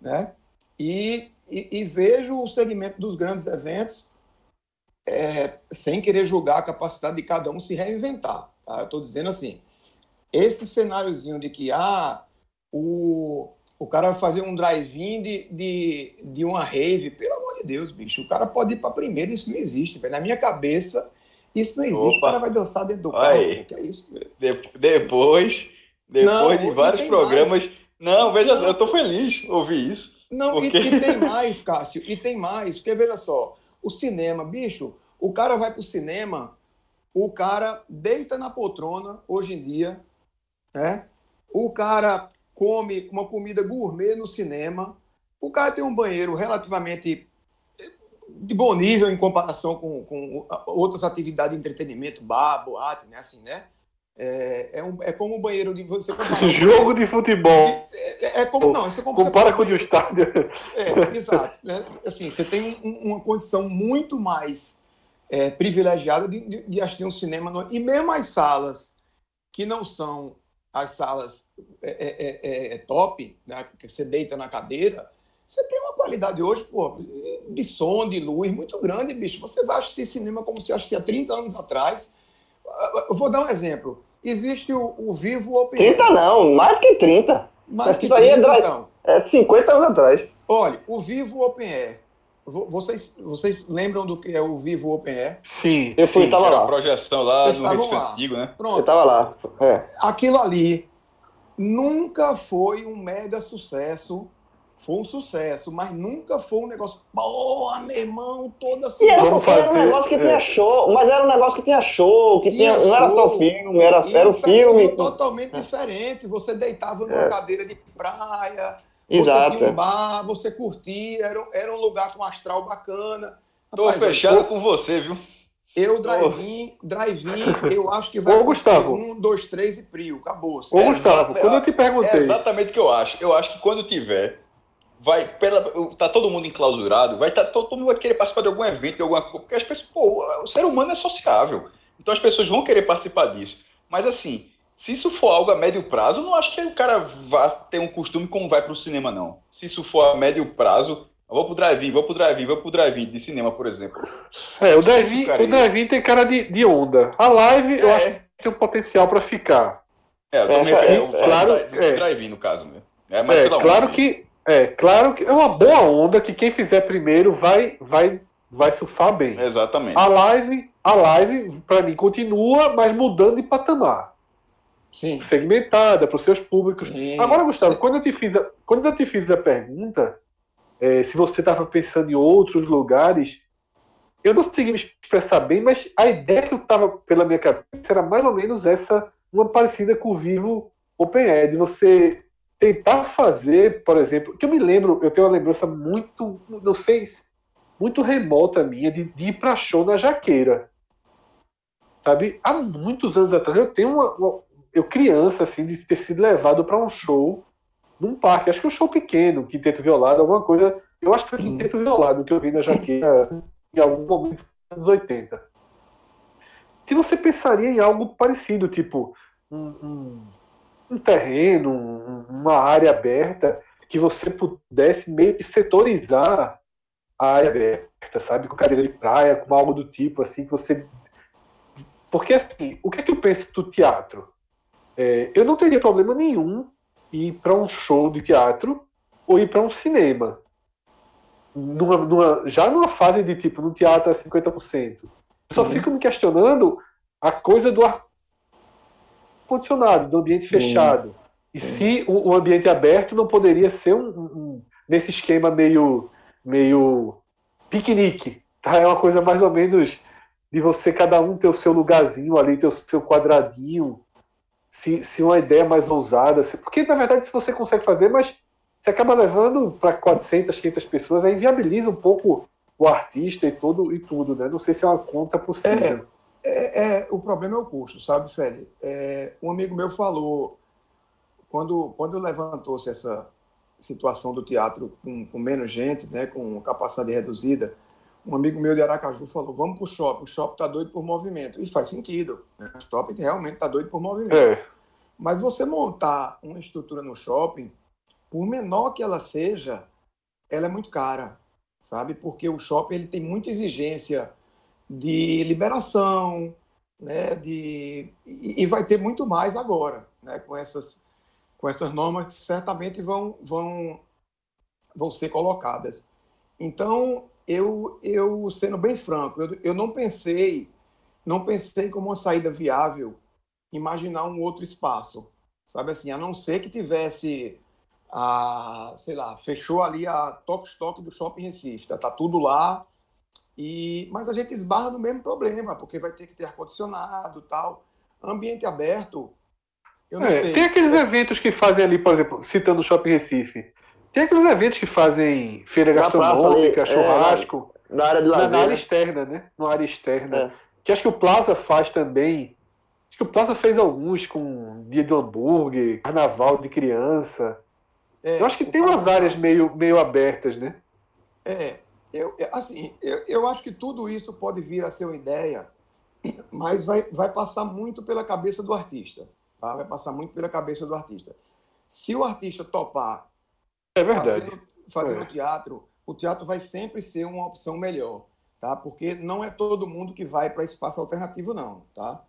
Né? E, e, e vejo o segmento dos grandes eventos é, sem querer julgar a capacidade de cada um se reinventar. Tá? Eu estou dizendo assim, esse cenáriozinho de que ah, o, o cara vai fazer um drive-in de, de, de uma rave, pelo amor de Deus, bicho. O cara pode ir para primeiro, isso não existe. Na minha cabeça, isso não existe. Opa. O cara vai dançar dentro do carro. Aí. Que é isso, de, depois, depois não, de vários programas. Mais. Não, veja só, eu estou feliz ouvir isso. Não, porque... e, e, tem mais, Cássio, e tem mais, porque veja só, o cinema, bicho, o cara vai para o cinema, o cara deita na poltrona hoje em dia, né? O cara come uma comida gourmet no cinema. O cara tem um banheiro relativamente de bom nível em comparação com, com outras atividades de entretenimento, bar, boate, né? Assim, né? É, é, um, é como um banheiro de você jogo de futebol é, é, é como não você compara com o de um estádio é, exato né? assim você tem um, uma condição muito mais é, privilegiada de, de, de assistir um cinema no, e mesmo as salas que não são as salas é, é, é, é, top, né, que você deita na cadeira, você tem uma qualidade hoje, pô, de som, de luz muito grande, bicho. Você vai assistir cinema como se assistia 30 anos atrás. Eu vou dar um exemplo. Existe o, o Vivo Open 30 não, mais que 30. Mais que 30, é, então. é 50 anos atrás. Olha, o Vivo Open Air vocês, vocês lembram do que é o Vivo Open Air? Sim, eu fui, estava lá. Projeção lá no Recife Antigo, né? Pronto. Eu estava lá. É. Aquilo ali nunca foi um mega sucesso foi um sucesso, mas nunca foi um negócio, porra, meu irmão, toda semana. E era, fazer, era um negócio que é. tinha show, mas era um negócio que tinha show, que tinha, tinha não era só filme, era, era o filme. totalmente é. diferente. Você deitava numa é. cadeira de praia, Exato. você tinha um bar, você curtia, era, era um lugar com astral bacana. Tô Rapaz, fechado eu, com você, viu? Eu, drive-in, drive-in, eu acho que vai Ô, Gustavo. um, dois, três e prio. Acabou. Ô, Gustavo, quando eu te perguntei. É exatamente o que eu acho. Eu acho que quando tiver vai pela tá todo mundo enclausurado, vai tá todo mundo vai querer participar de algum evento, de alguma coisa, porque as pessoas, pô, o ser humano é sociável. Então as pessoas vão querer participar disso. Mas assim, se isso for algo a médio prazo, eu não acho que o cara vá ter um costume como vai para o cinema não. Se isso for a médio prazo, eu vou pro drive-in, vou pro drive-in, vou pro drive-in de cinema, por exemplo. É, o drive-in, o drive tem cara de, de onda. A live, é. eu acho que tem um potencial para ficar. É, eu também é, é, é, claro, é, drive-in no caso mesmo. É, mas é claro onda, que é, claro que é uma boa onda que quem fizer primeiro vai vai vai surfar bem. Exatamente. A live, a live para mim continua, mas mudando de patamar. Sim. Segmentada para os seus públicos. Sim. Agora, Gustavo, Sim. quando eu te fiz a, quando eu te fiz a pergunta, é, se você estava pensando em outros lugares, eu não consegui me expressar bem, mas a ideia que eu estava pela minha cabeça era mais ou menos essa, uma parecida com o Vivo Open Air, de você tentar fazer, por exemplo, que eu me lembro, eu tenho uma lembrança muito, não sei, muito remota minha de, de ir para show na Jaqueira. Sabe? Há muitos anos atrás eu tenho uma, uma eu criança assim de ter sido levado para um show num parque, acho que um show pequeno, quinteto violado, alguma coisa. Eu acho que foi quinteto violado que eu vi na Jaqueira em algum momento dos anos 80. Se você pensaria em algo parecido, tipo um, um um terreno, uma área aberta, que você pudesse meio que setorizar a área aberta, sabe? Com cadeira de praia, com algo do tipo, assim, que você. Porque, assim, o que é que eu penso do teatro? É, eu não teria problema nenhum ir para um show de teatro ou ir para um cinema. Numa, numa, já numa fase de tipo, no teatro é 50%. Eu só uhum. fico me questionando a coisa do ar condicionado, do ambiente fechado. E se o, o, ambiente aberto não poderia ser um, um, nesse esquema meio, meio piquenique. Tá? É uma coisa mais ou menos de você, cada um ter o seu lugarzinho ali, ter o seu quadradinho. Se, se uma ideia mais ousada. Se, porque, na verdade, se você consegue fazer, mas você acaba levando para 400, 500 pessoas, aí inviabiliza um pouco o artista e tudo, e tudo né? Não sei se é uma conta possível. É. É, é, o problema é o custo, sabe, Fred? É, um amigo meu falou, quando, quando levantou-se essa situação do teatro com, com, menos gente, né, com capacidade reduzida, um amigo meu de Aracaju falou: vamos para o shopping, o shopping está doido por movimento. E faz sentido, né? o shopping realmente está doido por movimento. É. Mas você montar uma estrutura no shopping, por menor que ela seja, ela é muito cara, sabe? Porque o shopping ele tem muita exigência de liberação, né, de, e, vai ter muito mais agora, né, com, essas, com essas normas que certamente vão, vão, vão ser colocadas. Então, eu, eu sendo bem franco, eu, eu não pensei, não pensei como uma saída viável imaginar um outro espaço, sabe assim, a não ser que tivesse a, sei lá, fechou ali a Toque Stock do Shopping Recife, tá, tá tudo lá, e, mas a gente esbarra no mesmo problema, porque vai ter que ter ar-condicionado tal. Ambiente aberto, eu não é, sei. Tem aqueles eventos que fazem ali, por exemplo, citando o Shopping Recife, tem aqueles eventos que fazem feira gastronômica, ali, churrasco. É, na, área de lazer, na, área externa, né? Na área externa. É. Que acho que o Plaza faz também. Acho que o Plaza fez alguns com dia do hambúrguer, carnaval de criança. É, eu acho que tem umas áreas meio, meio abertas, né? É, eu, assim, eu, eu acho que tudo isso pode vir a ser uma ideia, mas vai, vai passar muito pela cabeça do artista. Tá? Vai passar muito pela cabeça do artista. Se o artista topar é verdade. fazendo, fazendo é. teatro, o teatro vai sempre ser uma opção melhor. Tá? Porque não é todo mundo que vai para espaço alternativo, não. Tá?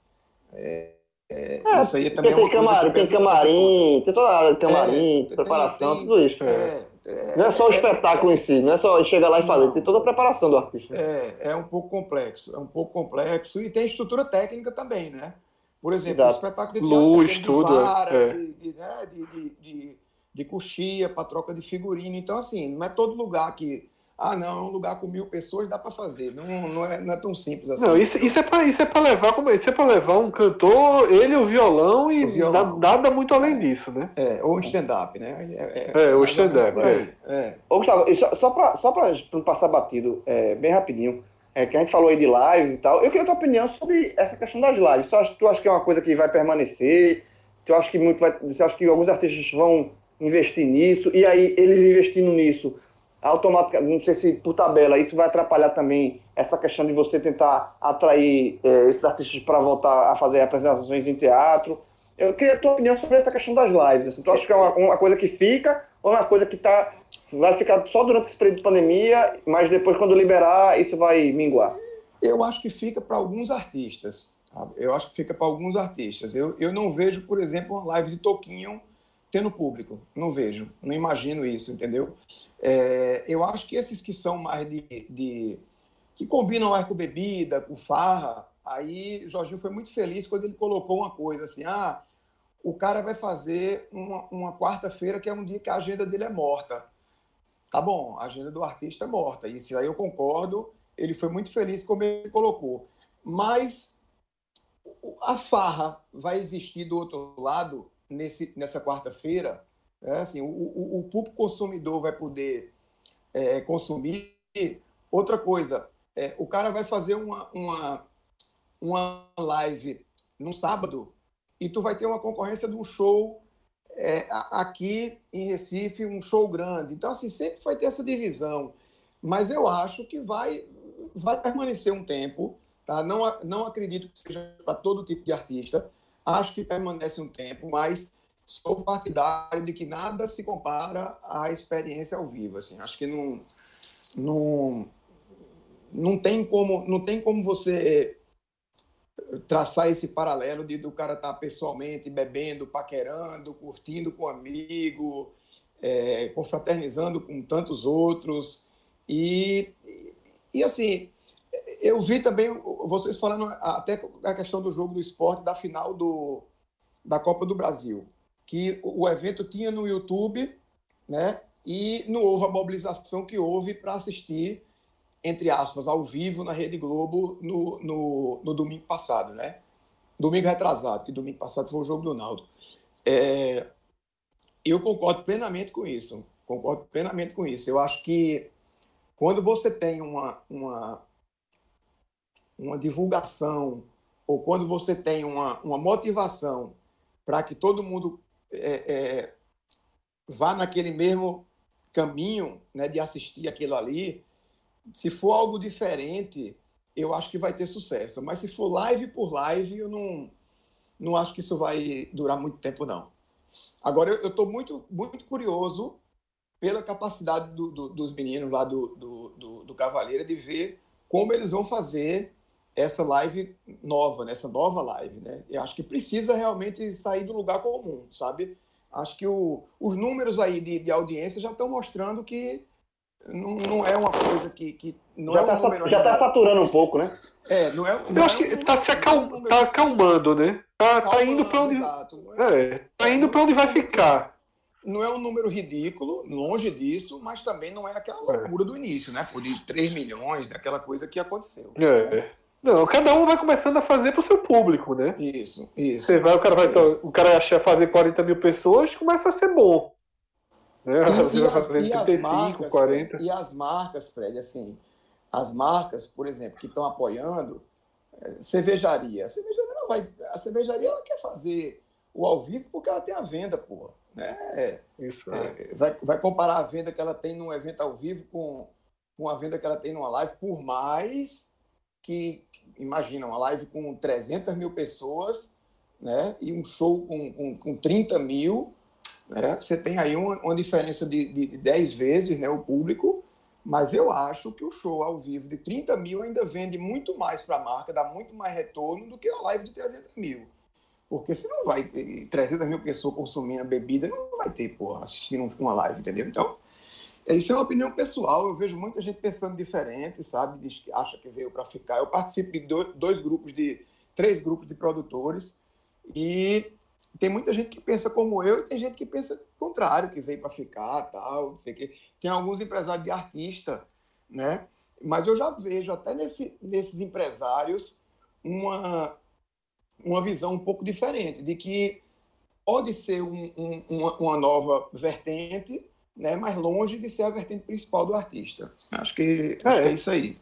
É, é, é, isso aí também é tem, camarim, tem camarim, tem toda a área de camarim, é, preparação, tem, tudo isso. É, é, não é só o espetáculo em si, não é só chegar lá e fazer, não, tem toda a preparação do artista. É, é um pouco complexo, é um pouco complexo e tem estrutura técnica também, né? Por exemplo, Exato. o espetáculo de teatro Luz, tudo, vara, de, de, né, de, de, de coxia, para troca de figurino. Então, assim, não é todo lugar que ah, não, é um lugar com mil pessoas, dá para fazer. Não, não, é, não é tão simples assim. Não, isso, isso é para isso é para levar como isso é para levar um cantor, ele o violão e o violão. Nada, nada, muito além disso, né? É, ou stand-up, né? É, é, é o stand-up. É. é. Ô, Gustavo, só, só para só não passar batido, é, bem rapidinho, é, que a gente falou aí de lives e tal. Eu queria a tua opinião sobre essa questão das lives. Tu acha, tu acha que é uma coisa que vai permanecer? Tu acha que muito vai, tu acha que alguns artistas vão investir nisso? E aí eles investindo nisso automaticamente, não sei se por tabela, isso vai atrapalhar também essa questão de você tentar atrair é, esses artistas para voltar a fazer apresentações em teatro. Eu queria a tua opinião sobre essa questão das lives. Assim, tu acha que é uma, uma, coisa que fica ou é uma coisa que tá, vai ficar só durante esse período de pandemia, mas depois, quando liberar, isso vai minguar? Eu acho que fica para alguns artistas. Eu acho que fica para alguns artistas. Eu, eu não vejo, por exemplo, uma live de Toquinho tendo público. Não vejo, não imagino isso, entendeu? É, eu acho que esses que são mais de, de, que combinam mais com bebida, com farra, aí Jorginho foi muito feliz quando ele colocou uma coisa assim, ah, o cara vai fazer uma, uma quarta-feira que é um dia que a agenda dele é morta. Tá bom, a agenda do artista é morta, isso aí eu concordo, ele foi muito feliz como ele colocou. Mas a farra vai existir do outro lado nesse, nessa quarta-feira, é, assim, o, o, o, público consumidor vai poder é, consumir. Outra coisa, é, o cara vai fazer uma, uma, uma live no sábado e tu vai ter uma concorrência de um show é, aqui em Recife, um show grande. Então, assim, sempre vai ter essa divisão. Mas eu acho que vai, vai permanecer um tempo. Tá? Não, não acredito que seja para todo tipo de artista acho que permanece um tempo, mas sou partidário de que nada se compara à experiência ao vivo. Assim, acho que não, não, não tem como não tem como você traçar esse paralelo de do cara estar tá pessoalmente bebendo, paquerando, curtindo com um amigo, é, confraternizando com tantos outros e, e assim eu vi também vocês falando até a questão do jogo do esporte da final do, da Copa do Brasil, que o evento tinha no YouTube, né? E não houve a mobilização que houve para assistir, entre aspas, ao vivo na Rede Globo no, no, no, domingo passado, né? Domingo retrasado, que domingo passado foi o jogo do Naldo. É, eu concordo plenamente com isso. Concordo plenamente com isso. Eu acho que quando você tem uma, uma uma divulgação, ou quando você tem uma, uma motivação para que todo mundo é, é, vá naquele mesmo caminho né, de assistir aquilo ali, se for algo diferente, eu acho que vai ter sucesso. Mas se for live por live, eu não, não acho que isso vai durar muito tempo, não. Agora, eu estou muito, muito curioso pela capacidade do, do, dos meninos lá do, do, do, do Cavaleira de ver como eles vão fazer essa live nova, nessa né? nova live, né? Eu acho que precisa realmente sair do lugar comum, sabe? Acho que o, os números aí de, de audiência já estão mostrando que não, não, é uma coisa que, que não já é um tá, número já está saturando um pouco, né? É, não é. Não Eu acho é um que está se acal, tá acalmando, né? Tá, tá indo para onde, é, tá indo para onde vai ficar. Não é um número ridículo, longe disso, mas também não é aquela é. loucura do início, né? Por de 3 milhões, daquela coisa que aconteceu. É. Não, cada um vai começando a fazer para o seu público, né? Isso, isso. Você vai, o cara vai, o cara achar fazer 40 mil pessoas, começa a ser bom. Né? E, e, as, 35, e as marcas, 40. e as marcas, Fred, assim, as marcas, por exemplo, que estão apoiando, é, cervejaria. A cervejaria, não vai, a cervejaria ela quer fazer o ao vivo porque ela tem a venda, pô. Né? Isso, é. É, vai, vai comparar a venda que ela tem num evento ao vivo com, com a venda que ela tem numa live, por mais que, imagina, uma live com 300 mil pessoas, né? E um show com, com, com 30 mil, né? Você tem aí uma, uma diferença de, de, de 10 vezes, né? O público, mas eu acho que o show ao vivo de 30 mil ainda vende muito mais para a marca, dá muito mais retorno do que a live de 300 mil. Porque você não vai, 300 mil pessoas consumindo a bebida, não vai ter, porra, assistindo uma live, entendeu? Então, isso é uma opinião pessoal. Eu vejo muita gente pensando diferente, sabe? Diz que acha que veio para ficar. Eu participo de dois grupos de três grupos de produtores e tem muita gente que pensa como eu e tem gente que pensa contrário, que veio para ficar, tal, não sei o quê. Tem alguns empresários de artista, né? Mas eu já vejo até nesse, nesses empresários uma, uma visão um pouco diferente, de que pode ser um, um, uma, uma, nova vertente, né, mas longe de ser a vertente principal do artista. Acho que, acho é, que é isso aí.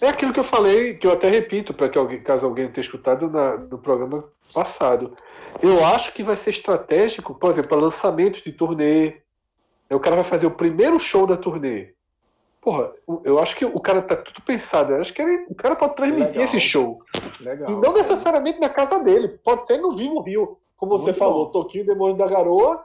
É aquilo que eu falei, que eu até repito, para que alguém, caso alguém tenha escutado na, no programa passado. Eu acho que vai ser estratégico, por exemplo, para lançamentos de turnê. O cara vai fazer o primeiro show da turnê. Porra, eu acho que o cara tá tudo pensado. Eu acho que ele, o cara pode transmitir Legal. esse show. Legal, e não necessariamente na casa dele. Pode ser no Vivo Rio. Como você falou, bom. Toquinho Demônio da Garoa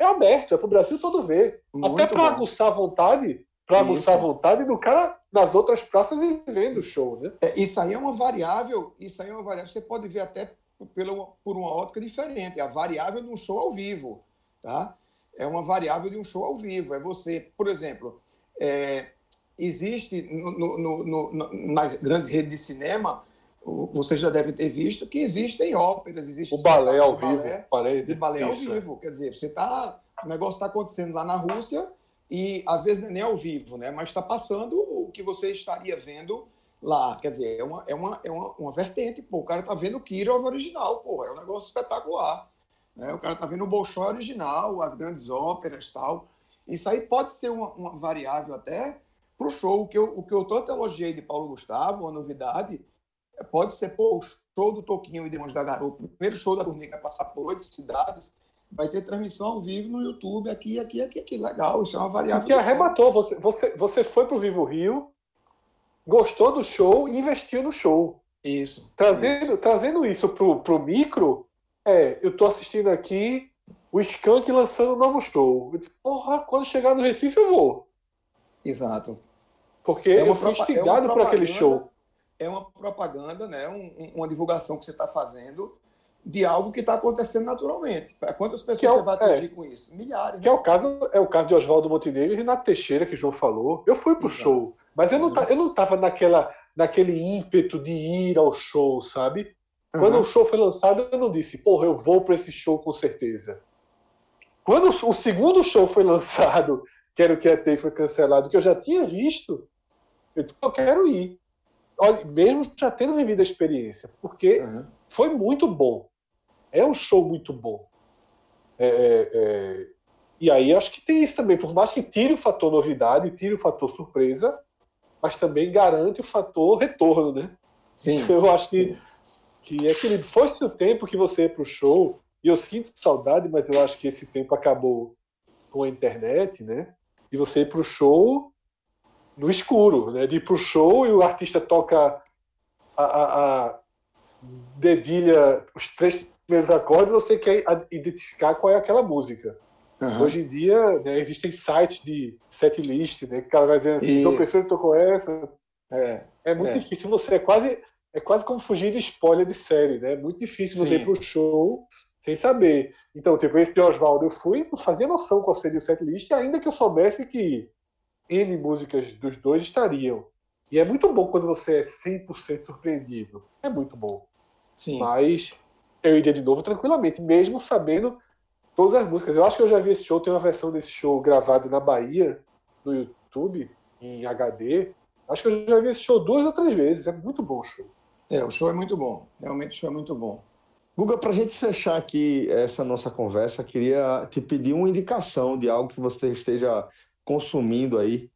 é aberto, é pro Brasil todo ver. Muito Até para aguçar a vontade, para aguçar a vontade do cara nas outras praças e vendo o show, né? É, isso aí é uma variável, isso aí é uma variável, você pode ver até pela, por uma ótica diferente, a variável de um show ao vivo, tá? É uma variável de um show ao vivo. É você, por exemplo, é, existe no, no, no, nas grandes redes de cinema, vocês já devem ter visto que existem óperas, existe o balé ao vivo, balé, de balé ao vivo. Quer dizer, você tá, o negócio está acontecendo lá na Rússia e às vezes nem ao vivo, né? Mas está passando o que você estaria vendo lá. Quer dizer, é uma, é uma, é uma, uma vertente. Pô, o cara tá vendo o Kirov original, pô, é um negócio espetacular. Né? O cara tá vendo o Bolshoi original, as grandes óperas tal. Isso aí pode ser uma, uma variável até para o show. O que, eu, o que eu tanto elogiei de Paulo Gustavo, uma novidade, pode ser pô, o show do Toquinho e Demônios da Garoto, o primeiro show da turnê que vai passar por oito cidades, vai ter transmissão ao vivo no YouTube, aqui, aqui, aqui, aqui. Legal, isso é uma variável. Que arrebatou. Você, você, você foi para o Vivo Rio, gostou do show e investiu no show. Isso. Trazendo isso. Trazendo isso pro, pro micro, é, eu tô assistindo aqui o Skank lançando um novo show. Eu disse, porra, quando chegar no Recife eu vou. Exato. Porque é eu fui instigado é por aquele show. É uma propaganda, né? Um, uma divulgação que você está fazendo de algo que está acontecendo naturalmente. Quantas pessoas é o, você vai atingir é, com isso? Milhares. Que né? é o caso é o caso de Oswaldo Montenegro e Renato Teixeira que o João falou. Eu fui pro Exato. show, mas eu não eu não estava naquela naquele ímpeto de ir ao show, sabe? Quando uhum. o show foi lançado, eu não disse, porra, eu vou para esse show com certeza. Quando o segundo show foi lançado, que era o que ia ter foi cancelado, que eu já tinha visto, eu disse, eu quero ir. Olha, mesmo já tendo vivido a experiência, porque uhum. foi muito bom. É um show muito bom. É, é, é... E aí acho que tem isso também, por mais que tire o fator novidade, tire o fator surpresa, mas também garante o fator retorno, né? Sim. Então, eu acho que, que é aquele, fosse o tempo que você ia para o show, e eu sinto saudade, mas eu acho que esse tempo acabou com a internet, né? De você ir para o show no escuro, né? De ir para o show e o artista toca a, a, a dedilha os três primeiros acordes, você quer identificar qual é aquela música. Uhum. Hoje em dia, né, existem sites de setlist, né? Que o cara vai dizendo assim, João Pessoa tocou essa. É, é muito é. difícil você, é quase, é quase como fugir de spoiler de série, né? É muito difícil Sim. você ir pro show sem saber. Então, tipo, esse de Oswaldo eu fui, não fazia noção qual seria o setlist, ainda que eu soubesse que N músicas dos dois estariam. E é muito bom quando você é 100% surpreendido. É muito bom. Sim. Mas eu iria de novo tranquilamente, mesmo sabendo todas as músicas. Eu acho que eu já vi esse show, tem uma versão desse show gravado na Bahia, no YouTube, em HD. Acho que eu já vi esse show duas ou três vezes. É muito bom o show. É, o show é muito bom. Realmente o show é muito bom. Guga, para a gente fechar aqui essa nossa conversa, queria te pedir uma indicação de algo que você esteja consumindo aí.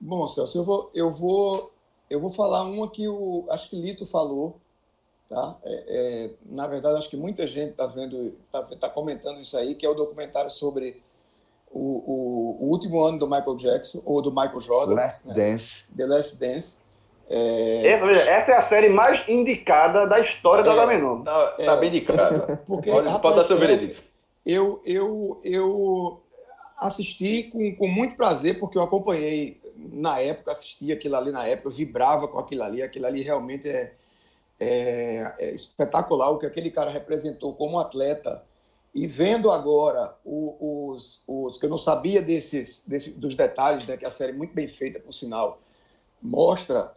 Bom, Celso, eu vou, eu vou eu vou falar uma que o acho que Lito falou, tá? É, é, na verdade, acho que muita gente está vendo, está tá comentando isso aí, que é o documentário sobre o, o, o, último ano do Michael Jackson ou do Michael Jordan, Last né? Dance, The Last Dance. É... Essa, essa, é a série mais indicada da história da Agamenon. Tá, tá bem indicada. Porque, pode, rapaz, pode dar seu veredito. Eu, eu, eu assisti com, com muito prazer, porque eu acompanhei na época, assistia aquilo ali na época, vibrava com aquilo ali, aquilo ali realmente é, é, é espetacular o que aquele cara representou como atleta. E vendo agora os, os que eu não sabia desses, desses dos detalhes, né, que a série é muito bem feita, por sinal, mostra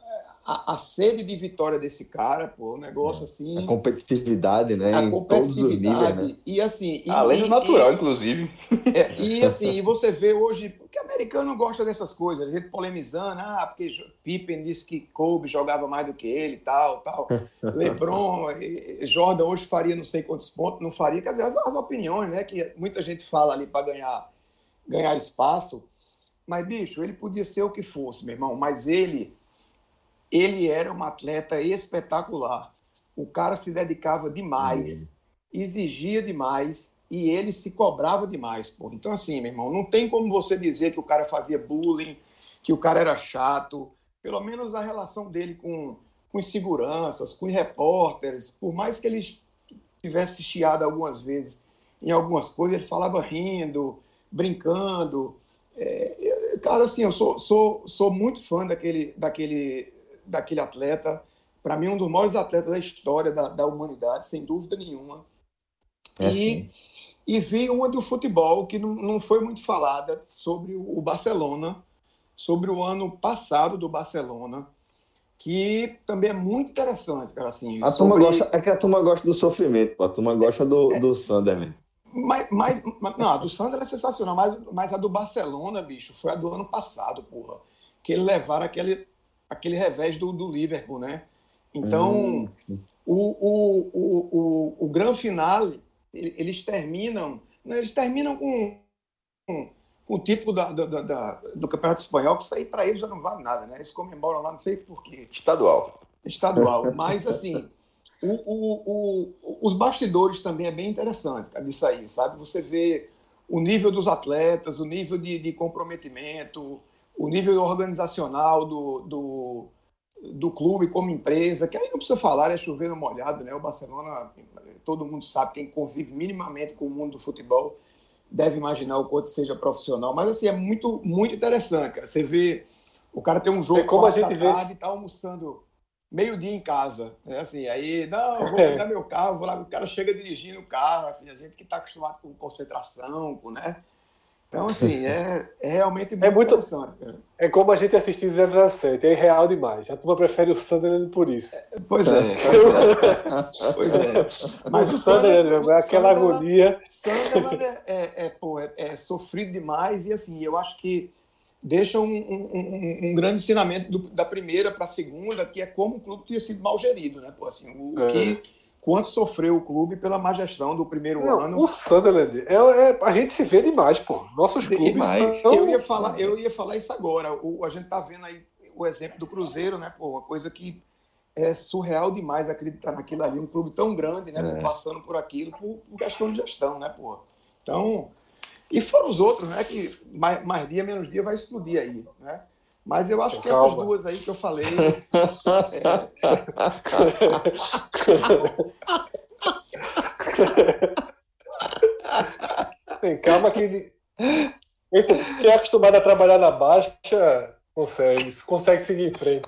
a, a, sede de vitória desse cara, pô, um negócio é. assim. A competitividade, né? A competitividade. Níveis, né? E assim. E, Além do natural, e, inclusive. É, e assim, e você vê hoje. Porque americano gosta dessas coisas, a gente polemizando, ah, porque Pippen disse que Kobe jogava mais do que ele tal, tal. Lebron, Jordan hoje faria não sei quantos pontos, não faria, quer dizer, as, as opiniões, né? Que muita gente fala ali para ganhar, ganhar espaço. Mas, bicho, ele podia ser o que fosse, meu irmão, mas ele ele era um atleta espetacular. O cara se dedicava demais, uhum. exigia demais e ele se cobrava demais, pô. Então, assim, meu irmão, não tem como você dizer que o cara fazia bullying, que o cara era chato. Pelo menos a relação dele com, com os seguranças, com os repórteres, por mais que ele tivesse chiado algumas vezes em algumas coisas, ele falava rindo, brincando. É, cara, assim, eu sou, sou, sou muito fã daquele, daquele daquele atleta. Para mim, um dos maiores atletas da história da, da humanidade, sem dúvida nenhuma. É e, e vi uma do futebol que não, não foi muito falada sobre o Barcelona, sobre o ano passado do Barcelona, que também é muito interessante, cara. Assim, a sobre... turma gosta, é que a turma gosta do sofrimento, pô. a turma gosta do, é, do Sunderland. Mas, mas, não, a do Sander é sensacional, mas, mas a do Barcelona, bicho, foi a do ano passado, porra. Que levaram aquele, aquele revés do, do Liverpool, né? Então, hum, o, o, o, o, o grande final, eles terminam, né, eles terminam com, com, com o título da, da, da, do Campeonato Espanhol, que isso aí para eles já não vale nada, né? Eles comemoram lá, não sei porquê. Estadual. Estadual. Mas, assim, o, o, o, os bastidores também é bem interessante, cara, disso aí, sabe? Você vê o nível dos atletas, o nível de, de comprometimento, o nível organizacional do, do, do clube como empresa, que aí não precisa falar, é chover no molhado, né? O Barcelona, todo mundo sabe, quem convive minimamente com o mundo do futebol deve imaginar o quanto seja profissional. Mas, assim, é muito, muito interessante, cara. Você vê, o cara tem um jogo é como a gente vê. tarde e tá almoçando meio-dia em casa. É assim, aí, não, vou pegar meu carro, vou lá, o cara chega dirigindo o carro, assim, a gente que está acostumado com concentração, com, né? Então, assim, é, é realmente muito, é muito interessante. Cara. É como a gente assistir 007, é real demais. A turma prefere o Sunderland por isso. É, pois é. pois é. Mas o, o Sunderland, Sunderland é aquela agonia. Sunderland é, é, é, pô, é, é, sofrido demais e, assim, eu acho que deixa um, um, um, um grande ensinamento do, da primeira para a segunda, que é como o clube tinha sido mal gerido, né? Pô, assim, o, é. que quanto sofreu o clube pela má gestão do primeiro Não, ano. O Sunderland, é, é, a gente se vê demais, pô. Nossos clubes demais. São... Eu ia falar, eu ia falar isso agora. O, a gente tá vendo aí o exemplo do Cruzeiro, né, pô, uma coisa que é surreal demais acreditar naquilo ali, um clube tão grande, né, é. passando por aquilo por, por, questão de gestão, né, pô. Então, e foram os outros, né, que mais, mais dia menos dia vai explodir aí, né? Mas eu acho que Calma. essas duas aí que eu falei. é... Tem calma que. Esse, quem é acostumado a trabalhar na baixa consegue, consegue seguir em frente.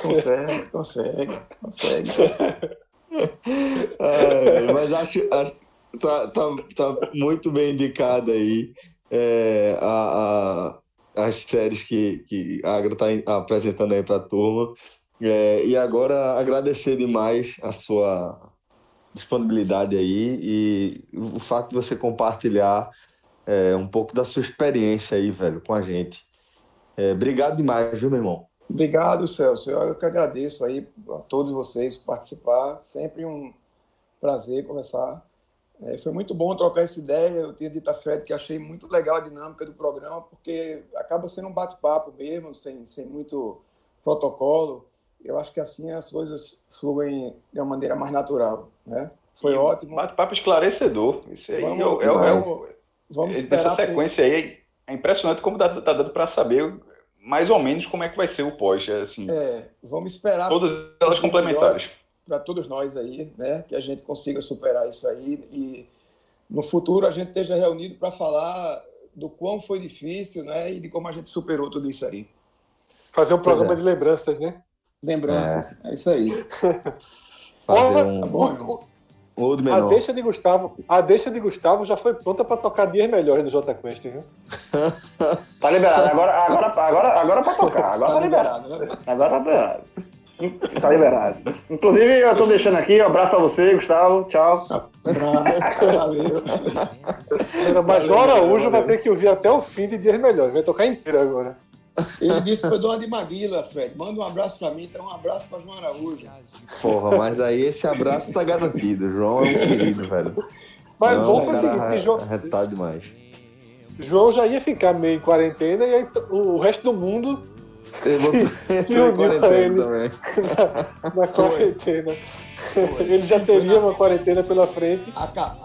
Consegue, consegue, consegue. É, mas acho, acho tá, tá, tá muito bem indicado aí é, a, a as séries que, que a Agra está apresentando aí para a turma. É, e agora agradecer demais a sua disponibilidade aí e o fato de você compartilhar é, um pouco da sua experiência aí, velho, com a gente. É, obrigado demais, viu, meu irmão? Obrigado, Celso. Eu que agradeço aí a todos vocês por participar. Sempre um prazer conversar é, foi muito bom trocar essa ideia. Eu tinha dito a Fred que achei muito legal a dinâmica do programa, porque acaba sendo um bate-papo mesmo, sem, sem muito protocolo. Eu acho que assim as coisas fluem de uma maneira mais natural. Né? Foi ótimo. Bate-papo esclarecedor. Isso aí vamos, é, é, é, vamos esperar. Essa sequência por... aí é impressionante como está dando para saber mais ou menos como é que vai ser o pós. Assim, é, vamos esperar. Todas elas complementares para todos nós aí, né? Que a gente consiga superar isso aí e no futuro a gente esteja reunido para falar do quão foi difícil, né? E de como a gente superou tudo isso aí. Fazer um programa é. de lembranças, né? Lembranças, é, é isso aí. Fazer um... tá bom, o, a deixa de Gustavo, a deixa de Gustavo já foi pronta para tocar dias melhores no J Quest, viu? tá liberado. Agora, agora, agora, agora para tocar. Agora tá, tá liberado. liberado. Né? Agora tá liberado. Tá liberado. Inclusive, eu tô deixando aqui, um abraço pra você, Gustavo. Tchau. Abraço, valeu. Mas João Araújo vai ter que ouvir até o fim de Dias Melhores. Vai tocar inteiro agora. Ele disse que foi Dona de Maguila, Fred. Manda um abraço pra mim, então um abraço pra João Araújo. Porra, mas aí esse abraço tá garantido. João é um querido, velho. Mas Não, bom foi o seguinte, João. Arretado demais. João já ia ficar meio em quarentena e aí o resto do mundo se, se uniu a ele na, na quarentena. Ele já teria uma quarentena pela frente.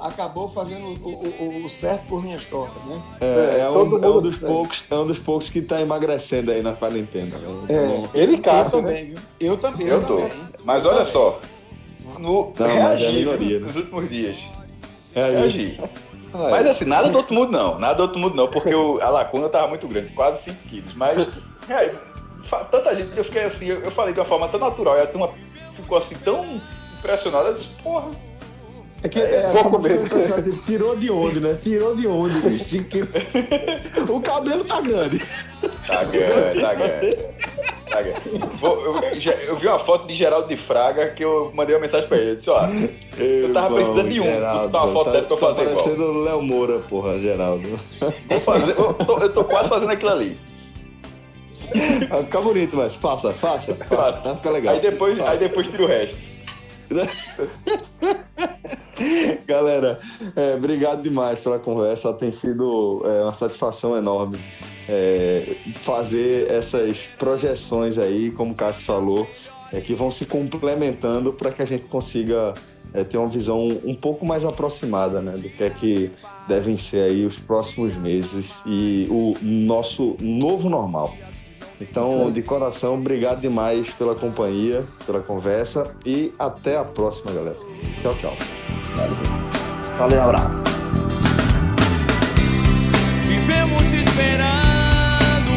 acabou fazendo o, o, o, certo por minhas tortas, né? É, é, é, um, é, um, dos poucos, é um dos poucos que está emagrecendo aí na quarentena. É, ele caça, né? também, viu? Eu também. Eu, eu tô. Também. Mas olha só, no, não, é minoria, né? nos últimos dias. Reagi. Mas assim, nada do outro mundo não. Nada do outro mundo não, porque o, a lacuna tava muito grande, quase 5 quilos. Mas, é, tanta gente, eu fiquei assim, eu, eu, falei de uma forma tão natural, e a turma ficou assim tão impressionada, eu disse, porra. É que é, vou comer. Tirou de onde, né? Tirou de onde, O cabelo tá grande. Tá grande, tá grande. Tá grande. Eu, eu, eu, vi uma foto de Geraldo de Fraga que eu mandei uma mensagem pra ele. Eu disse, ó, eu tava bom, precisando de um. Geraldo, uma foto tá, dessa pra eu fazer igual. parecendo o Léo Moura, porra, Geraldo. Vou fazer, eu tô, eu tô quase fazendo aquilo ali. Vai ficar bonito, mas faça, faça, faça. Vai ficar legal. Aí depois, aí depois tira o resto. Galera, é, obrigado demais pela conversa. Tem sido é, uma satisfação enorme é, fazer essas projeções aí, como o Cássio falou, é, que vão se complementando para que a gente consiga é, ter uma visão um pouco mais aproximada né, do que é que devem ser aí os próximos meses e o nosso novo normal. Então, de coração, obrigado demais pela companhia, pela conversa e até a próxima, galera. Tchau, tchau. Valeu, Valeu um abraço. Vivemos esperando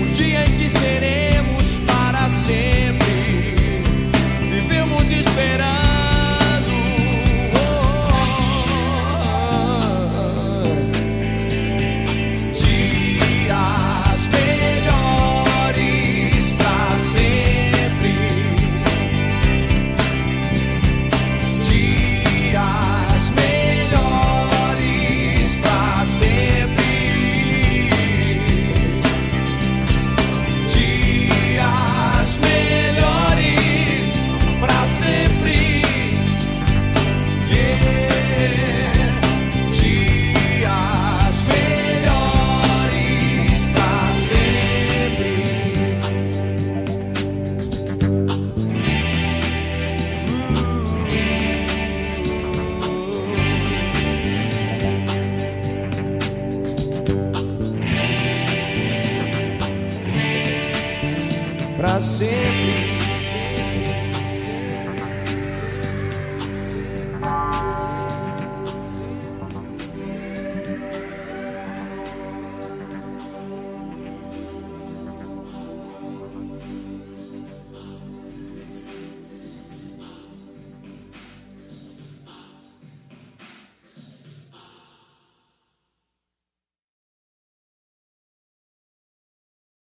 o dia em que seremos para sempre. Vivemos esperando. Sempre